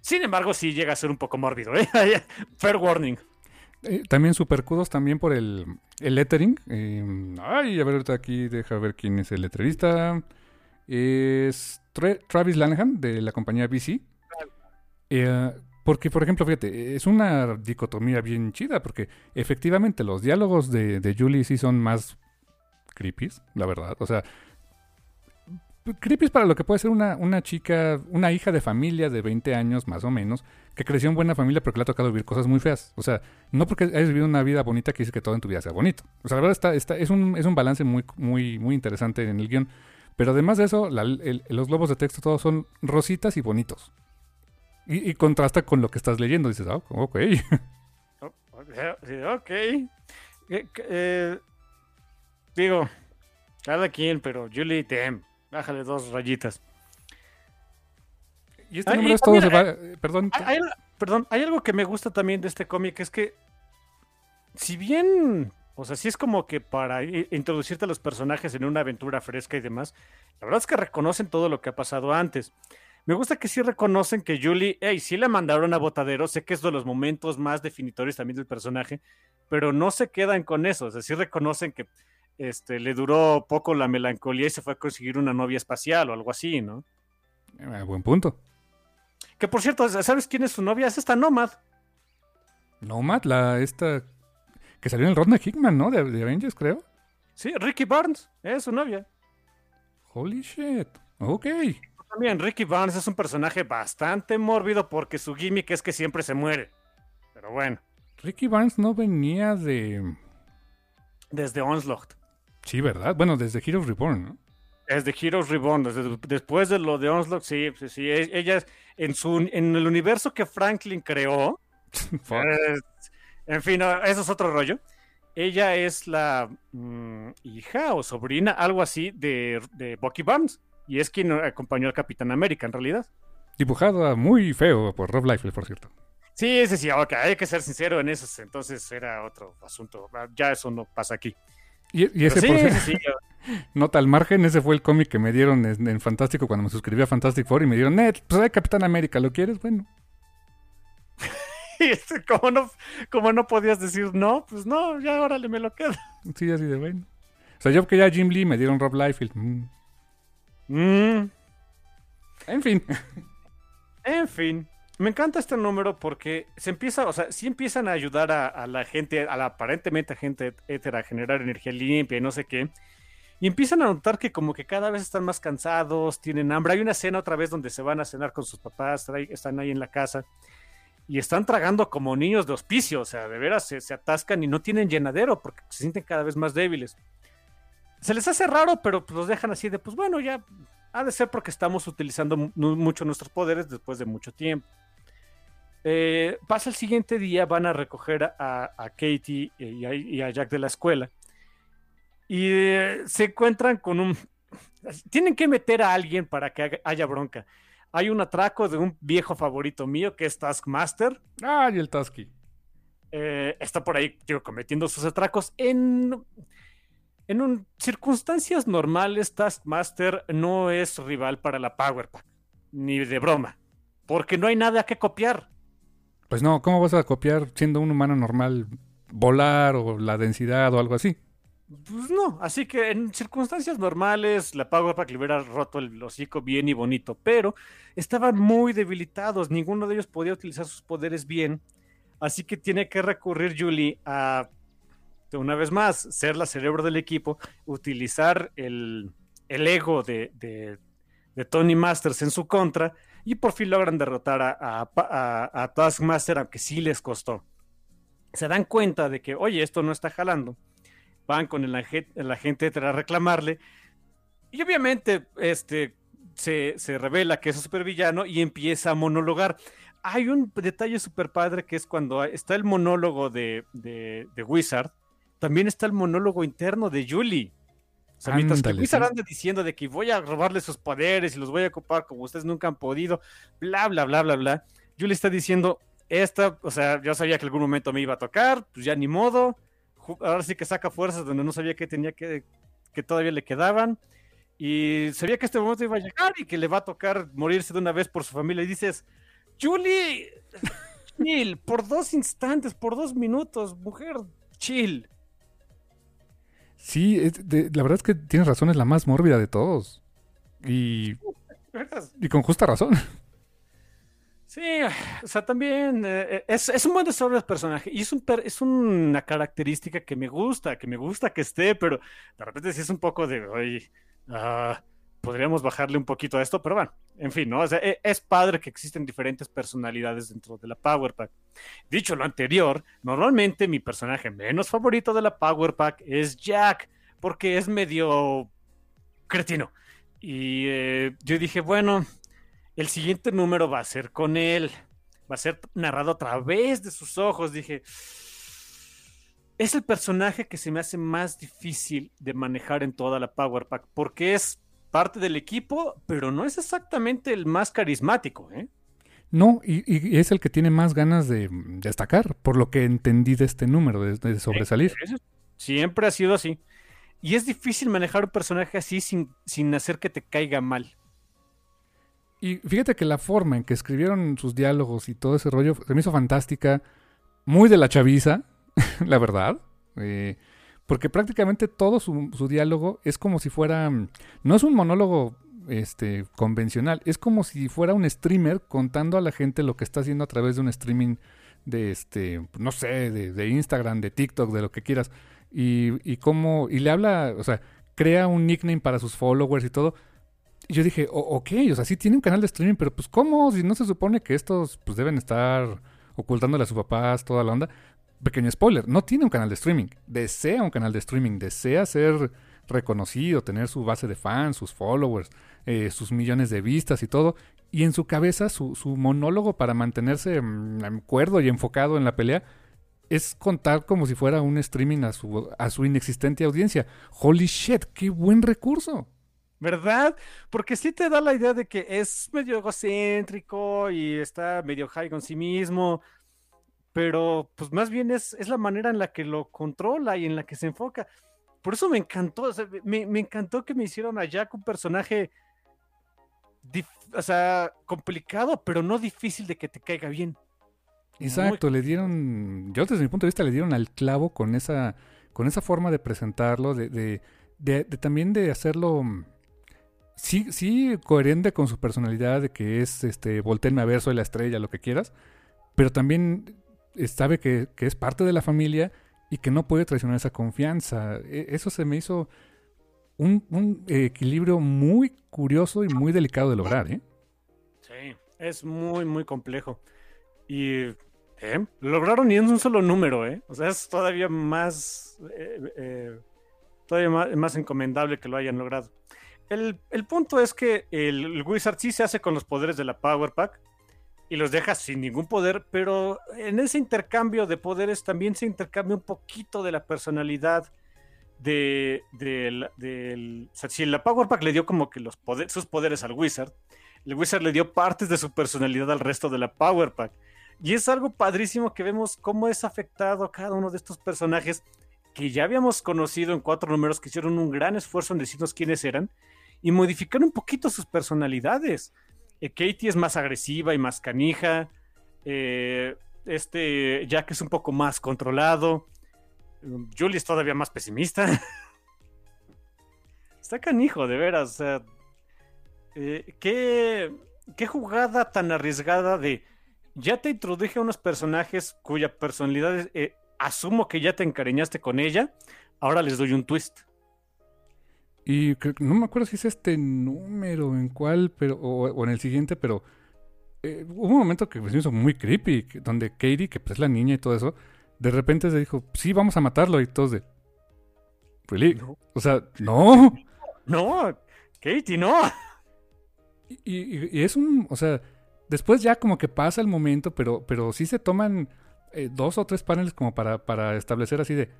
Sin embargo, sí llega a ser un poco mórbido, ¿eh? Fair warning. Eh, también super kudos también por el, el lettering. Eh, ay, a ver, ahorita aquí deja ver quién es el letterista. Es Travis Lanahan de la compañía BC. porque, por ejemplo, fíjate, es una dicotomía bien chida, porque efectivamente los diálogos de, de Julie sí son más creepy, la verdad. O sea, creepy para lo que puede ser una, una chica, una hija de familia de 20 años más o menos, que creció en buena familia pero que le ha tocado vivir cosas muy feas. O sea, no porque hayas vivido una vida bonita que dice que todo en tu vida sea bonito. O sea, la verdad está, está, es, un, es un balance muy, muy, muy interesante en el guion. Pero además de eso, los globos de texto todos son rositas y bonitos. Y, contrasta con lo que estás leyendo. Dices, oh, ok. ok. Eh, Digo, cada quien, pero Julie, damn, bájale dos rayitas. Y este número es todo va... Eh, perdón. Hay, perdón, hay algo que me gusta también de este cómic, es que si bien, o sea, si es como que para introducirte a los personajes en una aventura fresca y demás, la verdad es que reconocen todo lo que ha pasado antes. Me gusta que sí reconocen que Julie, hey, sí le mandaron a Botadero, sé que es de los momentos más definitorios también del personaje, pero no se quedan con eso, o sea, sí reconocen que este, le duró poco la melancolía y se fue a conseguir una novia espacial o algo así, ¿no? Eh, buen punto. Que por cierto, ¿sabes quién es su novia? Es esta Nomad. Nomad, la esta que salió en el Rodney Hickman, ¿no? De, Avengers, creo. Sí, Ricky Barnes, es su novia. Holy shit. Ok. También Ricky Barnes es un personaje bastante mórbido porque su gimmick es que siempre se muere. Pero bueno. Ricky Barnes no venía de. Desde Onslaught. Sí, ¿verdad? Bueno, desde Heroes Reborn, ¿no? Desde Heroes Reborn, después de lo de Onslaught, sí, sí, sí. E, ella, en, su, en el universo que Franklin creó, en fin, eso es otro rollo. ella es la mm, hija o sobrina, algo así, de, de Bucky Barnes. Y es quien acompañó al Capitán América, en realidad. Dibujada muy feo por Rob Liefeld, por cierto. Sí, sí, sí, ok, hay que ser sincero en eso. Entonces era otro asunto. Ya eso no pasa aquí. Y, ese, por sí, nota al margen, ese fue el cómic que me dieron en, Fantástico cuando me suscribí a Fantastic Four y me dieron, net, pues hay Capitán América, ¿lo quieres? Bueno. y este, como no, como no podías decir no, pues no, ya órale, me lo quedo. Sí, así de bueno. O sea, yo que ya Jim Lee me dieron Rob Liefeld. Mm. Mm. En fin. En fin. Me encanta este número porque se empieza, o sea, sí empiezan a ayudar a, la gente, a la aparentemente gente hétera a generar energía limpia y no sé qué. Y empiezan a notar que como que cada vez están más cansados, tienen hambre. Hay una cena otra vez donde se van a cenar con sus papás, están ahí en la casa y están tragando como niños de hospicio, o sea, de veras se, se atascan y no tienen llenadero porque se sienten cada vez más débiles. Se les hace raro, pero pues los dejan así de, pues bueno, ya ha de ser porque estamos utilizando mucho nuestros poderes después de mucho tiempo. Eh, pasa el siguiente día, van a recoger a, Katie y a, Jack de la escuela. Y eh, se encuentran con un... Tienen que meter a alguien para que haya bronca. Hay un atraco de un viejo favorito mío que es Taskmaster. Ah, y el Tasky. Eh, está por ahí, digo, cometiendo sus atracos. En, en un, circunstancias normales, Taskmaster no es rival para la Power Pack. Ni de broma. Porque no hay nada que copiar. Pues no, ¿cómo vas a copiar siendo un humano normal volar o la densidad o algo así? Pues no, así que en circunstancias normales la Power Pack le hubiera roto el hocico bien y bonito, pero estaban muy debilitados, ninguno de ellos podía utilizar sus poderes bien, así que tiene que recurrir Julie a, una vez más, ser la cerebro del equipo, utilizar el, ego de, de Tony Masters en su contra y por fin logran derrotar a, Taskmaster, aunque sí les costó. Se dan cuenta de que, oye, esto no está jalando. Van con el, agente, a reclamarle. Y obviamente, este, se, revela que es un supervillano y empieza a monologar. Hay un detalle súper padre que es cuando está el monólogo de, de, de Wizard, también está el monólogo interno de Julie. Sea, mientras que Wizard anda diciendo de que voy a robarle sus poderes y los voy a ocupar como ustedes nunca han podido, bla, bla, bla, bla, bla. Julie está diciendo, esta, o sea, yo sabía que algún momento me iba a tocar, pues ya ni modo. Ahora sí que saca fuerzas donde no sabía que tenía que, que todavía le quedaban. Y sabía que este momento iba a llegar y que le va a tocar morirse de una vez por su familia. Y dices, Julie, chill, por dos instantes, por dos minutos, mujer, chill. Sí, la verdad es que tienes razón, es la más mórbida de todos. Y, y con justa razón. Sí, o sea, también eh, es, un buen desarrollo de personaje y es, un, es una característica que me gusta, que me gusta que esté, pero de repente sí es un poco de, oye, uh, podríamos bajarle un poquito a esto, pero bueno, en fin, ¿no? O sea, e, es padre que existen diferentes personalidades dentro de la Power Pack. Dicho lo anterior, normalmente mi personaje menos favorito de la Power Pack es Jack, porque es medio cretino. Y eh, yo dije, bueno, el siguiente número va a ser con él, va a ser narrado a través de sus ojos. Dije, es el personaje que se me hace más difícil de manejar en toda la Power Pack, porque es parte del equipo, pero no es exactamente el más carismático, ¿eh? No, y, es el que tiene más ganas de destacar, por lo que entendí de este número, de, sobresalir. siempre ha sido así. Y es difícil manejar un personaje así sin, sin hacer que te caiga mal. Y fíjate que la forma en que escribieron sus diálogos y todo ese rollo se me hizo fantástica, muy de la chaviza, la verdad. Eh, porque prácticamente todo su, diálogo es como si fuera, mm, no es un monólogo este, convencional, es como si fuera un streamer contando a la gente lo que está haciendo a través de un streaming de, este, no sé, de, Instagram, de TikTok, de lo que quieras, y, y cómo, y le habla, o sea, crea un nickname para sus followers y todo. Y yo dije, ok, o sea, sí tiene un canal de streaming, pero pues ¿cómo? Si no se supone que estos pues deben estar ocultándole a sus papás toda la onda pequeño spoiler, no tiene un canal de streaming, desea un canal de streaming, desea ser reconocido, tener su base de fans, sus followers, eh, sus millones de vistas y todo. Y en su cabeza, su, monólogo para mantenerse mm, cuerdo y enfocado en la pelea es contar como si fuera un streaming a su, a su inexistente audiencia. Holy shit, qué buen recurso. ¿Verdad? Porque sí te da la idea de que es medio egocéntrico y está medio high con sí mismo, pero pues más bien es, es la manera en la que lo controla y en la que se enfoca. Por eso me encantó, me, me, encantó que me hicieron a Jack un personaje, o sea, complicado, pero no difícil de que te caiga bien. Exacto, le dieron, yo desde mi punto de vista le dieron al clavo con esa, con esa forma de presentarlo, de, de, de, también de hacerlo, sí, sí, coherente con su personalidad, de que es, este, volteenme a ver, soy la estrella, lo que quieras, pero también sabe que, que es parte de la familia y que no puede traicionar esa confianza. E, eso se me hizo un, un equilibrio muy curioso y muy delicado de lograr, ¿eh? Sí, es muy, muy complejo. Y ¿eh? lo lograron y en un solo número, ¿eh? O sea, es todavía más, eh, eh, todavía más, encomendable que lo hayan logrado. El, punto es que el, Wizard sí se hace con los poderes de la Power Pack y los deja sin ningún poder, pero en ese intercambio de poderes también se intercambia un poquito de la personalidad de, del... si la Power Pack le dio como que los sus poderes al Wizard, el Wizard le dio partes de su personalidad al resto de la Power Pack. Y es algo padrísimo que vemos cómo es afectado cada uno de estos personajes que ya habíamos conocido en cuatro números que hicieron un gran esfuerzo en decirnos quiénes eran y modificar un poquito sus personalidades. Eh, Katie es más agresiva y más canija. Eh, este Jack es un poco más controlado. Julie es todavía más pesimista. Está canijo, de veras. O sea, eh, ¿qué, qué jugada tan arriesgada de ya te introduje a unos personajes cuya personalidad asumo que ya te encariñaste con ella, ahora les doy un twist. Y no me acuerdo si es este número en cuál, pero, o, en el siguiente, pero eh, hubo un momento que me hizo muy creepy, donde Katie, que pues es la niña y todo eso, de repente se dijo, sí, vamos a matarlo, y todos de... ¿Really? O sea, no. No, Katie, no. y, es un, o sea, Después ya como que pasa el momento, pero, pero sí se toman eh, dos o tres paneles como para, para establecer así de,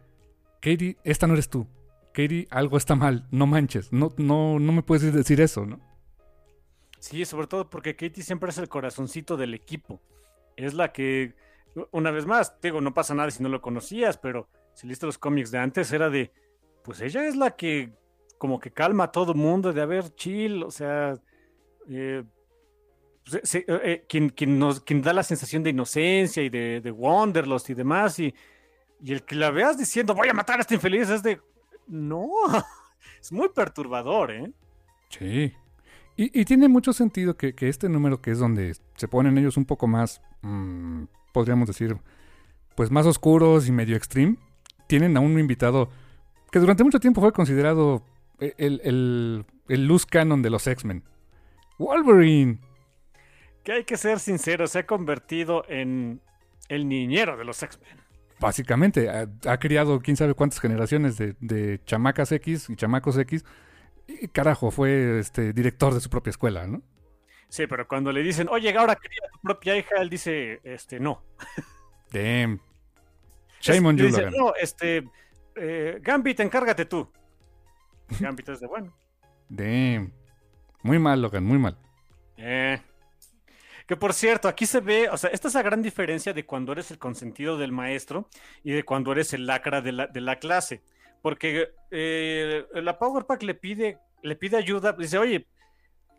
Katie, esta no eres tú. Katie, algo está mal, no manches, no, no, no me puedes decir eso, ¿no? Sí, sobre todo porque Katie siempre es el corazoncito del equipo. Es la que, una vez más, digo, no pasa nada si no lo conocías, pero si leíste los cómics de antes, era de, pues ella es la que como que calma a todo mundo, de haber chill, o sea, eh, pues, eh, eh, quien, quien, nos, da la sensación de inocencia y de, de y demás, y, y, el que la veas diciendo voy a matar a este infeliz es de no, es muy perturbador, ¿eh? Sí. Y, y tiene mucho sentido que, que, este número, que es donde se ponen ellos un poco más, mmm, podríamos decir, pues más oscuros y medio extreme, tienen a un invitado que durante mucho tiempo fue considerado eh, el, el, el luz canon de los X-Men. Wolverine que hay que ser sincero, se ha convertido en el niñero de los X-Men. Básicamente, ha, criado quién sabe cuántas generaciones de, chamacas X y chamacos X. Y carajo, fue este director de su propia escuela, ¿no? Sí, pero cuando le dicen, oye, ahora cría tu propia hija, él dice, este, no. Damn. Shame on you, dice, No, este, eh, Gambit, encárgate tú. Gambit es de bueno. Damn. Muy mal, Logan, muy mal. Eh, que por cierto, aquí se ve, o sea, esta es la gran diferencia de cuando eres el consentido del maestro y de cuando eres el lacra de la, de la clase. Porque eh, la Power Pack le pide, le pide ayuda, dice, oye,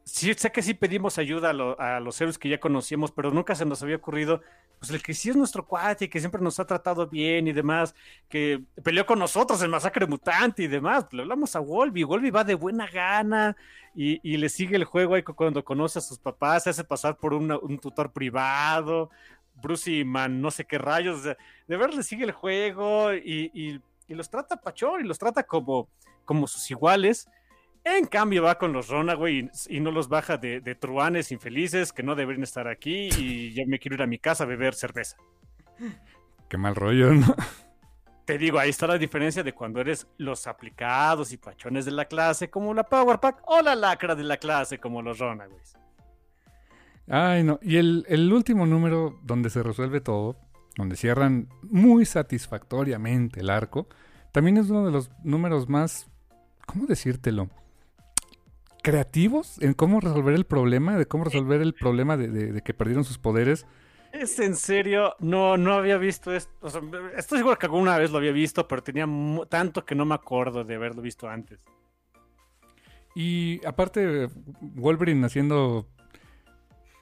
sé que sí pedimos ayuda a, los héroes que ya conocíamos, pero nunca se nos había ocurrido, pues el que sí es nuestro cuate y que siempre nos ha tratado bien y demás, que peleó con nosotros en Masacre Mutante y demás, le hablamos a Wolby, Wolby va de buena gana y, le sigue el juego ahí cuando conoce a sus papás, se hace pasar por un tutor privado, Bruce y Man, no sé qué rayos, de, ver le sigue el juego y, y, los trata pachón y los trata como, como sus iguales en cambio va con los Runaway y, no los baja de, truanes infelices que no deberían estar aquí y yo me quiero ir a mi casa a beber cerveza. Qué mal rollo, ¿no? Te digo, ahí está la diferencia de cuando eres los aplicados y pachones de la clase como la Power Pack o la lacra de la clase como los Runaways. Ay, no. Y el, último número donde se resuelve todo donde cierran muy satisfactoriamente el arco, también es uno de los números más, ¿cómo decírtelo? Creativos en cómo resolver el problema, de cómo resolver el problema de, que perdieron sus poderes. ¿Es en serio? No, no había visto esto. estoy seguro que alguna vez lo había visto, pero tenía tanto que no me acuerdo de haberlo visto antes. Y aparte, Wolverine haciendo.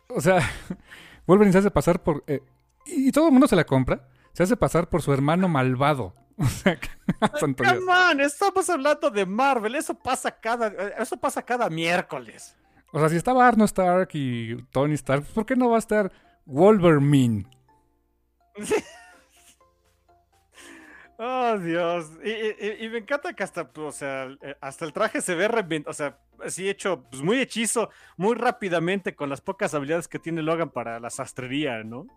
O sea, Wolverine se hace pasar por. Eh, y todo el mundo se la compra. Se hace pasar por su hermano malvado. O sea, santo estamos hablando de Marvel. Eso pasa cada, eso pasa cada miércoles. O sea, si estaba Arno Stark y Tony Stark, ¿por qué no va a estar Wolverine? Oh, Dios. Y, me encanta que hasta, o sea, hasta el traje se ve, o sea, así hecho, pues muy hechizo, muy rápidamente con las pocas habilidades que tiene Logan para la sastrería, ¿no?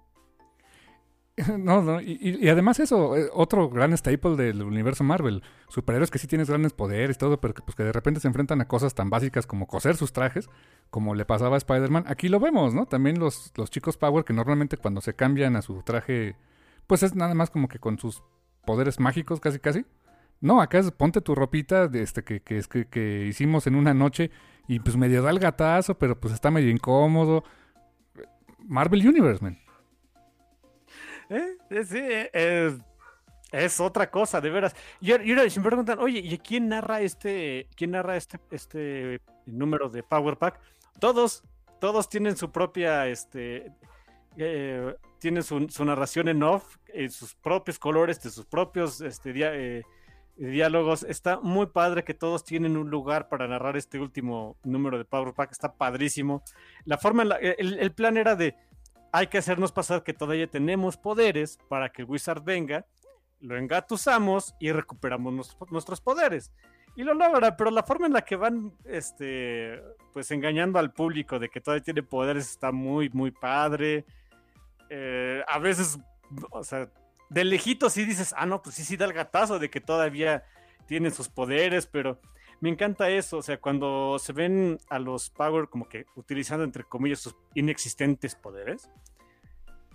No, no, y, además eso, eh, otro gran staple del universo Marvel. Superhéroes que sí tienes grandes poderes y todo, pero que, pues, que de repente se enfrentan a cosas tan básicas como coser sus trajes, como le pasaba a Spider-Man. Aquí lo vemos, ¿no? También los, los chicos Power que normalmente cuando se cambian a su traje, pues es nada más como que con sus poderes mágicos casi casi. No, acá es ponte tu ropita de este que, que, que, que hicimos en una noche y pues medio da el gatazo, pero pues está medio incómodo. Marvel Universe, man. ¿Eh? Sí, eh, es, otra cosa, de veras. Y, ahora si me preguntan, oye, ¿y quién narra este, quién narra este, este número de Power Pack? Todos, todos tienen su propia, este, eh, tienen su, narración en off, en sus propios colores, de sus propios, este, diálogos. Está muy padre que todos tienen un lugar para narrar este último número de Power Pack. Está padrísimo. La forma, el, plan era de hay que hacernos pasar que todavía tenemos poderes para que el Wizard venga, lo engatusamos y recuperamos nuestros poderes. Y lo logra, pero la forma en la que van, este, pues engañando al público de que todavía tiene poderes está muy, muy padre. Eh, a veces, o sea, de lejitos sí dices, ah, no, pues sí, sí da el gatazo de que todavía tienen sus poderes, pero me encanta eso, o sea, cuando se ven a los Power como que utilizando entre comillas sus inexistentes poderes,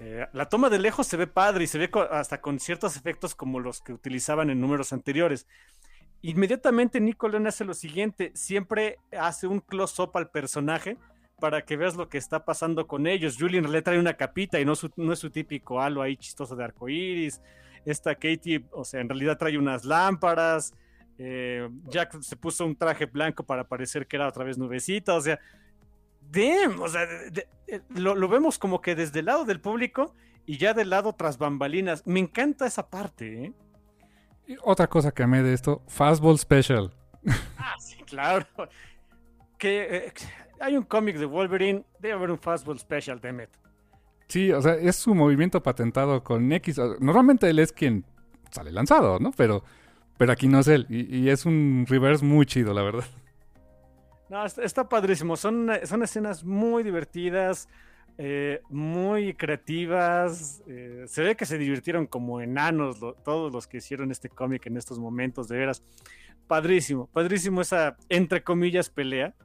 eh, la toma de lejos se ve padre y se ve hasta con ciertos efectos como los que utilizaban en números anteriores. Inmediatamente Nico Leon hace lo siguiente, siempre hace un close-up al personaje para que veas lo que está pasando con ellos. Julian le trae una capita y no, no es su típico halo ahí chistoso de arcoíris. Esta Katie, o sea, en realidad trae unas lámparas. Eh, Jack se puso un traje blanco para parecer que era otra vez nubecita. O sea, o sea, lo, vemos como que desde el lado del público y ya del lado tras bambalinas. Me encanta esa parte, ¿eh? otra cosa que amé de esto, Fastball Special. Ah, sí, claro. Que eh, hay un cómic de Wolverine, debe haber un Fastball Special, Demet. Sí, o sea, es su movimiento patentado con X. Normalmente él es quien sale lanzado, ¿no? Pero, pero aquí no es él. y es un reverse muy chido, la verdad. No, está, padrísimo. Son, son escenas muy divertidas, eh, muy creativas. Eh, se ve que se divirtieron como enanos todos los que hicieron este cómic en estos momentos, de veras. Padrísimo, padrísimo esa, entre comillas, pelea.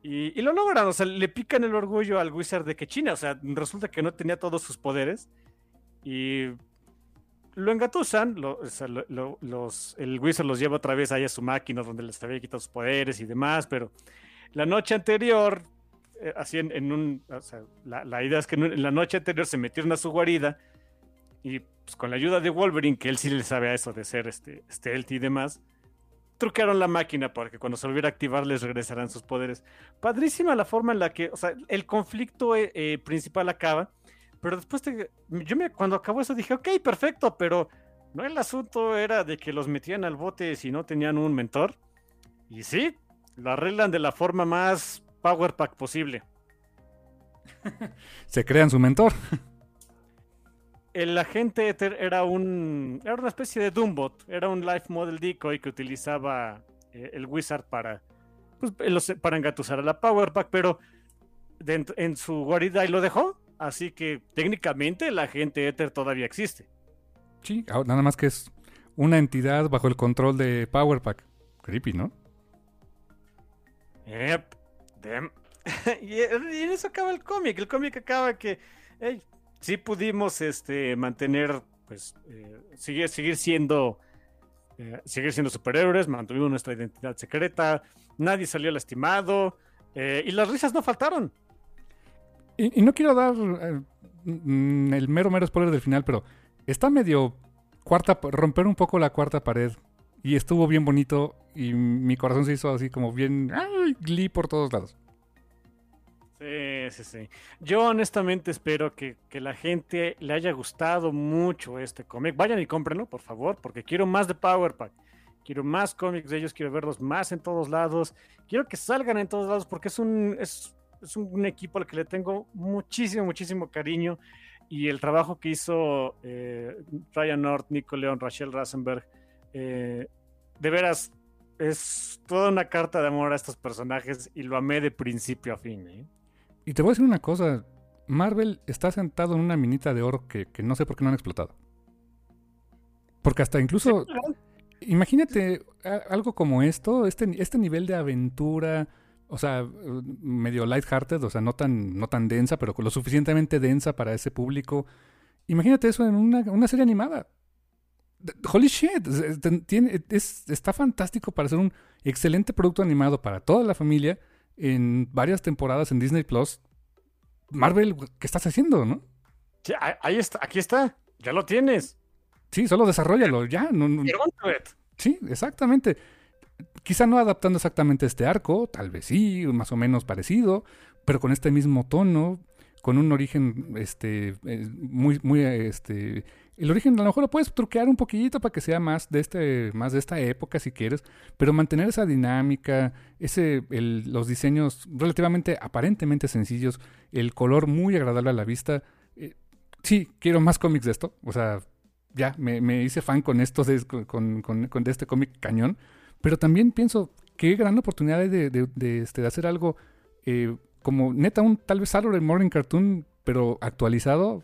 Y, lo logran, o sea, le pican el orgullo al Wizard de que China, o sea, resulta que no tenía todos sus poderes. Y lo engatusan, los, el Wizard los lleva otra vez ahí a su máquina donde les había quitado sus poderes y demás, pero la noche anterior, eh, en, un, o sea, la, idea es que en, la noche anterior se metieron a su guarida y pues, con la ayuda de Wolverine, que él sí le sabe a eso de ser este, stealth y demás, truquearon la máquina para que cuando se volviera a activar les regresarán sus poderes. Padrísima la forma en la que, o sea, el conflicto eh, eh, principal acaba pero después, yo me, cuando acabó eso dije, ok, perfecto, pero no el asunto era de que los metían al bote si no tenían un mentor. Y sí, lo arreglan de la forma más power pack posible. Se crean su mentor. El agente Ether era un era una especie de Doombot, era un life model decoy que utilizaba eh, el Wizard para pues, para engatusar a la power pack, pero en su guarida y lo dejó Así que técnicamente la agente Ether todavía existe. Sí, ah, nada más que es una entidad bajo el control de Power Pack. Creepy, ¿no? Yep. y, en eso acaba el cómic. El cómic acaba que sí pudimos este, mantener, pues, eh, seguir, seguir siendo, eh, seguir siendo superhéroes, mantuvimos nuestra identidad secreta, nadie salió lastimado eh, y las risas no faltaron. Y, y no quiero dar eh, mm, el mero, mero spoiler del final, pero está medio cuarta, romper un poco la cuarta pared. Y estuvo bien bonito y mi corazón se hizo así como bien, ¡ay! Glee por todos lados. Sí, sí, sí. Yo honestamente espero que, que la gente le haya gustado mucho este cómic. Vayan y cómprenlo, por favor, porque quiero más de Power Pack. Quiero más cómics de ellos, quiero verlos más en todos lados. Quiero que salgan en todos lados porque es un, es, es un equipo al que le tengo muchísimo, muchísimo cariño. Y el trabajo que hizo eh, Ryan North, Nico León, Rachel Rasenberg, eh, de veras es toda una carta de amor a estos personajes y lo amé de principio a fin. ¿eh? Y te voy a decir una cosa, Marvel está sentado en una minita de oro que, que no sé por qué no han explotado. Porque hasta incluso, imagínate algo como esto, este, este nivel de aventura, o sea, medio lighthearted, o sea, no tan, no tan densa, pero lo suficientemente densa para ese público. Imagínate eso en una, una serie animada. Holy shit, es- es- tiene- es- está fantástico para ser un excelente producto animado para toda la familia en varias temporadas en Disney Plus. Marvel, ¿qué estás haciendo, no? Sí, ahí- está, aquí está, ya lo tienes. Sí, solo desarrollalo, ya. No, no- it. sí, exactamente. Quizá no adaptando exactamente este arco, tal vez sí, más o menos parecido, pero con este mismo tono, con un origen, este, eh, muy, muy, este, el origen a lo mejor lo puedes truquear un poquito para que sea más de este, más de esta época si quieres, pero mantener esa dinámica, ese, el- los diseños relativamente, aparentemente sencillos, el color muy agradable a la vista. eh, sí, quiero más cómics de esto, o sea, ya me, me hice fan con esto de, con, con- con de este cómic cañón. Pero también pienso, qué gran oportunidad de, de- de, este, hacer algo eh, como neta, un tal vez Saturday Morning Cartoon, pero actualizado.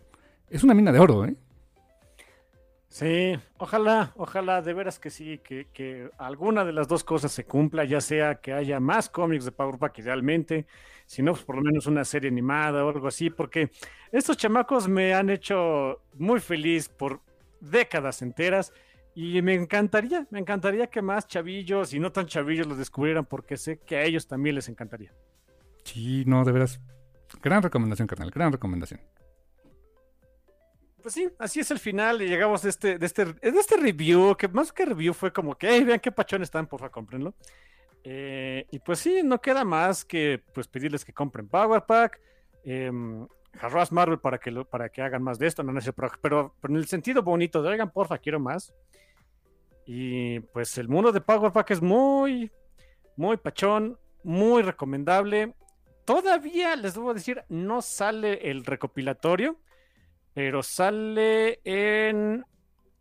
Es una mina de oro, ¿eh? Sí, ojalá, ojalá, de veras que sí, que, que alguna de las dos cosas se cumpla, ya sea que haya más cómics de Power Pack idealmente, si no, pues por lo menos una serie animada o algo así, porque estos chamacos me han hecho muy feliz por décadas enteras y me encantaría, me encantaría que más chavillos y no tan chavillos los descubrieran porque sé que a ellos también les encantaría. Sí, no, de veras. Gran recomendación, carnal, gran recomendación. Pues sí, así es el final y llegamos de este, de este, de este review, que más que review fue como que, "Ey, vean qué pachón están, porfa, cómprenlo. Eh, y pues sí, no queda más que pues pedirles que compren Power Pack, eh, Harass Marvel para que, para que hagan más de esto, no, sé, pero, pero, en el sentido bonito de, oigan, porfa, quiero más. Y pues el mundo de Power Pack es muy, muy pachón, muy recomendable. Todavía, les debo decir, no sale el recopilatorio pero sale en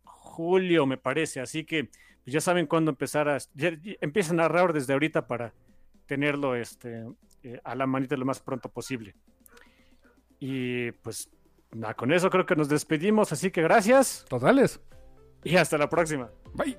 julio, me parece. Así que pues, ya saben cuándo empezar a. Ya, empiezan a narrar desde ahorita para tenerlo este, eh, a la manita lo más pronto posible. Y pues nada, con eso creo que nos despedimos. Así que gracias Totales. y hasta la próxima. Bye.